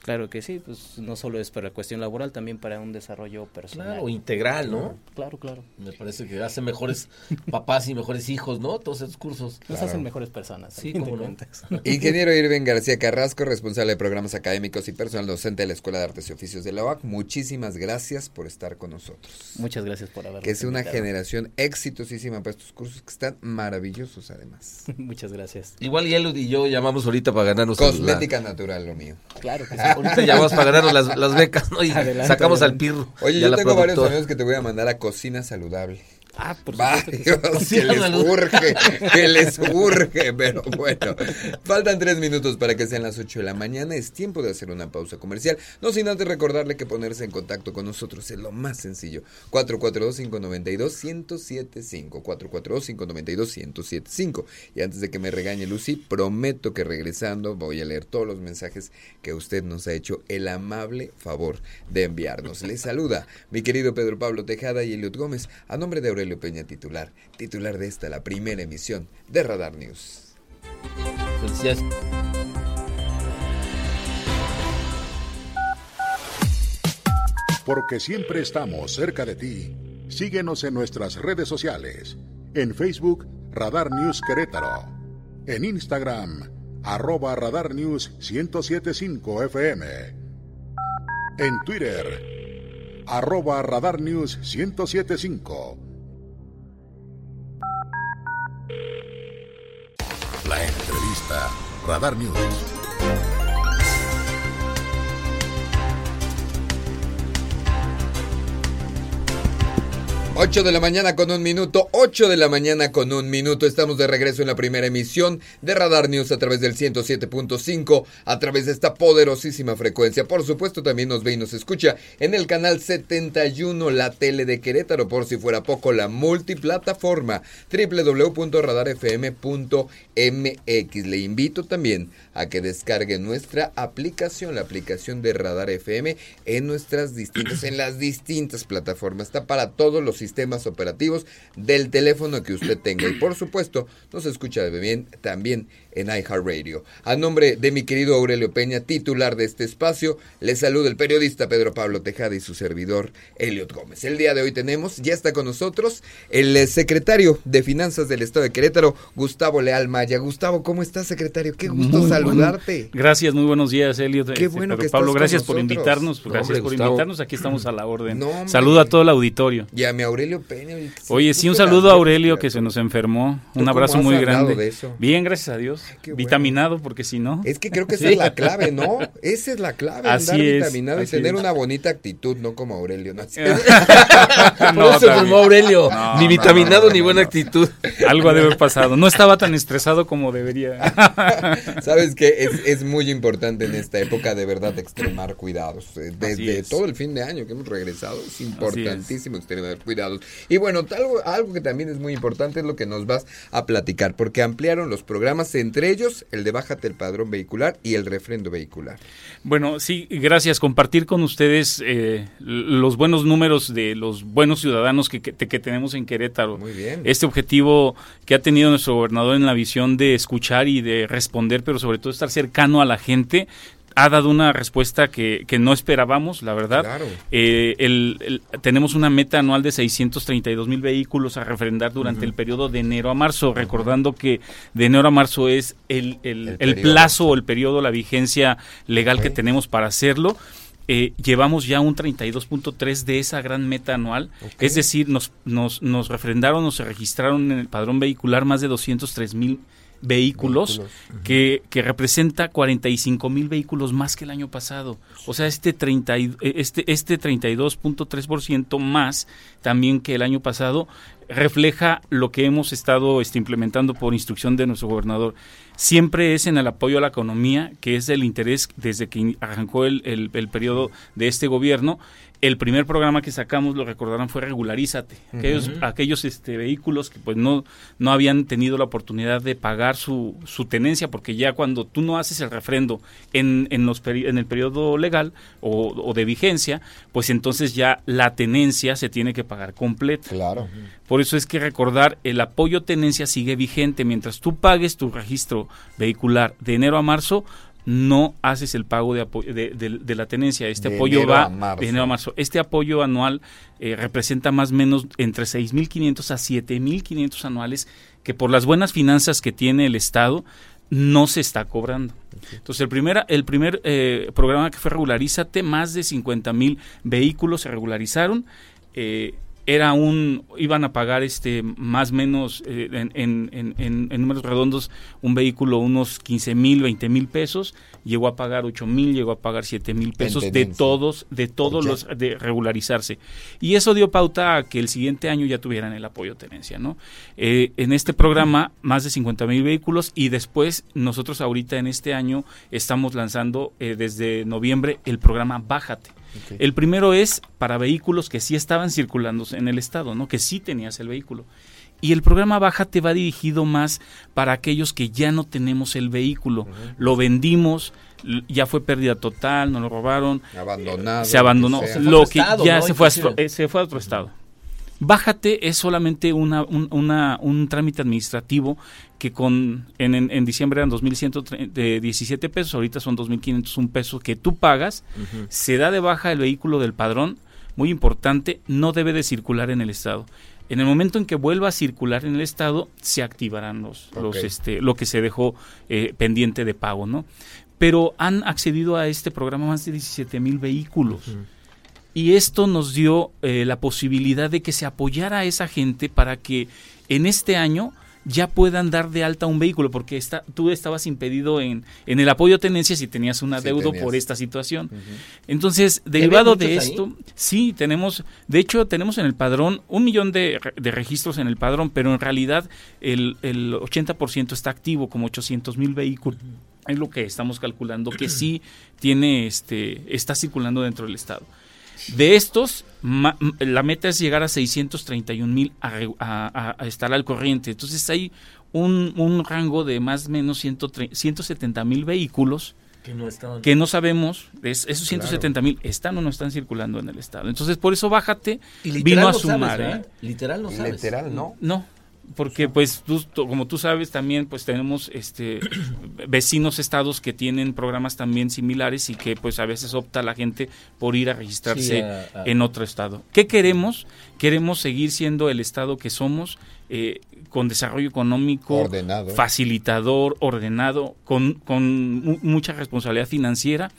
Claro que sí, pues no solo es para cuestión laboral, también para un desarrollo personal. Claro, integral, ¿no? Claro, claro. Me parece que hace mejores papás y mejores hijos, ¿no? Todos esos cursos. Nos hacen mejores personas. Sí, como no. Ingeniero Irving García Carrasco, responsable de programas académicos y personal docente de la Escuela de Artes y Oficios de la OAC, muchísimas gracias por estar con nosotros. Muchas gracias por habernos Que es una invitado. generación exitosísima para estos cursos que están maravillosos además. Muchas gracias. Igual y él y yo llamamos ahorita para ganarnos Cosmética natural, lo mío. Claro que sí. Ahorita llamamos para ganarnos las, las becas, ¿no? Y Adelante, sacamos adelante. al pirro. Oye, y a yo la tengo varios productora. amigos que te voy a mandar a Cocina Saludable. Ah, por Varios, supuesto que sí. que les urge, que les urge, pero bueno. Faltan tres minutos para que sean las ocho de la mañana. Es tiempo de hacer una pausa comercial. No sin antes recordarle que ponerse en contacto con nosotros es lo más sencillo. 442-592-1075. 442-592-1075. Y antes de que me regañe Lucy, prometo que regresando voy a leer todos los mensajes que usted nos ha hecho el amable favor de enviarnos. Les saluda mi querido Pedro Pablo Tejada y Eliot Gómez a nombre de Aurelio Peña titular, titular de esta, la primera emisión de Radar News. Felicidades. Porque siempre estamos cerca de ti. Síguenos en nuestras redes sociales. En Facebook, Radar News Querétaro. En Instagram, arroba Radar News 1075 FM. En Twitter, arroba Radar News 1075. La entrevista, Radar News. 8 de la mañana con un minuto, 8 de la mañana con un minuto. Estamos de regreso en la primera emisión de Radar News a través del 107.5, a través de esta poderosísima frecuencia. Por supuesto, también nos ve y nos escucha en el canal 71, la tele de Querétaro, por si fuera poco, la multiplataforma www.radarfm.mx. Le invito también a que descargue nuestra aplicación, la aplicación de Radar FM en nuestras distintas, en las distintas plataformas. Está para todos los sistemas operativos del teléfono que usted tenga. Y por supuesto, nos escucha bien también en iHeartRadio. A nombre de mi querido Aurelio Peña, titular de este espacio, le saluda el periodista Pedro Pablo Tejada y su servidor Eliot Gómez. El día de hoy tenemos, ya está con nosotros, el eh, secretario de Finanzas del Estado de Querétaro, Gustavo Leal Maya. Gustavo, ¿cómo estás, secretario? Qué gusto Muy saludarte. bueno. Gracias, muy buenos días, Elliot. Qué Este, bueno Pedro que Pablo, estás con gracias por nosotros. invitarnos. No, Gracias hombre, por Gustavo. invitarnos. Aquí estamos a la orden. No. Saludo a todo el auditorio. Y a mi Aurelio Peña. oye, sí, un saludo a Aurelio que se nos enfermó. ¿Tú Un abrazo muy grande. de eso? Bien, gracias a Dios. Bueno. Vitaminado, porque si no. Es que creo que esa Sí. es la clave, ¿no? Esa es la clave, Así andar es, vitaminado y tener es. una bonita actitud, no como Aurelio. ¿no? Por eso se enfermó Aurelio. No, ni no, vitaminado no, ni no, buena no. actitud. Algo ha de haber pasado. No estaba tan estresado como debería. Sabes que es, es muy importante en esta época de verdad extremar cuidados. Eh, Desde es. todo el fin de año que hemos regresado es importantísimo extremar cuidados. Y bueno, algo, algo que también es muy importante es lo que nos vas a platicar, porque ampliaron los programas, entre ellos el de Bájate el padrón vehicular y el refrendo vehicular. Bueno, sí, gracias. Compartir con ustedes eh, los buenos números de los buenos ciudadanos que, que, que tenemos en Querétaro. Muy bien. Este objetivo que ha tenido nuestro gobernador en la visión de escuchar y de responder, pero sobre todo estar cercano a la gente, ha dado una respuesta que, que no esperábamos, la verdad. Claro. Eh, el- el- tenemos una meta anual de 632 mil vehículos a refrendar durante el periodo de enero a marzo, recordando que de enero a marzo es el, el- plazo o el periodo, la vigencia legal que tenemos para hacerlo. Eh, llevamos ya un 32.3 de esa gran meta anual, es decir, nos, nos, nos refrendaron o se registraron en el padrón vehicular más de 203 mil vehículos, Vehículos. que, que representa 45 mil vehículos más que el año pasado. O sea, este, 30 y- eh, este, este 32.3% más también que el año pasado refleja lo que hemos estado este, implementando por instrucción de nuestro gobernador. Siempre es en el apoyo a la economía, que es el interés desde que arrancó el, el, el periodo de este gobierno. El primer programa que sacamos, lo recordarán, fue Regularízate. Aquellos, aquellos este, vehículos que pues no, no habían tenido la oportunidad de pagar su, su tenencia, porque ya cuando tú no haces el refrendo en, en, los peri- en el periodo legal o, o de vigencia, pues entonces ya la tenencia se tiene que pagar completa. Claro. Por eso es que recordar, el apoyo tenencia sigue vigente. Mientras tú pagues tu registro vehicular de enero a marzo, no haces el pago de, de, de- de la tenencia. Este De apoyo va marzo. de enero a marzo. Este apoyo anual eh, representa más o menos entre 6.500 a 7.500 anuales que por las buenas finanzas que tiene el Estado no se está cobrando. Entonces, el primer, el primer eh, programa que fue Regularízate, más de 50 mil vehículos se regularizaron. Eh, era un, iban a pagar este más o menos eh, en, en- en- números redondos un vehículo unos 15 mil, 20 mil pesos, llegó a pagar 8 mil, llegó a pagar 7 mil pesos de todos, de todos Ya. los, de regularizarse. Y eso dio pauta a que el siguiente año ya tuvieran el apoyo tenencia, ¿no? Eh, en este programa, más de 50 mil vehículos y después nosotros ahorita en este año estamos lanzando eh, desde noviembre el programa Bájate. El primero es para vehículos que sí estaban circulando en el estado, ¿no? Que sí tenías el vehículo. Y el programa Bájate va dirigido más para aquellos que ya no tenemos el vehículo. Lo vendimos, ya fue pérdida total, nos lo robaron, Abandonado. se abandonó, lo que sea. lo que estado, ya ¿no? se, fue a, eh, se fue a otro estado. Bájate es solamente una, un, una- un trámite administrativo que con en, en, en diciembre eran 2.117 pesos, ahorita son 2.501 pesos que tú pagas, se da de baja el vehículo del padrón, muy importante, no debe de circular en el estado. En el momento en que vuelva a circular en el estado, se activarán los, los este, lo que se dejó eh, pendiente de pago, ¿no? Pero han accedido a este programa más de 17 mil vehículos. Y esto nos dio eh, la posibilidad de que se apoyara a esa gente para que en este año ya puedan dar de alta un vehículo, porque está, tú estabas impedido en, en el apoyo tenencia si tenías un adeudo por esta situación. Entonces, derivado de ahí? esto, sí, tenemos, de hecho, tenemos en el padrón un millón de, de registros en el padrón, pero en realidad el, el 80% está activo, como 800 mil vehículos. Es lo que estamos calculando que sí tiene, este, está circulando dentro del estado. De estos, ma- la meta es llegar a 631 mil a, a- a- a estar al corriente. Entonces hay un, un rango de más o menos 130 170 mil vehículos Que no estaban. que no sabemos, es- esos 170 mil están o no están circulando en el estado. Entonces, por eso bájate Y literal vino a sumar. sabes, ¿eh? ¿verdad? Literal no sabes. Literal, ¿no? No, porque pues tú, como tú sabes también pues tenemos este vecinos estados que tienen programas también similares y que pues a veces opta la gente por ir a registrarse Sí, en otro estado. ¿Qué queremos? Queremos seguir siendo el estado que somos eh, con desarrollo económico Ordenado. facilitador, ordenado, con, con mu- mucha responsabilidad financiera,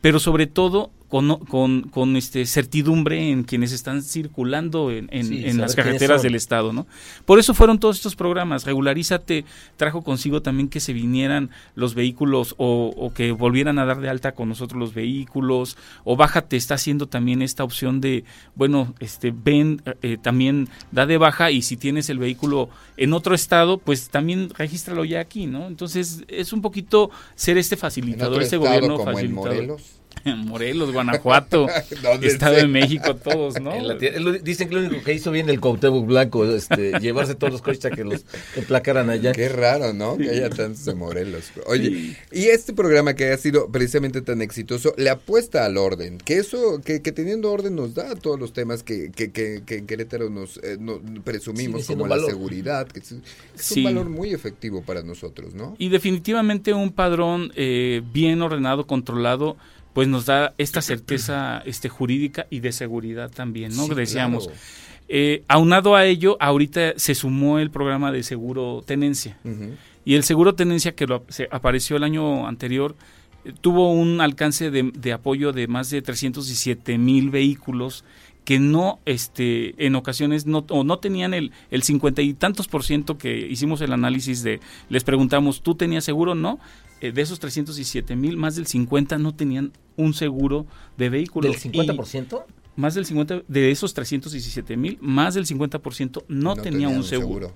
pero sobre todo con, con, con, este certidumbre en quienes están circulando en, en- Sí, en saber las carreteras del estado, ¿no? Por eso fueron todos estos programas. Regularízate trajo consigo también que se vinieran los vehículos o, o que volvieran a dar de alta con nosotros los vehículos o Bájate está haciendo también esta opción de, bueno, este ven, eh, también da de baja y si tienes el vehículo en otro estado, pues también regístralo ya aquí, ¿no? Entonces es un poquito ser este facilitador, este gobierno como en facilitador. Morelos. Morelos, Guanajuato, Estado de México, todos, ¿no? dicen que lo único que hizo bien el Cuauhtémoc Blanco, este, llevarse todos los coches a que los emplacaran allá. Qué raro, ¿no? Que haya tantos de Morelos. Oye, y este programa que ha sido precisamente tan exitoso, le apuesta al orden, que eso, que, teniendo orden nos da todos los temas que, que, que, en Querétaro nos, eh, presumimos, como la seguridad, que es, un valor muy efectivo para nosotros, ¿no? Y definitivamente un padrón eh, bien ordenado, controlado, pues nos da esta certeza este, jurídica y de seguridad también, ¿no? Decíamos. Eh, aunado a ello, ahorita se sumó el programa de seguro tenencia. Y el seguro tenencia que lo, se apareció el año anterior eh, tuvo un alcance de, de, apoyo de más de 317 mil vehículos que no, este, en ocasiones no, o no tenían el, el cincuenta y tantos por ciento que hicimos el análisis de, les preguntamos, ¿tú tenías seguro? No, eh, de esos 307 mil, más del 50 no tenían un seguro de vehículo. ¿Del 50%? más del 50 de esos 317 mil, más del 50% no, no tenía un seguro.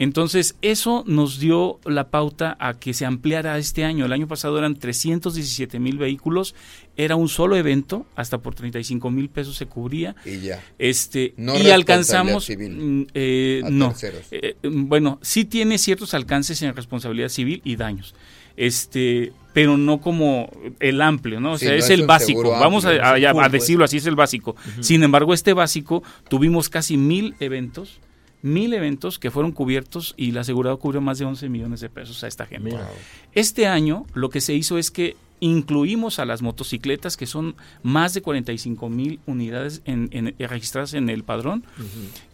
Entonces, eso nos dio la pauta a que se ampliara este año. El año pasado eran 317 mil vehículos, era un solo evento, hasta por 35 mil pesos se cubría. Y ya. Este, y alcanzamos. Mm, eh, no. Eh, bueno, sí tiene ciertos alcances en responsabilidad civil y daños este pero no como el amplio, ¿no? O sea, es el básico. Vamos a, pues. decirlo así, es el básico. Sin embargo, este básico tuvimos casi mil eventos mil eventos que fueron cubiertos y la aseguradora cubrió más de 11 millones de pesos a esta gente. Este año lo que se hizo es que incluimos a las motocicletas, que son más de 45 mil unidades en, registradas en el padrón,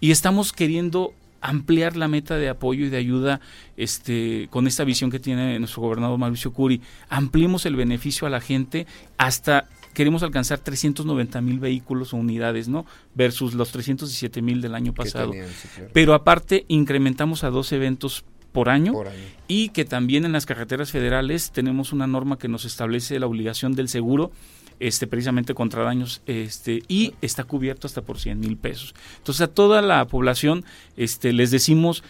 y estamos queriendo ampliar la meta de apoyo y de ayuda este, con esta visión que tiene nuestro gobernador Mauricio Curi. Ampliemos el beneficio a la gente hasta queremos alcanzar 390 mil vehículos o unidades, ¿no? Versus los 317 mil del año pasado. Pero aparte incrementamos a dos eventos por año, por año, y que también en las carreteras federales tenemos una norma que nos establece la obligación del seguro este precisamente contra daños este y está cubierto hasta por 100 mil pesos. Entonces a toda la población este les decimos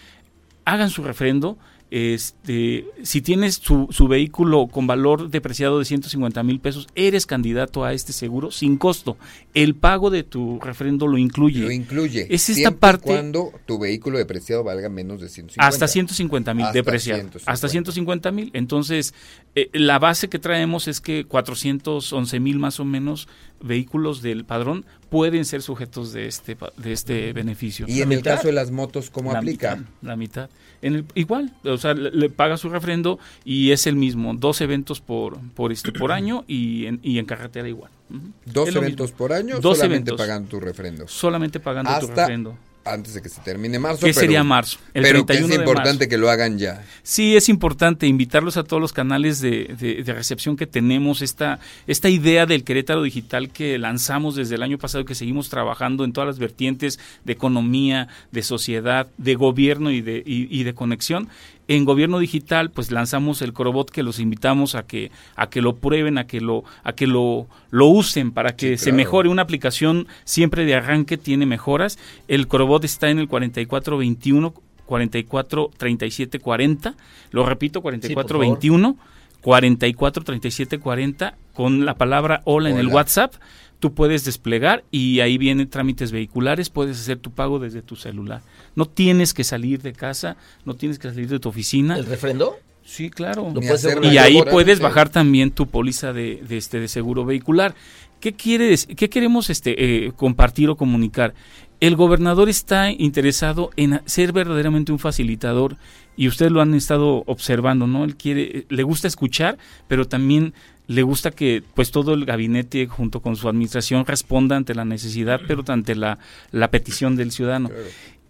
hagan su refrendo este, si tienes su, su, vehículo con valor depreciado de 150 mil pesos, eres candidato a este seguro sin costo. El pago de tu refrendo lo incluye. Lo incluye. Es esta parte. Cuando tu vehículo depreciado valga menos de 150. Hasta 150 mil depreciado. Hasta 150 mil. Entonces, eh, la base que traemos es que 411 mil más o menos vehículos del padrón pueden ser sujetos de este de este beneficio. Y en el caso de las motos, ¿cómo aplica? la mitad. En el, igual, o sea, le, paga su refrendo y es el mismo, dos eventos por por este por año y en, y en carretera igual. Dos eventos por año, dos solamente pagando tu refrendo. Solamente pagando tu refrendo antes de que se termine marzo. ¿Qué sería marzo? El pero que es importante que lo hagan ya. Sí, es importante invitarlos a todos los canales de, de, recepción que tenemos, esta, esta idea del Querétaro Digital que lanzamos desde el año pasado, que seguimos trabajando en todas las vertientes de economía, de sociedad, de gobierno y de, y de conexión en gobierno digital pues lanzamos el Corobot que los invitamos a que a que lo prueben a que lo a que lo lo usen para que se mejore. Una aplicación siempre de arranque tiene mejoras. El Corobot está en el 4421 44 37 40 lo repito 44 21 44 37 40 con la palabra hola, en el WhatsApp tú puedes desplegar y ahí vienen trámites vehiculares, puedes hacer tu pago desde tu celular. No tienes que salir de casa, no tienes que salir de tu oficina. ¿El refrendo? Sí, claro. y ahí puedes bajar también tu póliza de, este de seguro vehicular. ¿Qué quieres, qué queremos este eh, compartir o comunicar? El gobernador está interesado en ser verdaderamente un facilitador y ustedes lo han estado observando, ¿no? Él quiere, le gusta escuchar, pero también le gusta que pues todo el gabinete junto con su administración responda ante la necesidad, pero ante la, la petición del ciudadano.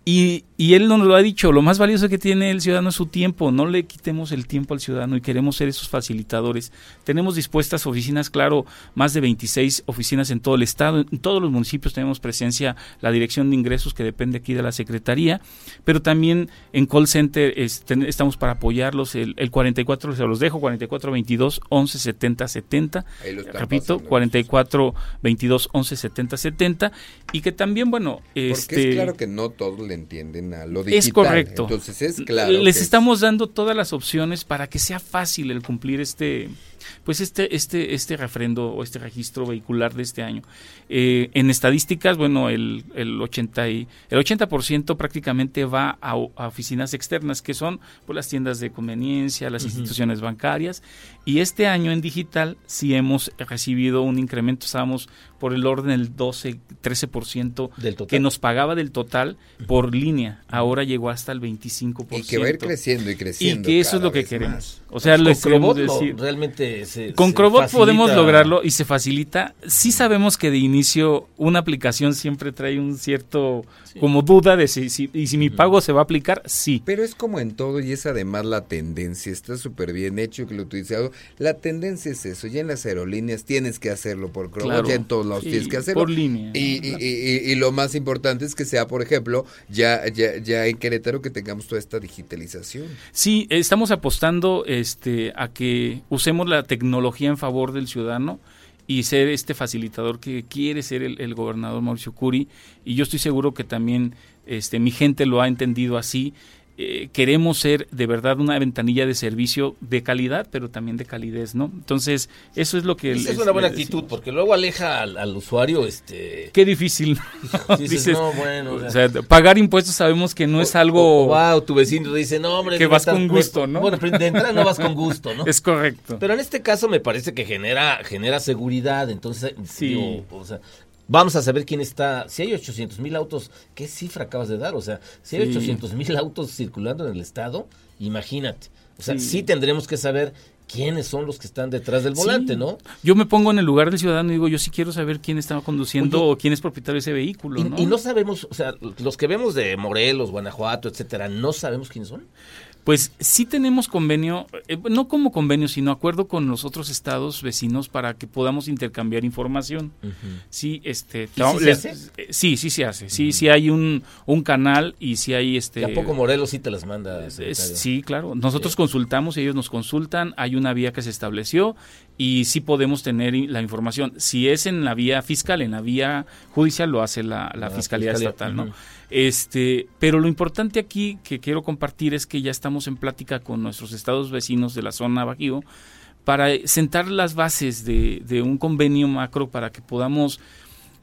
Y, y, él nos lo ha dicho, lo más valioso que tiene el ciudadano es su tiempo, no le quitemos el tiempo al ciudadano y queremos ser esos facilitadores. Tenemos dispuestas oficinas, claro, más de 26 oficinas en todo el estado, en todos los municipios tenemos presencia la Dirección de Ingresos que depende aquí de la Secretaría, pero también en call center estamos para apoyarlos, el, el 44, se los dejo, 44 22 11 70 70, repito, 44 22 11 70 70, y que también, bueno, Porque este, es claro que no todos le entienden a lo digital. Es correcto. Entonces es claro. Les estamos dando todas las opciones para que sea fácil el cumplir este pues este, este, este refrendo o este registro vehicular de este año. Eh, en estadísticas, bueno, el, el 80 y, el 80% prácticamente va a, oficinas externas, que son pues, las tiendas de conveniencia, las instituciones bancarias, y este año en digital sí hemos recibido un incremento, estábamos por el orden del 12, 13% del total. que nos pagaba del total por línea. Ahora llegó hasta el 25%. Y que va a ir creciendo y creciendo. Y que eso es lo que queremos. O sea, lo queremos decir. realmente se, Con Crobot podemos lograrlo y se facilita. Sí sabemos que de inicio una aplicación siempre trae un cierto como duda de si, si y si mi pago se va a aplicar, sí. Pero es como en todo y es además la tendencia. Está súper bien hecho que lo utilizado. La tendencia es eso. Ya en las aerolíneas tienes que hacerlo por Crobot. Ya en todos tienes que hacerlo. Por línea. Y, lo más importante es que sea, por ejemplo, ya, ya, ya en Querétaro que tengamos toda esta digitalización. Sí, estamos apostando este, a que usemos la tecnología en favor del ciudadano y ser este facilitador que quiere ser el, el, gobernador Mauricio Curi. Y yo estoy seguro que también este mi gente lo ha entendido así eh, queremos ser de verdad una ventanilla de servicio de calidad, pero también de calidez, ¿no? Entonces, eso es lo que... es una buena actitud, porque luego aleja al, usuario, este... Qué difícil. Dices, no, bueno, o sea, pagar impuestos sabemos que no es algo... O, tu vecino dice, no, hombre... Que vas con gusto, ¿no? Bueno, de entrada no vas con gusto, ¿no? Es correcto. Pero en este caso me parece que genera, genera seguridad, entonces, sí. o sea, Vamos a saber quién está. Si hay 800 mil autos, ¿qué cifra acabas de dar? O sea, si hay 800 mil autos circulando en el estado, imagínate. O sea, sí. tendremos que saber quiénes son los que están detrás del volante, ¿no? Yo me pongo en el lugar del ciudadano y digo, yo sí quiero saber quién está conduciendo o quién es propietario de ese vehículo, y, Y no sabemos, o sea, los que vemos de Morelos, Guanajuato, etcétera, ¿no sabemos quiénes son? Pues sí tenemos convenio, eh, no como convenio, sino acuerdo con los otros estados vecinos para que podamos intercambiar información. Sí, este, sí, se hace? Eh, sí, sí se hace. Sí, sí hay un, un canal y sí hay este. ¿Y a poco Morelos sí te las manda? sí, claro. Nosotros consultamos, ellos nos consultan. Hay una vía que se estableció y sí podemos tener la información. Si es en la vía fiscal, en la vía judicial lo hace la, la, fiscalía, estatal, ¿no? Este, pero lo importante aquí que quiero compartir es que ya estamos en plática con nuestros estados vecinos de la zona Bajío para sentar las bases de, de un convenio macro para que podamos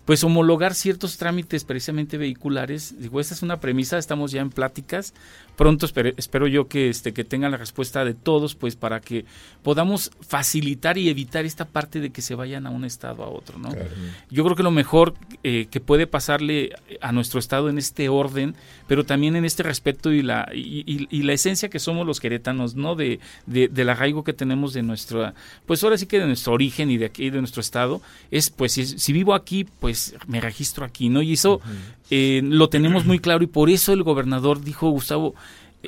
pues homologar ciertos trámites precisamente vehiculares. Digo, esta es una premisa, estamos ya en pláticas. Pronto espero, yo que este que tengan la respuesta de todos, pues para que podamos facilitar y evitar esta parte de que se vayan a un estado a otro, ¿no? Yo creo que lo mejor eh, que puede pasarle a nuestro estado en este orden, pero también en este respeto y la y, la esencia que somos los queretanos, ¿no? De, de, del arraigo que tenemos de nuestra, pues ahora sí que de nuestro origen y de aquí de nuestro estado, es pues si vivo aquí, pues pues, me registro aquí, ¿no? Y eso eh, lo tenemos muy claro y por eso el gobernador dijo, Gustavo,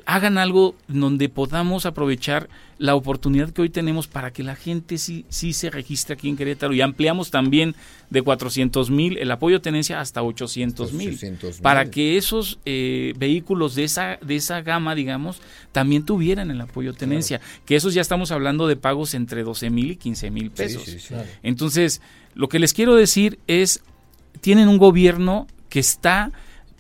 hagan algo donde podamos aprovechar la oportunidad que hoy tenemos para que la gente sí, sí se registre aquí en Querétaro y ampliamos también de 400 mil el apoyo de tenencia hasta 800 mil para que esos eh, vehículos de esa de esa gama digamos también tuvieran el apoyo de tenencia que esos ya estamos hablando de pagos entre 12 mil y 15 mil pesos. entonces lo que les quiero decir es tienen un gobierno que está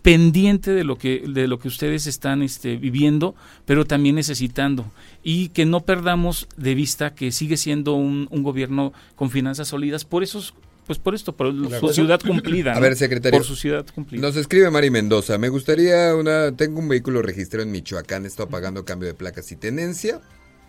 pendiente de lo que de lo que ustedes están este, viviendo, pero también necesitando y que no perdamos de vista que sigue siendo un, gobierno con finanzas sólidas por esos pues por esto, por su ciudad cumplida. A ver, secretario. Por su ciudad cumplida. Nos escribe Mari Mendoza. Me gustaría una. Tengo un vehículo registrado en Michoacán. He estado pagando cambio de placas y tenencia.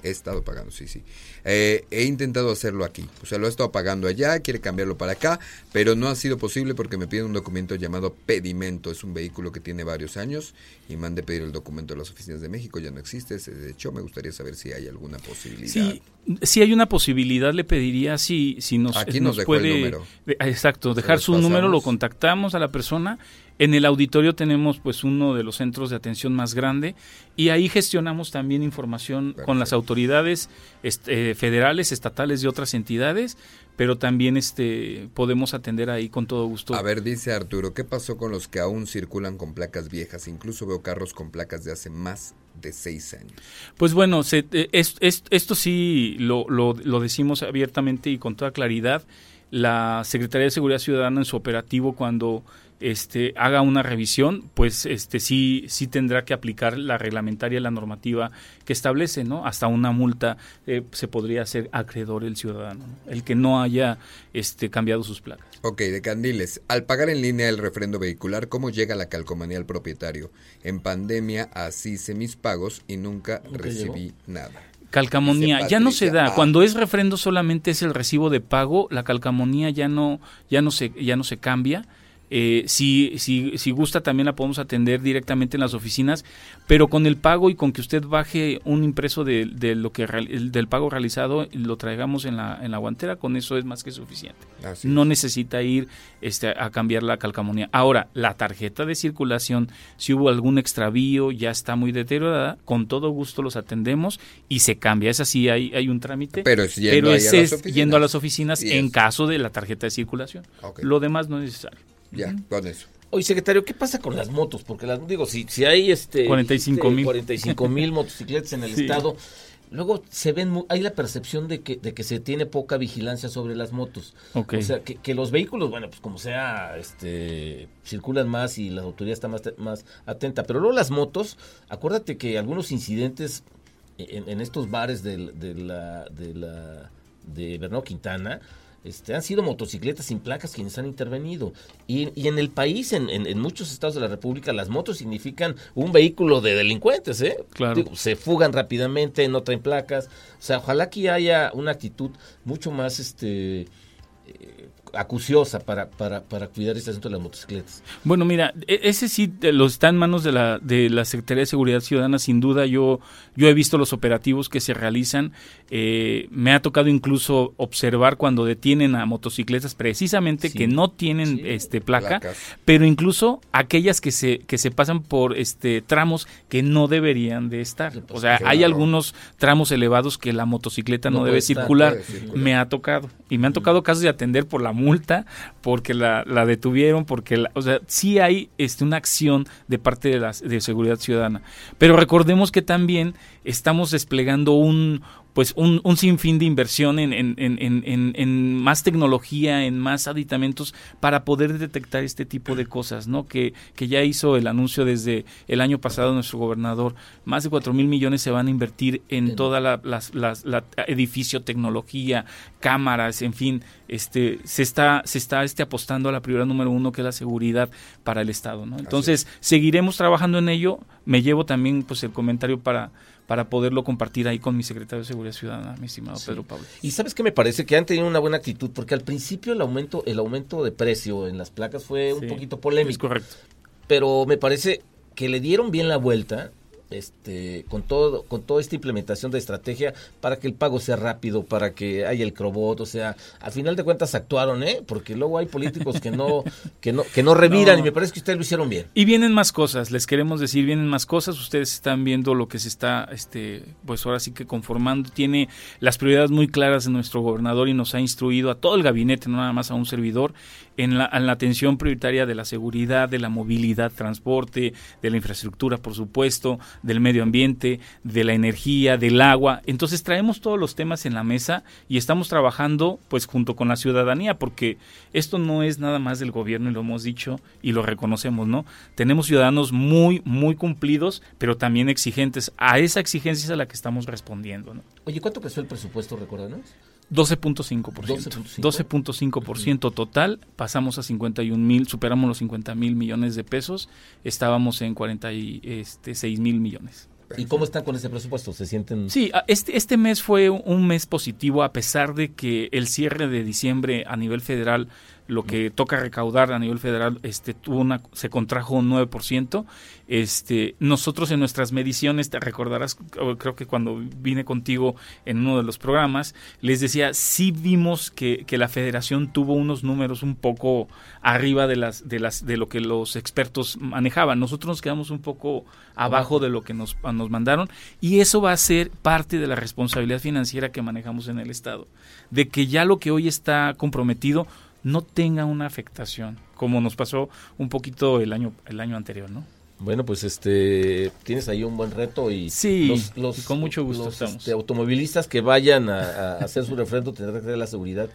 He estado pagando, sí, sí. Eh, he intentado hacerlo aquí. O sea, lo he estado pagando allá, quiere cambiarlo para acá, pero no ha sido posible porque me piden un documento llamado pedimento. Es un vehículo que tiene varios años y de pedir el documento de las oficinas de México. Ya no existe. De hecho, me gustaría saber si hay alguna posibilidad. Sí, si hay una posibilidad, le pediría si, si nos, Aquí nos, puede. Número. exacto, dejar su número, lo contactamos a la persona en el auditorio tenemos pues uno de los centros de atención más grande y ahí gestionamos también información con las autoridades este, federales, estatales y otras entidades, pero también este podemos atender ahí con todo gusto. A ver, dice Arturo, ¿qué pasó con los que aún circulan con placas viejas? Incluso veo carros con placas de hace más de seis años. Pues bueno, se, eh, es, esto sí lo, lo, lo decimos abiertamente y con toda claridad la Secretaría de Seguridad Ciudadana en su operativo cuando este, haga una revisión, pues este, sí, sí tendrá que aplicar la reglamentaria, la normativa que establece, ¿no? Hasta una multa eh, se podría hacer acreedor el ciudadano, el que no haya este, cambiado sus placas. Ok, de Candiles. Al pagar en línea el refrendo vehicular, ¿cómo llega la calcomanía al propietario? En pandemia así hice mis pagos y nunca, recibí nada. Calcamonía ya no se da. Ah. Cuando es refrendo solamente es el recibo de pago. La calcamonía ya no ya no se ya no se cambia. Eh, si, si, si gusta también la podemos atender directamente en las oficinas, pero con el pago y con que usted baje un impreso de, lo que del pago realizado lo traigamos en la, en la guantera, con eso es más que suficiente. no necesita ir este, a cambiar la calcamonía. Ahora, la tarjeta de circulación, si hubo algún extravío, ya está muy deteriorada, con todo gusto los atendemos y se cambia. Es así, hay, hay un trámite, pero es yendo, a, las yendo a las oficinas en caso de la tarjeta de circulación. Lo demás no es necesario. Ya, con eso. Oye, secretario, ¿qué pasa con las motos? Porque las digo, si, si hay este 45 mil 45 mil motocicletas en el estado, luego se ven hay la percepción de que de que se tiene poca vigilancia sobre las motos. O sea, que, los vehículos, bueno, pues como sea, este circulan más y la autoridad está más más atenta, pero luego las motos, acuérdate que algunos incidentes en, estos bares de, de la de la de Bernardo Quintana este, han sido motocicletas sin placas quienes han intervenido. Y, y en el país, en, en, muchos estados de la República, las motos significan un vehículo de delincuentes, ¿eh? Claro. se fugan rápidamente, no traen placas. O sea, ojalá que haya una actitud mucho más este, eh, acuciosa para, para, para cuidar este asunto de las motocicletas. Bueno, mira, e, ese sí lo está en manos de la, de la Secretaría de Seguridad Ciudadana, sin duda. Yo, yo he visto los operativos que se realizan. Eh, me ha tocado incluso observar cuando detienen a motocicletas precisamente que no tienen este placa, pero incluso aquellas que se, que se pasan por este tramos que no deberían de estar. O sea, hay algunos tramos elevados que la motocicleta no, debe circular. Me ha tocado. Y me han tocado casos de atender por la multa, porque la, detuvieron, porque, la, o sea, sí hay este, una acción de parte de, la, de seguridad ciudadana. Pero recordemos que también estamos desplegando un, pues un, un sinfín de inversión en, en, en, en, más tecnología, en más aditamentos para poder detectar este tipo de cosas, ¿no? Que, que ya hizo el anuncio desde el año pasado nuestro gobernador. Más de cuatro mil millones se van a invertir en toda la, la, edificio, tecnología, cámaras, en fin, este, se está, se está este, apostando a la prioridad número uno que es la seguridad para el Estado, ¿no? Entonces, seguiremos trabajando en ello. Me llevo también pues el comentario para para poderlo compartir ahí con mi secretario de Seguridad Ciudadana, mi estimado Pedro Pablo. Y sabes que me parece que han tenido una buena actitud, porque al principio el aumento, el aumento de precio en las placas fue un poquito polémico. correcto. Pero me parece que le dieron bien la vuelta este, con todo, con toda esta implementación de estrategia para que el pago sea rápido, para que haya el crobot, o sea, al final de cuentas actuaron, ¿eh? Porque luego hay políticos que no, que no, que no reviran y me parece que ustedes lo hicieron bien. Y vienen más cosas, les queremos decir, vienen más cosas, ustedes están viendo lo que se está, este, pues ahora sí que conformando, tiene las prioridades muy claras de nuestro gobernador y nos ha instruido a todo el gabinete, no nada más a un servidor, en la, en la atención prioritaria de la seguridad, de la movilidad, transporte, de la infraestructura, por supuesto, del medio ambiente, de la energía, del agua. Entonces traemos todos los temas en la mesa y estamos trabajando pues junto con la ciudadanía porque esto no es nada más del gobierno y lo hemos dicho y lo reconocemos, ¿no? Tenemos ciudadanos muy, muy cumplidos, pero también exigentes. A esa exigencia es a la que estamos respondiendo, ¿no? Oye, ¿cuánto creció el presupuesto, recuérdanos? 12.5%. 12.5% total, pasamos a 51 mil, superamos los 50 mil millones de pesos, estábamos en 46 mil millones. ¿Y cómo están con ese presupuesto? ¿Se sienten...? Sí, este, este mes fue un mes positivo a pesar de que el cierre de diciembre a nivel federal lo que toca recaudar a nivel federal este tuvo una se contrajo un 9%. Este nosotros en nuestras mediciones te recordarás creo que cuando vine contigo en uno de los programas les decía sí vimos que, que la federación tuvo unos números un poco arriba de las de las de lo que los expertos manejaban. Nosotros nos quedamos un poco abajo de lo que nos nos mandaron y eso va a ser parte de la responsabilidad financiera que manejamos en el estado, de que ya lo que hoy está comprometido no tenga una afectación, como nos pasó un poquito el año, el año anterior, ¿no? Bueno, pues este tienes ahí un buen reto y sí, los, con mucho gusto los, este, automovilistas que vayan a, hacer su refrendo tendrán que tener la seguridad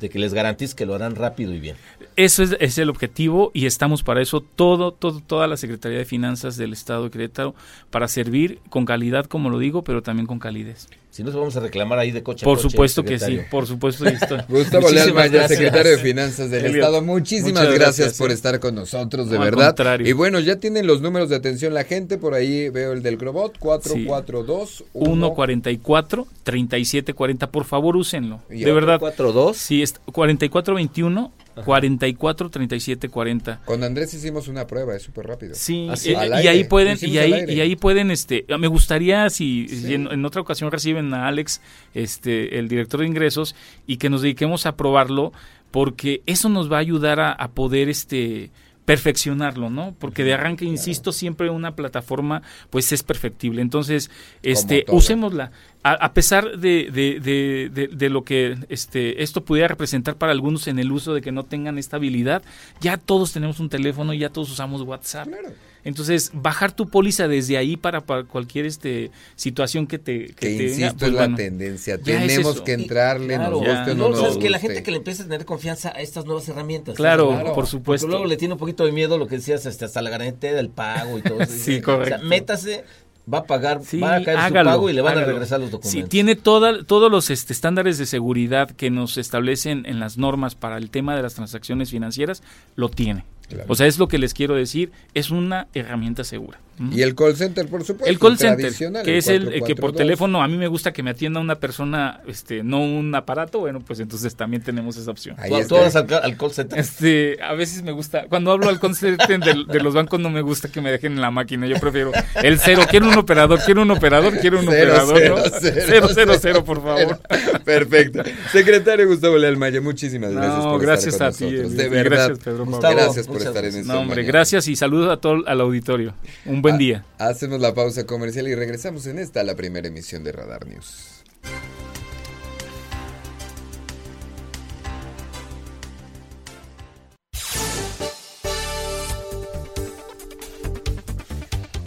de que les garantices que lo harán rápido y bien. Eso es, es, el objetivo y estamos para eso, todo, todo, toda la Secretaría de Finanzas del Estado de Querétaro, para servir con calidad, como lo digo, pero también con calidez. Si no, vamos a reclamar ahí de coche Por a coche, supuesto que sí, por supuesto. Gustavo Leal secretario de Finanzas del Elliot, Estado. Muchísimas gracias, gracias, por eh. estar con nosotros, de No, al verdad. contrario. Y bueno, ya tienen los números de atención la gente. Por ahí veo el del Globot, 442 144 3740 por favor úsenlo ¿Y de verdad 42 sí es 4421 44 37 40 Con Andrés hicimos una prueba, es súper rápido. Sí, eh, y ahí pueden y ahí y ahí pueden este me gustaría si, Sí. si en, en otra ocasión reciben a Alex este el director de ingresos y que nos dediquemos a probarlo porque eso nos va a ayudar a, a poder este perfeccionarlo, ¿no? Porque de arranque, insisto, siempre una plataforma pues es perfectible. Entonces, este, usémosla. A, a pesar de, de, de, de- de lo que este, esto pudiera representar para algunos en el uso de que no tengan esta habilidad, ya todos tenemos un teléfono y ya todos usamos WhatsApp. Entonces, bajar tu póliza desde ahí para, para cualquier este situación que te... Que te venga, insisto, pues, es bueno, la tendencia. es Tenemos que entrarle, Claro, nos guste o y no luego, nos sabes que la gente que le empiece a tener confianza a estas nuevas herramientas. Claro, ¿sabes? por supuesto. Luego le tiene un poquito de miedo lo que decías, hasta, hasta la garantía del pago y todo eso. Sí, O correcto. sea, métase, va a pagar, Sí, va a caer hágalo, su pago y le van a regresar los Sí, documentos. tiene toda, todos los este, estándares de seguridad que nos establecen en las normas para el tema de las transacciones financieras, lo tiene. Claro. O sea, es lo que les quiero decir, es una herramienta segura. ¿Mm? Y el call center, por supuesto. El call center, que es el que por 442. teléfono a mí me gusta que me atienda una persona, este, no un aparato, bueno, pues entonces también tenemos esa opción. Ahí ¿Tú, hablas al, ca- al call center? Este, a veces me gusta, cuando hablo al call center de, de los bancos no me gusta que me dejen en la máquina, yo prefiero el cero, quiero un operador, quiero un operador, quiero un Cero, operador, cero, ¿no? cero, Cero, cero, cero, por favor. Perfecto. Secretario Gustavo Leal Maya, muchísimas gracias No, por gracias estar a con ti, nosotros. De verdad. gracias, Pedro Pablo. Gustavo, gracias por estar en gracias. esta No, hombre, mañana. gracias y saludos a todo al auditorio. Un buen día. Hacemos la pausa comercial y regresamos en esta, la primera emisión de Radar News.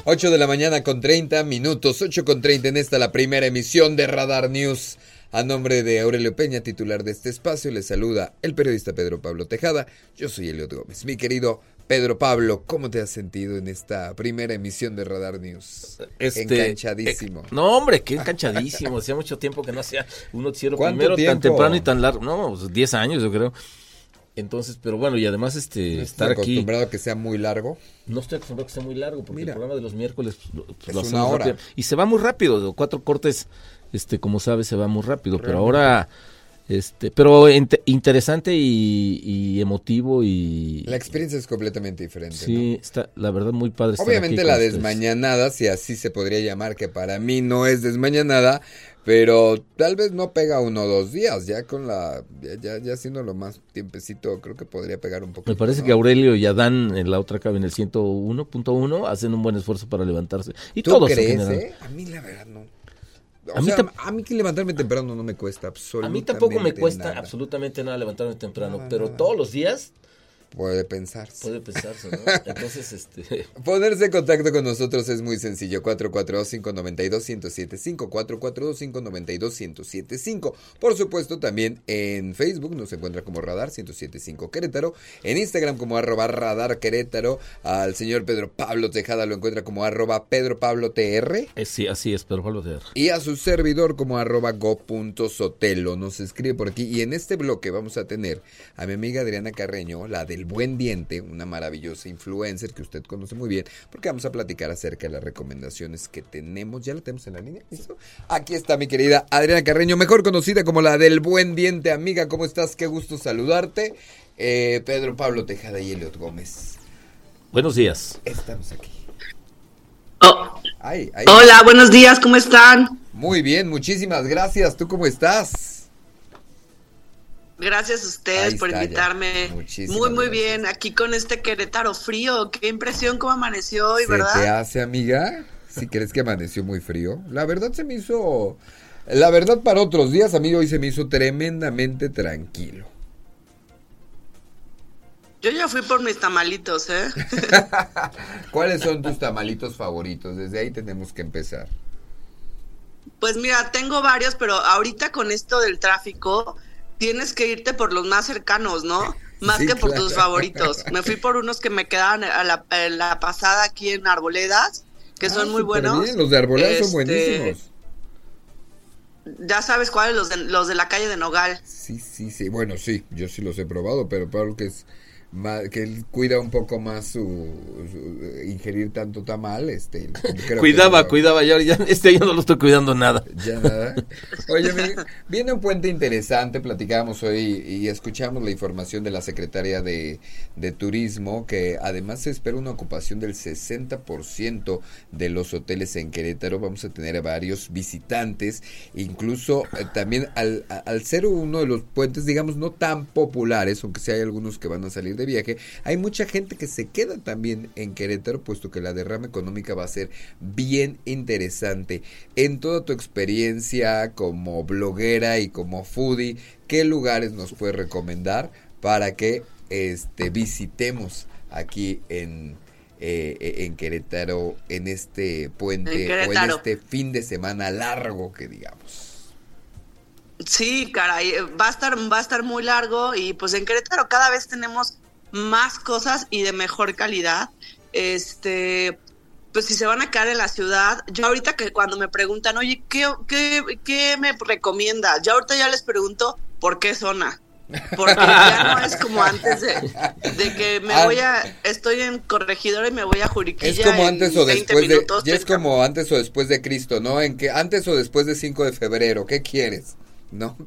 Ocho de la mañana con 30 minutos, 8 con 30 en esta la primera emisión de Radar News. A nombre de Aurelio Peña, titular de este espacio, le saluda el periodista Pedro Pablo Tejada. Yo soy Eliot Gómez. Mi querido Pedro Pablo, ¿cómo te has sentido en esta primera emisión de Radar News? Este, Enganchadísimo. eh, no, hombre, qué enganchadísimo. Hacía mucho tiempo que no hacía un noticiero ¿Cuánto primero tan temprano y tan largo. No, pues 10 años yo creo. Entonces, pero bueno, y además este ¿Estás estar aquí. acostumbrado a que sea muy largo? No estoy acostumbrado a que sea muy largo, porque Mira. el programa de los miércoles pues, lo- pues, Es lo una hacemos hora. rápido. Y se va muy rápido, cuatro cortes, este, como sabes, se va muy rápido. Pero ahora, este, pero inte- interesante y, y emotivo y La experiencia es completamente diferente. sí, está, la verdad muy padre. Obviamente la ustedes. desmañanada, si así se podría llamar, que para mí no es desmañanada, pero tal vez no pega uno o dos días, ya con la, ya, ya, ya haciéndolo más tiempecito, creo que podría pegar un poco. Me parece que Aurelio y Adán en la otra cabina, el 101.1, hacen un buen esfuerzo para levantarse. Y ¿Tú todos en crees, general. eh? A mí la verdad no. O A mí sea, a mí que levantarme temprano no me cuesta A absolutamente mí tampoco me cuesta nada. absolutamente nada levantarme temprano, Nada, pero nada. todos los días Puede pensar. puede pensarse, ¿no? Entonces, este... Ponerse en contacto con nosotros es muy sencillo. 442-592-1075. 442-592-1075. Por supuesto, también en Facebook nos encuentra como Radar 1075 Querétaro. En Instagram como arroba Radar Querétaro. Al señor Pedro Pablo Tejada lo encuentra como arroba Pedro Pablo TR. Eh, sí, así es, pero Pablo de Y a su servidor como arroba go.sotelo. Nos escribe por aquí. Y en este bloque vamos a tener a mi amiga Adriana Carreño, la del buen diente, una maravillosa influencer que usted conoce muy bien, porque vamos a platicar acerca de las recomendaciones que tenemos. ¿Ya la tenemos en la línea? ¿Listo? Aquí está mi querida Adriana Carreño, mejor conocida como la del buen diente. Amiga, ¿cómo estás? Qué gusto saludarte. Eh, Pedro Pablo Tejada y Eliot Gómez. Buenos días. Estamos aquí. Oh, Ay, ay. hola, buenos días, ¿cómo están? Muy bien, muchísimas gracias. ¿Tú cómo estás? Gracias a ustedes Ahí por está ya. invitarme. Muchísimas muy, muy gracias. bien, aquí con este Querétaro frío. Qué impresión cómo amaneció hoy, ¿Se ¿verdad? te hace, amiga? Si crees que amaneció muy frío. La verdad se me hizo... La verdad para otros días, a mí hoy se me hizo tremendamente tranquilo. Yo ya fui por mis tamalitos, ¿eh? ¿Cuáles son tus tamalitos favoritos? Desde ahí tenemos que empezar. pues mira, tengo varios, pero ahorita con esto del tráfico, tienes que irte por los más cercanos, ¿no? Más que por tus favoritos. Me fui por unos que me quedaban a la, a la pasada aquí en Arboledas, que Ah, son muy buenos. bien, Los de Arboleda son Este, buenísimos. Ya sabes cuáles, los de, los de la calle de Nogal. Sí, sí, sí. Bueno, sí, yo sí los he probado, pero Pablo que es más, que él cuida un poco más su, su- ingerir tanto tamal, este creo que cuidaba, no- cuidaba, ya, ya este año no lo estoy cuidando nada. Ya nada. Oye, viene un puente interesante, platicábamos hoy y escuchamos la información de la Secretaria de, de Turismo, que además se espera una ocupación del 60% de los hoteles en Querétaro. Vamos a tener a varios visitantes, incluso eh, también al, al ser uno de los puentes, digamos, no tan populares, aunque sí hay algunos que van a salir de viaje, hay mucha gente que se queda también en Querétaro, puesto que la derrama económica va a ser bien interesante. En toda tu experiencia como bloguera y como foodie, ¿qué lugares nos puedes recomendar para que este visitemos aquí en eh, en Querétaro en este puente En o en este fin de semana largo que digamos? Sí, caray, va a estar, va a estar muy largo y pues en Querétaro cada vez tenemos más cosas y de mejor calidad. Este, pues si se van a quedar en la ciudad, yo ahorita que cuando me preguntan, oye, ¿qué, qué, qué me recomienda? Yo ahorita ya les pregunto por qué zona. Porque ya no es como antes de, de que me Ah. voy a, estoy en corregidora y me voy a Juriquilla. Es como antes o 20 después de minutos, ya es como antes o después de Cristo, ¿no? En que antes o después de 5 de febrero, ¿qué quieres? ¿No?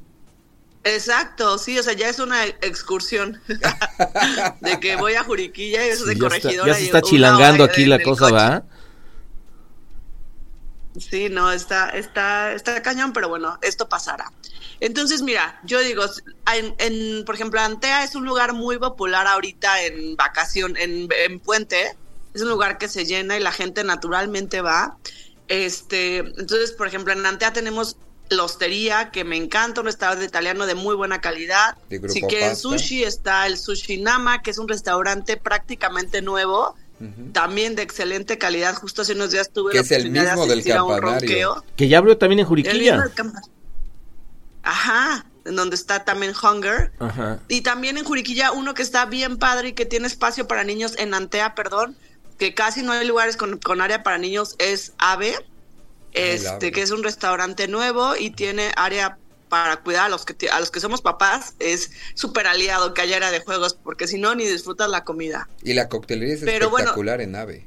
Exacto, sí, o sea, ya es una excursión de que voy a Juriquilla y eso de ya, está, corregidora. ya se está chilangando aquí la cosa, coche. ¿va? Sí, no, está, está, está cañón, pero bueno, esto pasará. Entonces, mira, yo digo, en, en, por ejemplo, Antea es un lugar muy popular ahorita en vacación, en, en Puente, es un lugar que se llena y la gente naturalmente va. Este, entonces, por ejemplo, en Antea tenemos la hostería, que me encanta, un restaurante italiano de muy buena calidad. Si quieren Pasta. sushi, está el Sushi Nama, que es un restaurante prácticamente nuevo, también de excelente calidad. Justo hace unos días tuve Que la es el oportunidad de mismo del asistir a un campanario. ronqueo. Que ya abrió también en El Juriquilla. mismo Ajá, en donde está también Hunger. Ajá. Y también en Juriquilla, uno que está bien padre y que tiene espacio para niños en Antea, perdón, que casi no hay lugares con, con área para niños, es Ave, este, que es un restaurante nuevo y tiene área para cuidar a los que a los que somos papás, es súper aliado que haya área de juegos, porque si no, ni disfrutas la comida. Y la coctelería es Pero bueno. espectacular en AVE.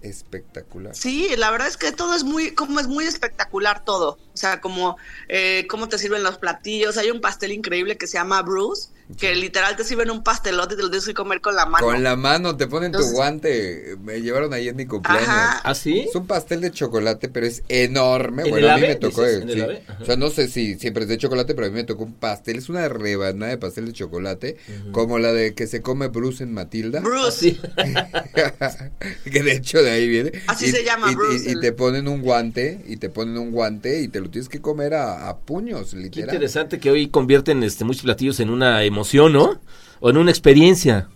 Espectacular. Sí, la verdad es que todo es muy, como es muy espectacular todo. O sea, como eh, cómo te sirven los platillos. Hay un pastel increíble que se llama Bruce, que literal te sirven un pastelote y te lo tienes que comer con la mano. Con la mano, te ponen tu guante. Me llevaron ahí en mi cumpleaños. Ajá. ¿Ah, sí? Es un pastel de chocolate, pero es enorme. ¿En bueno, el a mí ave, me tocó. dices? eh, ¿En el sí. O sea, no sé si siempre es de chocolate, pero a mí me tocó un pastel. Es una rebanada de pastel de chocolate, como la de que se come Bruce en Matilda. Bruce. que de hecho de ahí viene. Así se llama, y, Bruce, Y, y te ponen un guante, y te ponen un guante, y te lo tienes que comer a, a puños, Qué literal. interesante que hoy convierten este, muchos platillos en una emoción, ¿no? O en una experiencia.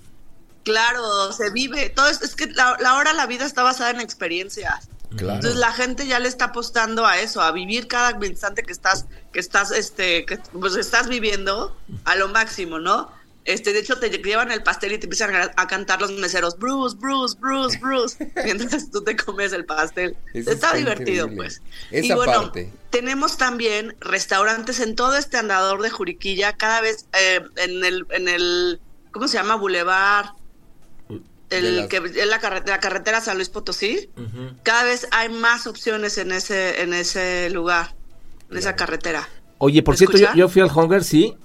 Claro, se vive. Todo es, es que la, la hora la vida está basada en experiencias. Claro. Entonces la gente ya le está apostando a eso, a vivir cada instante que estás, que estás, este, que pues estás viviendo a lo máximo, ¿no? Este, de hecho te llevan el pastel y te empiezan a, a cantar los meseros, Bruce, Bruce, Bruce, Bruce, mientras tú te comes el pastel. Eso está, está divertido, pues. Esa y bueno, parte. tenemos también restaurantes en todo este andador de Juriquilla, cada vez eh, en el, en el, ¿cómo se llama? Boulevard. El las- que es la, carre- la carretera San Luis Potosí cada vez hay más opciones en ese en ese lugar, en esa carretera. Oye, por ¿Me cierto, yo, yo fui al Hunger, sí.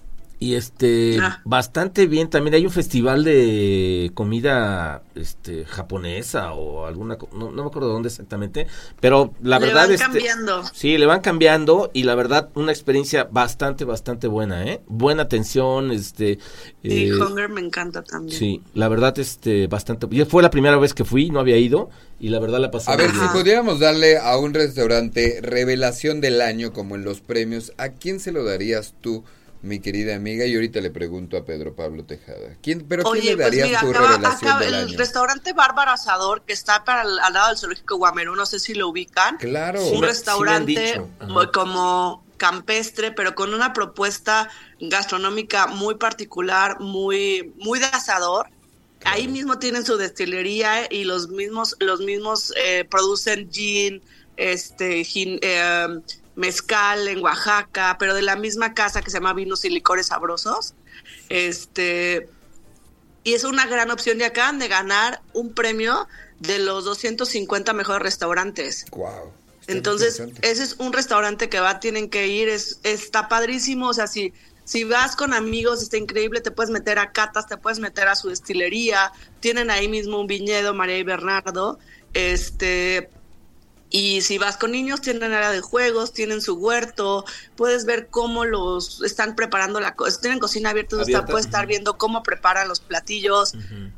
Y este, Ah. bastante bien. También hay un festival de comida este, japonesa o alguna. No, no me acuerdo de dónde exactamente. Pero la Le verdad van este, cambiando. Sí, le van cambiando. Y la verdad, una experiencia bastante, bastante buena, ¿eh? Buena atención, este. Y eh, Hunger me encanta también. Sí, la verdad, este, bastante. ya Fue la primera vez que fui, no había ido. Y la verdad la pasé A ver, si pudiéramos darle a un restaurante revelación del año como en los premios, ¿a quién se lo darías tú, mi querida amiga? Y ahorita le pregunto a Pedro Pablo Tejada. ¿Quién, ¿Pero quién le pues darías mira, tu acaba, revelación acaba- del el año? restaurante Bárbaro Asador, que está para el- al lado del zoológico Guamerú, no sé si lo ubican. Claro. Un Sí sí restaurante como campestre, pero con una propuesta gastronómica muy particular, muy, muy de asador. Ahí mismo tienen su destilería y los mismos, los mismos eh, producen gin, este, gin, eh, mezcal en Oaxaca, pero de la misma casa que se llama Vinos y Licores Sabrosos. Este, y es una gran opción y acaban de ganar un premio de los 250 mejores restaurantes. Wow. Entonces, ese es un restaurante que va, tienen que ir, es, está padrísimo, o sea, si, si vas con amigos, está increíble, te puedes meter a catas, te puedes meter a su destilería, tienen ahí mismo un viñedo, María y Bernardo, este, y si vas con niños, tienen área de juegos, tienen su huerto, puedes ver cómo los están preparando la cosa, tienen cocina abierta, abierta. puedes estar viendo cómo preparan los platillos.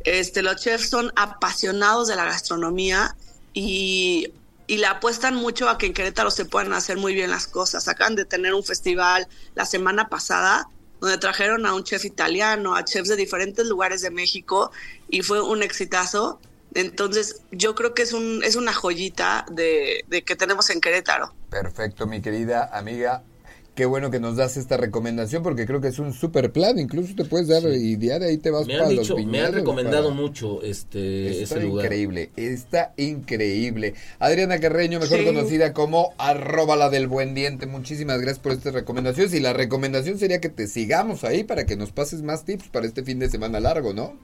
Este, los chefs son apasionados de la gastronomía y, y le apuestan mucho a que en Querétaro se puedan hacer muy bien las cosas. Acaban de tener un festival la semana pasada donde trajeron a un chef italiano, a chefs de diferentes lugares de México y fue un exitazo entonces, yo creo que es, un, es una joyita de, de que tenemos en Querétaro. Perfecto, mi querida amiga. Qué bueno que nos das esta recomendación porque creo que es un super plan. Incluso te puedes dar y de ahí te vas me para han los dicho, Me han recomendado para- mucho este Está ese lugar. increíble, está increíble. Adriana Carreño, mejor Sí. conocida como arroba la del buen diente. Muchísimas gracias por estas recomendaciones. Y la recomendación sería que te sigamos ahí para que nos pases más tips para este fin de semana largo, ¿no?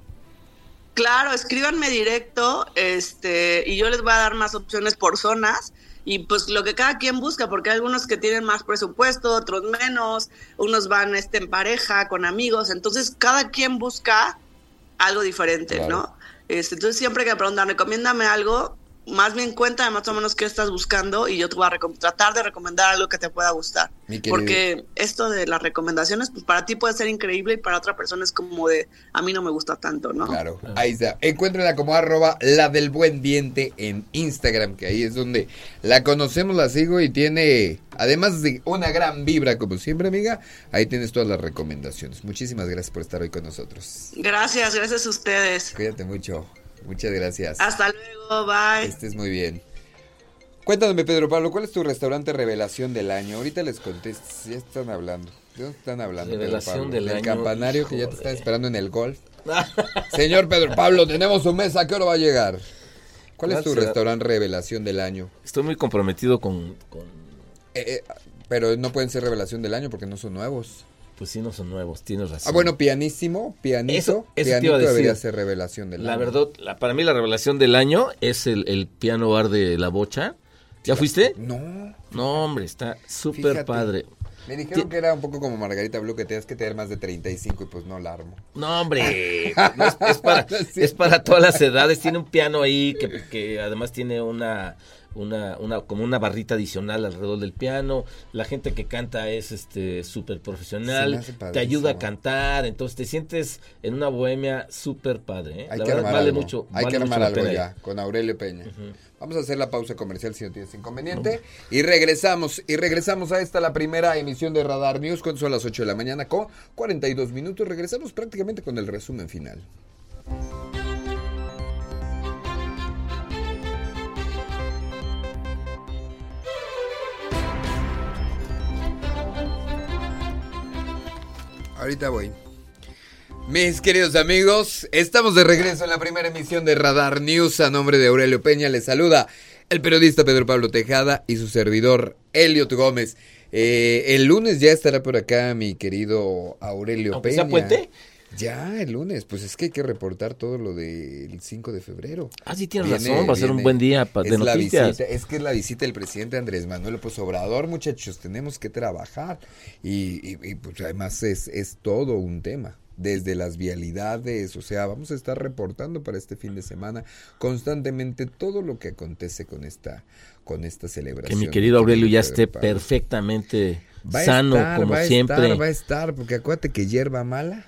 Claro, escríbanme directo, este, y yo les voy a dar más opciones por zonas y pues lo que cada quien busca, porque hay algunos que tienen más presupuesto, otros menos, unos van este en pareja, con amigos, entonces cada quien busca algo diferente, Claro. ¿no? Este, entonces siempre que me preguntan, recomiéndame algo, más bien cuéntame más o menos qué estás buscando y yo te voy a tratar de recomendar algo que te pueda gustar. Porque esto de las recomendaciones, pues para ti puede ser increíble y para otra persona es como de, a mí no me gusta tanto, ¿no? Claro, ahí está. Encuéntrenla como arroba la del buen diente en Instagram, que ahí es donde la conocemos, la sigo y tiene, además de una gran vibra, como siempre, amiga, ahí tienes todas las recomendaciones. Muchísimas gracias por estar hoy con nosotros. Gracias, gracias a ustedes. Cuídate mucho. Muchas gracias. Hasta luego, bye. Estés muy bien. Cuéntame, Pedro Pablo, ¿cuál es tu restaurante revelación del año? Ahorita les contesto, ya están hablando. ¿De dónde están hablando? Pedro Revelación Pablo? del año, campanario que ya te está esperando en el golf. Señor Pedro Pablo, tenemos su mesa, ¿a qué hora va a llegar? ¿Cuál es ¿Cuál tu será? restaurante revelación del año? Estoy muy comprometido con, con- Eh, eh, pero no pueden ser revelación del año porque no son nuevos. Pues sí no son nuevos, tienes razón. Ah, bueno, pianísimo, pianito, Eso- eso te pianito iba a decir. debería ser revelación del La año. verdad, la- para mí la revelación del año es el, el piano bar de La Bocha. ¿Ya fuiste? No. No, hombre, está súper padre. Me dijeron que era un poco como Margarita Blue, que tenías que tener más de 35 y pues no la armo. No, hombre, no es, es para, es para todas las edades. Tiene un piano ahí que, que además tiene una, una, una, como una barrita adicional alrededor del piano. La gente que canta es este súper profesional. te ayuda a cantar. Entonces te sientes en una bohemia súper padre. ¿eh? Hay La que verdad, vale algo. mucho. Hay vale que armar algo ya con Aurelio Peña. Vamos a hacer la pausa comercial si no tienes inconveniente. Y regresamos. Y regresamos a esta, la primera emisión de Radar News, cuando son las 8 de la mañana con 42 minutos. Regresamos prácticamente con el resumen final. Ahorita voy. Mis queridos amigos, estamos de regreso en la primera emisión de Radar News. A nombre de Aurelio Peña les saluda el periodista Pedro Pablo Tejada y su servidor Elliot Gómez. Eh, el lunes ya estará por acá mi querido Aurelio Aunque Peña. sea puente. Ya, el lunes. Pues es que hay que reportar todo lo del 5 de febrero. Ah, sí, tienes razón, va a ser un buen día de es la noticias. visita- es que es la visita del presidente Andrés Manuel López Obrador, muchachos. Tenemos que trabajar. Y, y- y, pues además es, es todo un tema. Desde las vialidades, o sea, vamos a estar reportando para este fin de semana constantemente todo lo que acontece con esta, con esta Que celebración. mi querido Aurelio ya esté perfectamente Va a sano, estar, como va a siempre. Estar, va a estar, porque acuérdate que hierba mala.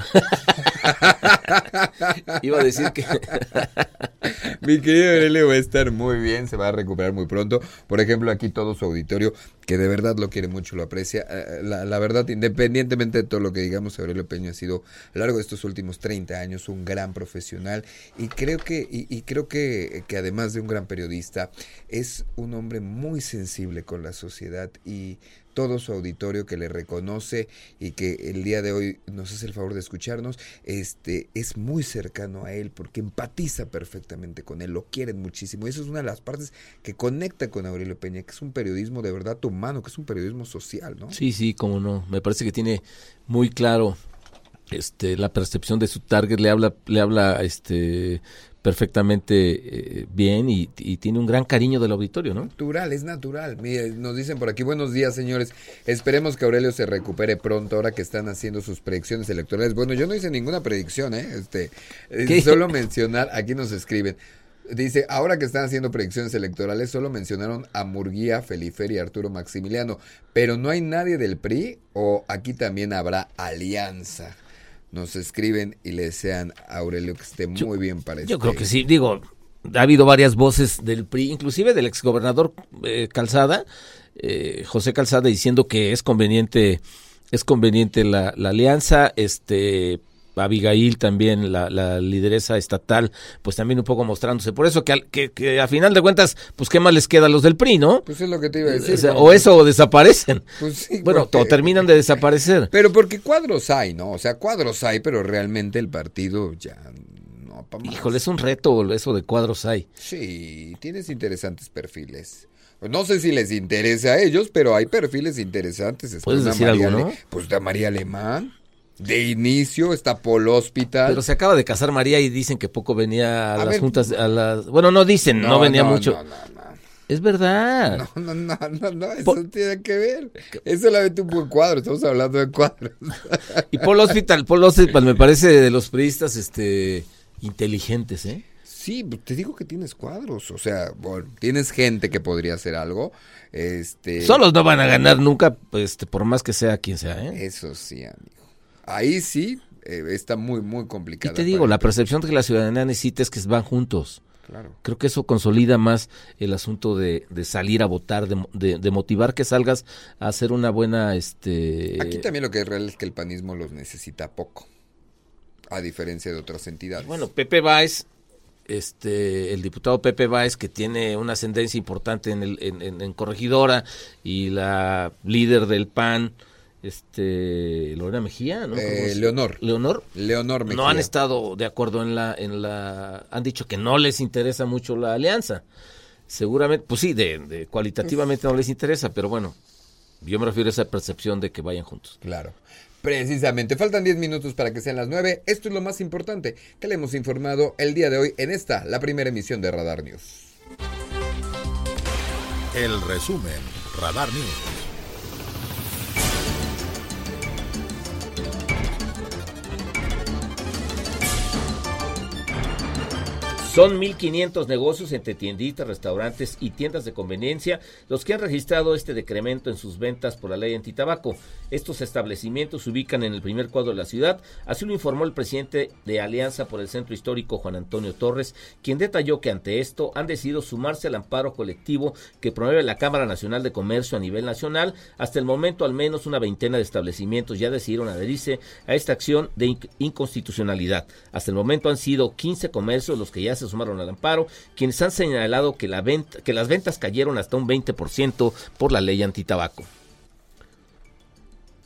Iba a decir que... Mi querido Aurelio va a estar muy bien, se va a recuperar muy pronto. Por ejemplo, aquí todo su auditorio, que de verdad lo quiere mucho, lo aprecia. Eh, la, la, verdad, independientemente de todo lo que digamos, Aurelio Peña ha sido a lo largo de estos últimos 30 años un gran profesional y creo que, y, y creo que, que además de un gran periodista, es un hombre muy sensible con la sociedad y todo su auditorio que le reconoce y que el día de hoy nos hace el favor de escucharnos, este es muy cercano a él porque empatiza perfectamente con él, lo quieren muchísimo. Y eso es una de las partes que conecta con Aurelio Peña, que es un periodismo de verdad humano, que es un periodismo social, ¿no? Sí, sí, como no. Me parece que tiene muy claro este la percepción de su target le habla le habla este perfectamente eh, bien y, y, tiene un gran cariño del auditorio, ¿no? Natural, es natural. Mire, nos dicen por aquí, buenos días, señores. Esperemos que Aurelio se recupere pronto ahora que están haciendo sus predicciones electorales. Bueno, yo no hice ninguna predicción, ¿eh? Este, ¿Qué? solo mencionar, aquí nos escriben. Dice, ahora que están haciendo predicciones electorales, solo mencionaron a Murguía, Felifer y Arturo Maximiliano, pero no hay nadie del PRI o aquí también habrá alianza nos escriben y le desean a Aurelio que esté muy bien para Yo creo que sí, digo, ha habido varias voces del PRI, inclusive del exgobernador eh, Calzada, eh, José Calzada, diciendo que es conveniente, es conveniente la, la alianza, este Abigail también, la, la, lideresa estatal, pues también un poco mostrándose. Por eso que, que, que, a final de cuentas, pues qué más les queda a los del PRI, ¿no? Pues es lo que te iba a decir. O, sea, o eso o desaparecen. Pues sí, bueno, porque... o terminan de desaparecer. Pero porque cuadros hay, ¿no? O sea, cuadros hay, pero realmente el partido ya no. Híjole, es un reto eso de cuadros hay. Sí, tienes interesantes perfiles. No sé si les interesa a ellos, pero hay perfiles interesantes. ¿Puedes decir María algo, no? Pues de María Alemán. De inicio está Polo Hospital. Pero se acaba de casar María y dicen que poco venía a, a las ver, juntas, a las... Bueno, no dicen, no, no venía no, mucho. No, no, no. Es verdad. No, no, no, no, no eso tiene que ver. Es solamente un buen cuadro, estamos hablando de cuadros. y Polo Hospital, Polo Hospital me parece de los periodistas este, inteligentes, ¿eh? Sí, te digo que tienes cuadros, o sea, bueno, tienes gente que podría hacer algo. Este... Solos no van a ganar nunca, este, por más que sea quien sea, ¿eh? Eso sí, amigo ahí sí eh, está muy, muy complicado. Y te digo, la percepción que la ciudadanía necesita es que van juntos. Claro. Creo que eso consolida más el asunto de, de salir a votar, de, de, de, motivar que salgas a hacer una buena... este Aquí también lo que es real es que el panismo los necesita poco, a diferencia de otras entidades. Bueno, Pepe Báez, este, el diputado Pepe Báez, que tiene una ascendencia importante en, el, en, en, en Corregidora, y la líder del PAN, este Lorena Mejía, ¿no? Eh, Leonor. Leonor. Leonor Mejía. No han estado de acuerdo en la en la han dicho que no les interesa mucho la alianza. Seguramente, pues sí, de, de cualitativamente no les interesa, pero bueno, yo me refiero a esa percepción de que vayan juntos. Claro. Precisamente, faltan 10 minutos para que sean las 9. Esto es lo más importante que le hemos informado el día de hoy en esta, la primera emisión de Radar News. El resumen, Radar News. Son 1.500 negocios entre tienditas, restaurantes y tiendas de conveniencia los que han registrado este decremento en sus ventas por la ley antitabaco. Estos establecimientos se ubican en el primer cuadro de la ciudad, así lo informó el presidente de Alianza por el Centro Histórico, Juan Antonio Torres, quien detalló que ante esto han decidido sumarse al amparo colectivo que promueve la Cámara Nacional de Comercio a nivel nacional. Hasta el momento, al menos una veintena de establecimientos ya decidieron adherirse a esta acción de inconstitucionalidad. Hasta el momento han sido 15 comercios los que ya se sumaron al amparo, quienes han señalado que, la venta, que las ventas cayeron hasta un 20% por la ley antitabaco.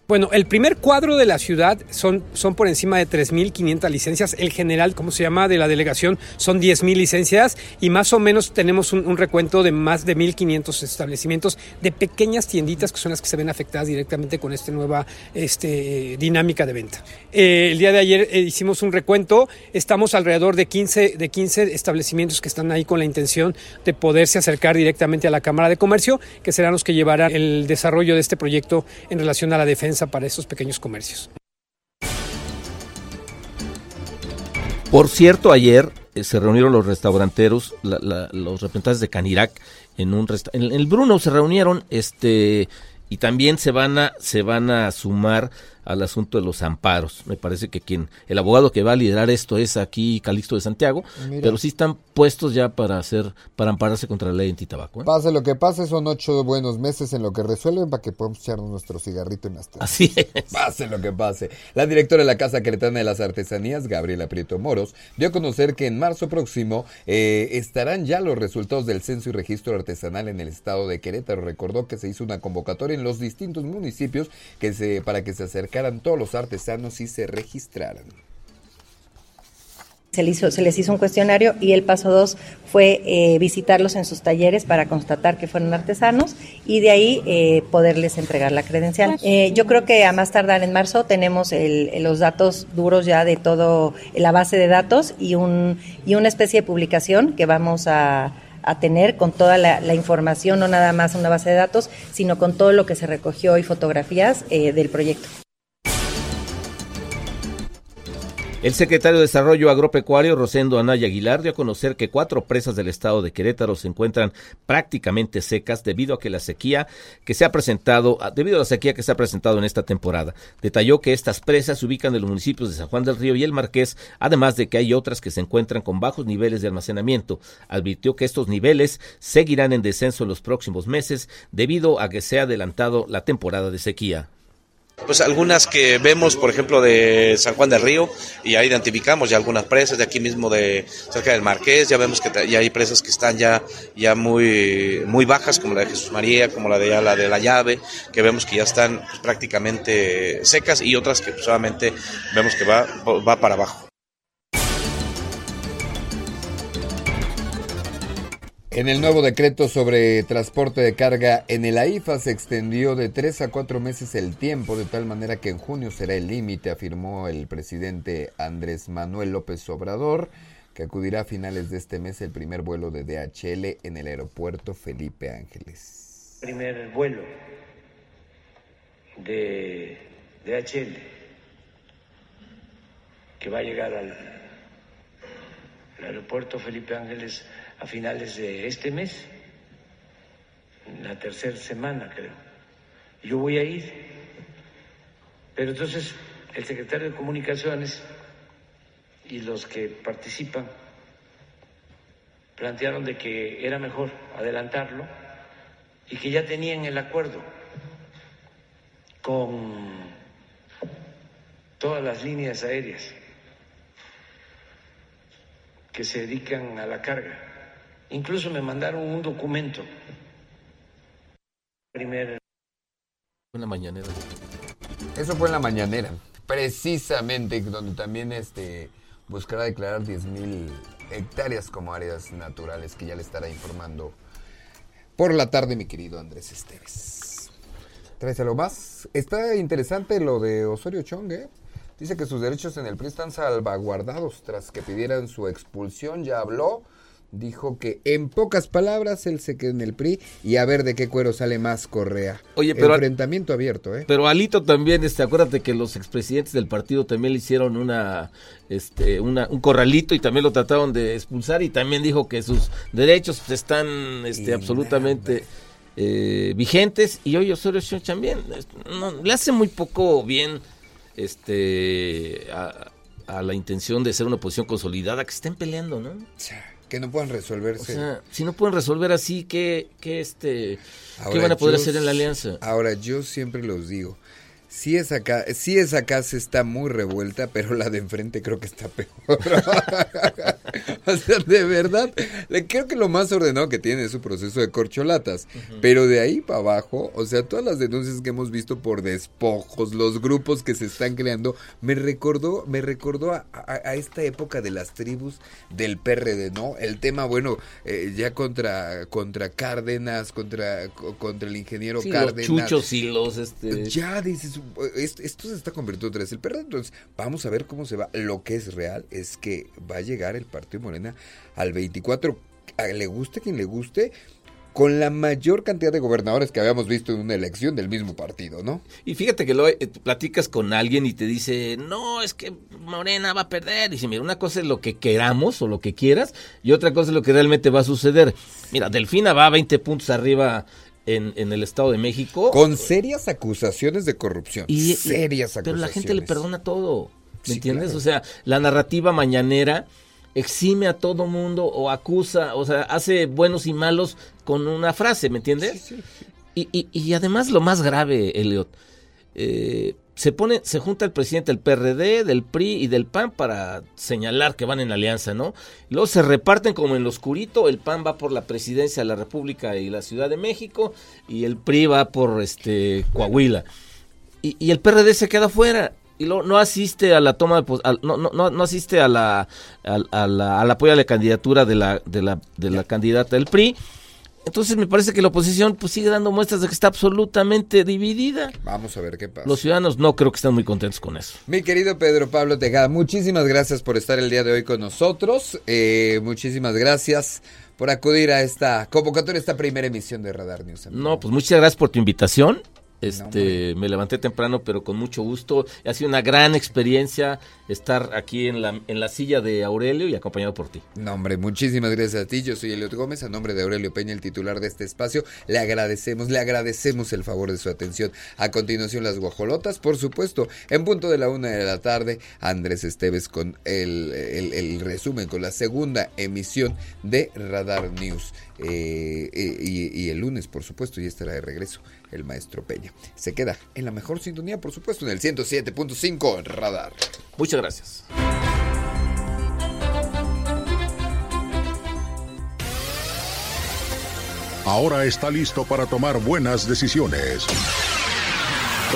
Bueno, el primer cuadro de la ciudad son, son por encima de 3.500 licencias. El general, ¿cómo se llama?, de la delegación son 10.000 licencias y más o menos tenemos un, recuento de más de 1.500 establecimientos de pequeñas tienditas que son las que se ven afectadas directamente con esta nueva este, dinámica de venta. Eh, el día de ayer eh, hicimos un recuento, estamos alrededor de 15, de 15 establecimientos que están ahí con la intención de poderse acercar directamente a la Cámara de Comercio, que serán los que llevarán el desarrollo de este proyecto en relación a la defensa para estos pequeños comercios. Por cierto, ayer eh, se reunieron los restauranteros, los representantes de Canirac en un en el Bruno se reunieron, este y también se van a se van a sumar al asunto de los amparos. Me parece que quien, el abogado que va a liderar esto es aquí Calixto de Santiago, pero sí están puestos ya para hacer, para ampararse contra la ley antitabaco. ¿eh? Pase lo que pase, son ocho buenos meses en lo que resuelven para que podamos echarnos nuestro cigarrito en las Así es. Pase lo que pase. La directora de la Casa Queretana de las Artesanías, Gabriela Prieto Moros, dio a conocer que en marzo próximo eh, estarán ya los resultados del censo y registro artesanal en el estado de Querétaro. Recordó que se hizo una convocatoria en los distintos municipios que se, para que se acercaran todos los artesanos y se registraran. Se, hizo, se les hizo un cuestionario y el paso dos fue eh, visitarlos en sus talleres para constatar que fueron artesanos y de ahí eh, poderles entregar la credencial. Eh, yo creo que a más tardar en marzo tenemos el, los datos duros ya de todo la base de datos y, un, y una especie de publicación que vamos a, a tener con toda la, la, información, no nada más una base de datos, sino con todo lo que se recogió y fotografías del proyecto. El secretario de Desarrollo Agropecuario, Rosendo Anaya Aguilar, dio a conocer que cuatro presas del estado de Querétaro se encuentran prácticamente secas debido a que la sequía que se ha presentado, debido a la sequía que se ha presentado en esta temporada. Detalló que estas presas se ubican en los municipios de San Juan del Río y El Marqués, además de que hay otras que se encuentran con bajos niveles de almacenamiento. Advirtió que estos niveles seguirán en descenso en los próximos meses debido a que se ha adelantado la temporada de sequía. Pues algunas que vemos, por ejemplo, de San Juan del Río, y ahí identificamos ya algunas presas de aquí mismo de cerca del Marqués, ya vemos que ya hay presas que están ya, ya muy, muy bajas, como la de Jesús María, como la de la de la llave, que vemos que ya están pues, prácticamente secas, y otras que solamente vemos que va, va para abajo. En el nuevo decreto sobre transporte de carga en el AIFA se extendió de tres a cuatro meses el tiempo, de tal manera que en junio será el límite, afirmó el presidente Andrés Manuel López Obrador, que acudirá a finales de este mes el primer vuelo de DHL en el aeropuerto Felipe Ángeles. Primer vuelo de DHL que va a llegar al, aeropuerto Felipe Ángeles a finales de este mes, la tercera semana creo. Yo voy a ir, pero entonces el secretario de Comunicaciones y los que participan plantearon de que era mejor adelantarlo y que ya tenían el acuerdo con todas las líneas aéreas que se dedican a la carga. Incluso me mandaron un documento. Primer... En la mañanera. Eso fue en la mañanera. Precisamente, donde también este buscará declarar 10.000 hectáreas como áreas naturales, que ya le estará informando por la tarde, mi querido Andrés Esteves. ¿Traes algo más? Está interesante lo de Osorio Chong, ¿eh? Dice que sus derechos en el PRI están salvaguardados tras que pidieran su expulsión. Ya habló dijo que en pocas palabras él se queda en el PRI y a ver de qué cuero sale más Correa. Oye, pero enfrentamiento abierto, ¿eh? Pero Alito también, este, acuérdate que los expresidentes del partido también le hicieron una, este, una, un corralito y también lo trataron de expulsar y también dijo que sus derechos están, este, absolutamente eh, vigentes y hoy Osorio también no, le hace muy poco bien, este, a, a la intención de ser una oposición consolidada que estén peleando, ¿no? Que no puedan resolverse. O sea, si no pueden resolver así, ¿qué, qué, este, ¿qué van a poder hacer en la alianza? Ahora, yo siempre los digo, Sí, esa, sí esa casa está muy revuelta, pero la de enfrente creo que está peor. o sea, de verdad, creo que lo más ordenado que tiene es su proceso de corcholatas. Pero de ahí para abajo, o sea, todas las denuncias que hemos visto por despojos, los grupos que se están creando, me recordó, me recordó a, esta época de las tribus del PRD, ¿no? El tema, bueno, eh, ya contra, contra Cárdenas, contra, contra el ingeniero Cárdenas. Los chuchos y los... Este... Ya dices, esto se está convirtiendo otra vez el perro. Entonces, vamos a ver cómo se va. Lo que es real es que va a llegar el Partido Morena al 24. Le guste quien le guste, con la mayor cantidad de gobernadores que habíamos visto en una elección del mismo partido, ¿no? Y fíjate que lo eh, platicas con alguien y te dice, no, es que Morena va a perder. Y dice, mira, una cosa es lo que queramos o lo que quieras, y otra cosa es lo que realmente va a suceder. Mira, Delfina va a 20 puntos arriba en, en el Estado de México. Con serias acusaciones de corrupción. Y, serias acusaciones. Pero la gente le perdona todo. ¿Me entiendes? O sea, la narrativa mañanera exime a todo mundo o acusa, o sea, hace buenos y malos con una frase, ¿me entiendes? Y, y, y, además lo más grave, Elliot, eh, se pone, se junta el presidente del PRD, del PRI y del PAN para señalar que van en alianza, ¿no? Luego se reparten como en lo oscurito, el PAN va por la presidencia de la República y la Ciudad de México y el PRI va por este Coahuila. Y, y el PRD se queda fuera y luego no asiste a la toma de no, no, no, asiste a la, a, la al apoyo a la candidatura de la de la de la candidata del PRI entonces me parece que la oposición pues sigue dando muestras de que está absolutamente dividida. Vamos a ver qué pasa. Los ciudadanos no creo que estén muy contentos con eso. Mi querido Pedro Pablo Tejada, muchísimas gracias por estar el día de hoy con nosotros. Eh, muchísimas gracias por acudir a esta convocatoria, esta primera emisión de Radar News. No, pues muchas gracias por tu invitación. Este, me levanté temprano, pero con mucho gusto. Ha sido una gran experiencia estar aquí en la, en la silla de Aurelio y acompañado por ti. No, hombre, muchísimas gracias a ti. Yo soy Eliot Gómez, a nombre de Aurelio Peña, el titular de este espacio. Le agradecemos, le agradecemos el favor de su atención. A continuación, las guajolotas, por supuesto, en punto de la una de la tarde, Andrés Esteves con el, el, resumen, con la segunda emisión de Radar News. Eh, eh, y, y el lunes, por supuesto, ya estará de regreso el maestro Peña. Se queda en la mejor sintonía, por supuesto, en el 107.5 Radar. Muchas gracias. Ahora está listo para tomar buenas decisiones.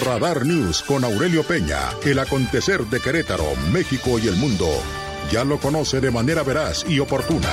Radar News con Aurelio Peña, el acontecer de Querétaro, México y el mundo. Ya lo conoce de manera veraz y oportuna.